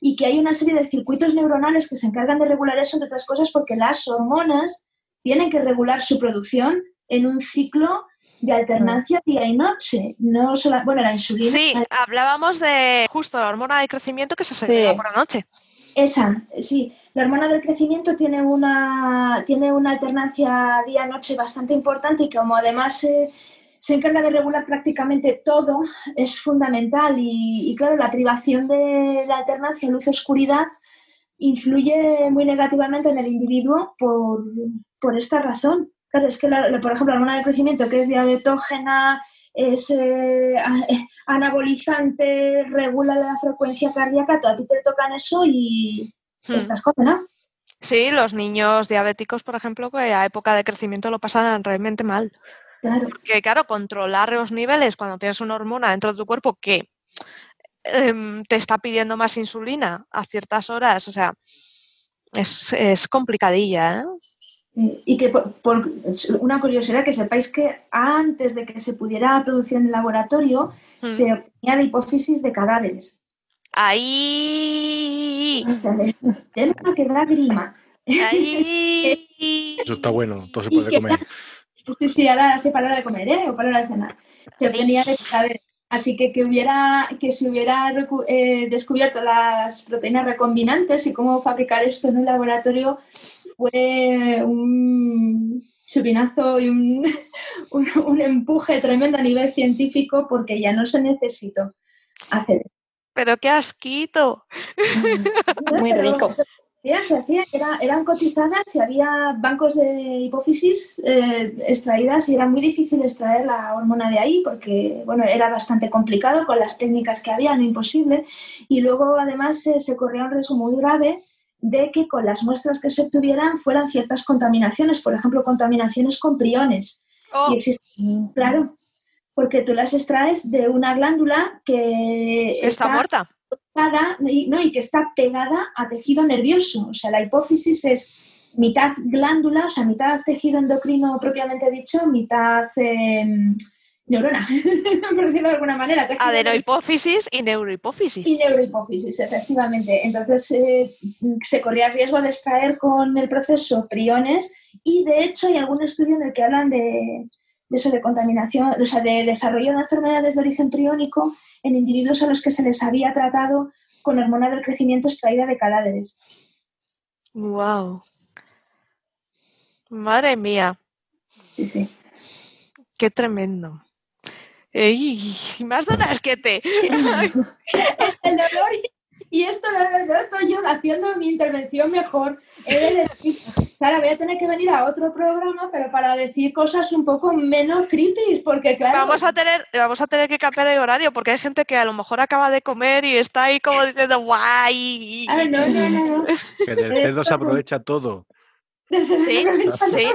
y que hay una serie de circuitos neuronales que se encargan de regular eso, entre otras cosas, porque las hormonas tienen que regular su producción en un ciclo de alternancia día y noche. No solo, bueno, la insulina. sí, hablábamos de justo la hormona de crecimiento que se Sí. segrega por la noche. Esa, sí. La hormona del crecimiento tiene una, tiene una alternancia día-noche bastante importante y como además eh, se encarga de regular prácticamente todo, es fundamental. Y, y claro, la privación de la alternancia luz-oscuridad influye muy negativamente en el individuo por, por esta razón. Claro, es que, la- por ejemplo, la hormona del crecimiento, que es diabetógena, es eh, eh, anabolizante, regula la frecuencia cardíaca, tú- a ti te tocan eso y Hmm. estás condenado. Sí, los niños diabéticos, por ejemplo, que a época de crecimiento lo pasan realmente mal. Claro. Porque, claro, controlar los niveles cuando tienes una hormona dentro de tu cuerpo que em, te está pidiendo más insulina a ciertas horas, o sea, es, es complicadilla, ¿eh? Y que por, por una curiosidad, que sepáis que antes de que se pudiera producir en el laboratorio, Mm. se obtenía de hipófisis de cadáveres. Ahí, tema que da grima. ahí. Eso está bueno, todo se puede comer. Sí, sí, ahora sí para la hora de comer, ¿eh? O para la hora de cenar. Se obtenía de cadáveres. Así que que, hubiera, que se hubiera eh, descubierto las proteínas recombinantes y cómo fabricar esto en un laboratorio fue un chupinazo y un, un, un empuje tremendo a nivel científico porque ya no se necesitó hacer esto. Pero qué asquito. Muy rico. Se hacía, era- eran cotizadas y había bancos de hipófisis eh, extraídas y era muy difícil extraer la hormona de ahí porque, bueno, era bastante complicado con las técnicas que había, no imposible. Y luego, además, eh, se corría un riesgo muy grave de que con las muestras que se obtuvieran fueran ciertas contaminaciones, por ejemplo, contaminaciones con priones. Oh, Y existen, claro, porque tú las extraes de una glándula que está muerta. Pegada, no, y que está pegada a tejido nervioso. O sea, la hipófisis es mitad glándula, o sea, mitad tejido endocrino propiamente dicho, mitad eh, neurona, por decirlo de alguna manera. Adenohipófisis y neurohipófisis. y neurohipófisis, efectivamente. Entonces eh, se corría el riesgo de extraer con el proceso priones y de hecho hay algún estudio en el que hablan de, de eso, de contaminación, o sea, de desarrollo de enfermedades de origen priónico en individuos a los que se les había tratado con hormona del crecimiento extraída de cadáveres. Wow. Madre mía, Sí, sí. qué tremendo. Ey, más de un asquete. El dolor y, esto no, estoy yo haciendo mi intervención mejor. He de decir, Sara, voy a tener que venir a otro programa, pero para decir cosas un poco menos creepy, porque claro... Vamos a tener, vamos a tener que cambiar el horario porque hay gente que a lo mejor acaba de comer y está ahí como diciendo guay. Ah, no, no, no, no. Que del cerdo se aprovecha todo. Sí, sí.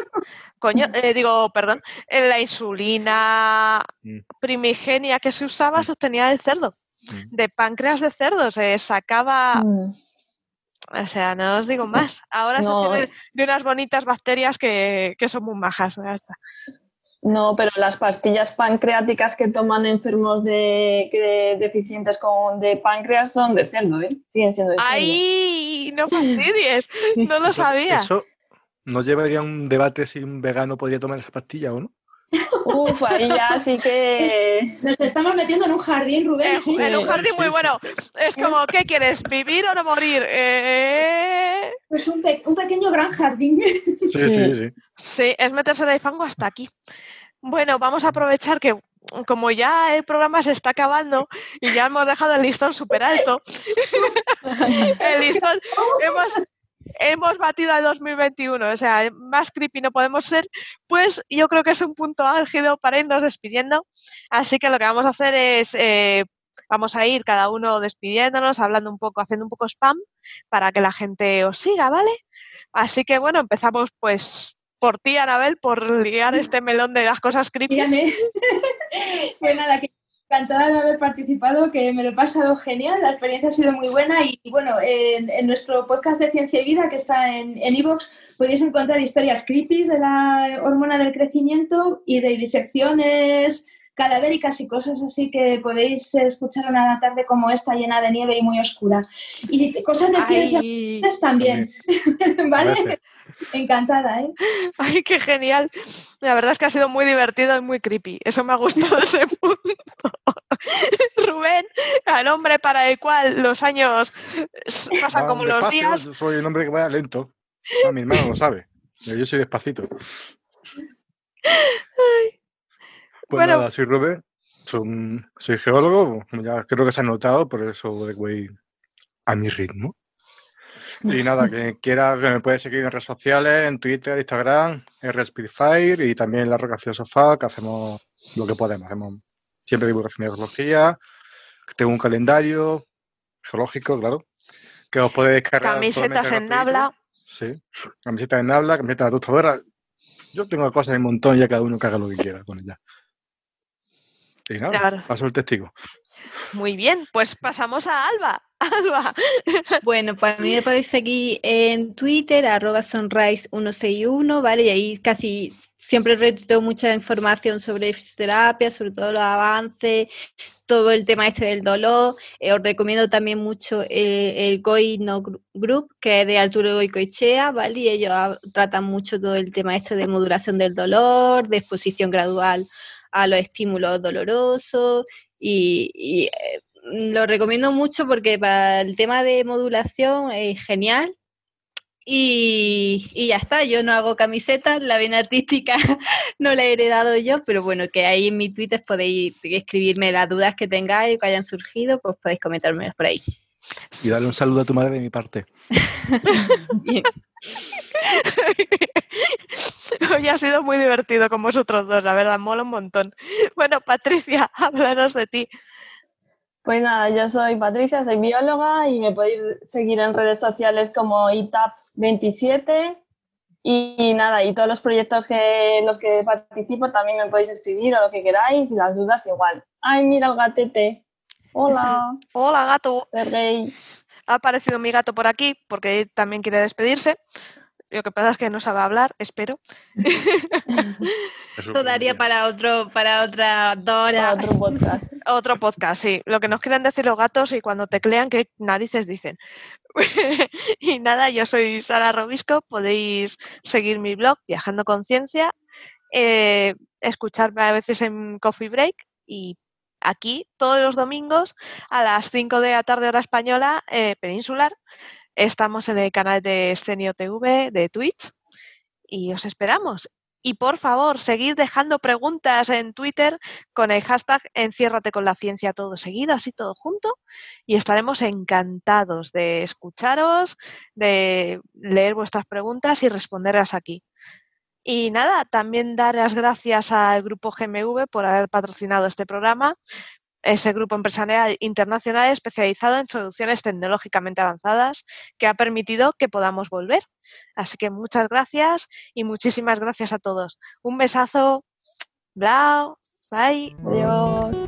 Coño, eh, digo, perdón, eh, la insulina Mm. primigenia que se usaba se obtenía del cerdo, Mm. De páncreas de cerdo, se sacaba, Mm. o sea, no os digo más. Ahora se No, obtiene eh. de unas bonitas bacterias que, que son muy majas. No, pero las pastillas pancreáticas que toman enfermos de, que- deficientes con, de páncreas son de cerdo, ¿eh? Siguen siendo de cerdo. ¡Ay! No fastidies, no lo Eso- sabía. Eso no llevaría un debate si un vegano podría tomar esa pastilla o no. Uf, ahí ya sí que... Nos estamos metiendo en un jardín, Rubén. En, en un jardín muy bueno. Es como, ¿qué quieres? ¿Vivir o no morir? Eh, Pues un, pe- un pequeño gran jardín. Sí, Sí. sí, sí. Sí, es meterse en el fango hasta aquí. Bueno, vamos a aprovechar que como ya el programa se está acabando y ya hemos dejado el listón súper alto, el listón hemos, hemos batido al 2021, o sea, más creepy no podemos ser, pues yo creo que es un punto álgido para irnos despidiendo. Así que lo que vamos a hacer es, eh, vamos a ir cada uno despidiéndonos, hablando un poco, haciendo un poco spam para que la gente os siga, ¿vale? Así que bueno, empezamos pues por ti, Anabel, por liar este melón de las cosas creepy. Dígame. pues nada, que encantada de haber participado, que me lo he pasado genial, la experiencia ha sido muy buena y, bueno, en, en nuestro podcast de Ciencia y Vida que está en en iVoox podéis encontrar historias creepy de la hormona del crecimiento y de disecciones cadavéricas y cosas así que podéis escuchar una tarde como esta llena de nieve y muy oscura. Y cosas de ciencia Ay, también, ¿vale? Gracias. Encantada, ¿eh? ay, qué genial. La verdad es que ha sido muy divertido y muy creepy. Eso me ha gustado ese punto. Rubén, al hombre para el cual los años pasan como los días. yo soy un hombre que vaya lento. Ah, mi hermano lo sabe. Yo soy despacito. Pues Bueno. nada, soy Rubén, soy, geólogo, ya creo que se ha notado, por eso de voy a mi ritmo. Y nada, que quiera que me puede seguir en redes sociales, en Twitter, Instagram, RSpeedfire y también en la Rocación Sofá, que hacemos lo que podemos. Hacemos siempre divulgación de geología, tengo un calendario geológico, claro, que os podéis cargar. Camisetas en. Nabla. Sí, camisetas en Nabla, camisetas de. Yo tengo cosas en montón y ya cada uno que haga lo que quiera con ella. Y nada, paso el testigo. Muy bien, pues pasamos a Alba. Alba. Bueno, pues a mí me podéis seguir en Twitter, arroba sunrise161, ¿vale? Y ahí casi siempre retuiteo mucha información sobre fisioterapia, sobre todo los avances, todo el tema este del dolor. Eh, os recomiendo también mucho eh, el GOI No Gru- Group, que es de Arturo Goicoechea, ¿vale? Y ellos tratan mucho todo el tema este de modulación del dolor, de exposición gradual a los estímulos dolorosos y, y, eh, lo recomiendo mucho porque para el tema de modulación es genial. Y, y ya está, yo no hago camisetas, la vena artística no la he heredado yo, pero bueno, que ahí en mi Twitter podéis escribirme las dudas que tengáis o que hayan surgido, pues podéis comentármelas por ahí. Y dale un saludo a tu madre de mi parte. Hoy ha sido muy divertido con vosotros dos, la verdad, mola un montón. Bueno, Patricia, háblanos de ti. Pues nada, yo soy Patricia, soy bióloga y me podéis seguir en redes sociales como ITAP27 y, nada, y todos los proyectos que, en los que participo también me podéis escribir o lo que queráis y las dudas igual. Ay, mira el gatete. Hola, Hola, gato. Sergey. Ha aparecido mi gato por aquí porque también quiere despedirse. Lo que pasa es que no sabe hablar, espero. Eso Esto daría para otro, para otra Para Dora. otro podcast. Otro podcast, sí. Lo que nos quieren decir los gatos y cuando teclean, qué narices dicen. y nada, yo soy Sara Robisco. Podéis seguir mi blog, Viajando Conciencia, eh, escucharme a veces en Coffee Break y aquí todos los domingos a las 5 de la tarde hora española eh, peninsular. Estamos en el canal de Escenio TV de Twitch y os esperamos. Y por favor, seguid dejando preguntas en Twitter con el hashtag Enciérrate con la ciencia todo seguido, así todo junto. Y estaremos encantados de escucharos, de leer vuestras preguntas y responderlas aquí. Y nada, también dar las gracias al grupo GMV por haber patrocinado este programa. Ese grupo empresarial internacional especializado en soluciones tecnológicamente avanzadas que ha permitido que podamos volver. Así que muchas gracias y muchísimas gracias a todos. Un besazo. Blau. Bye. Adiós.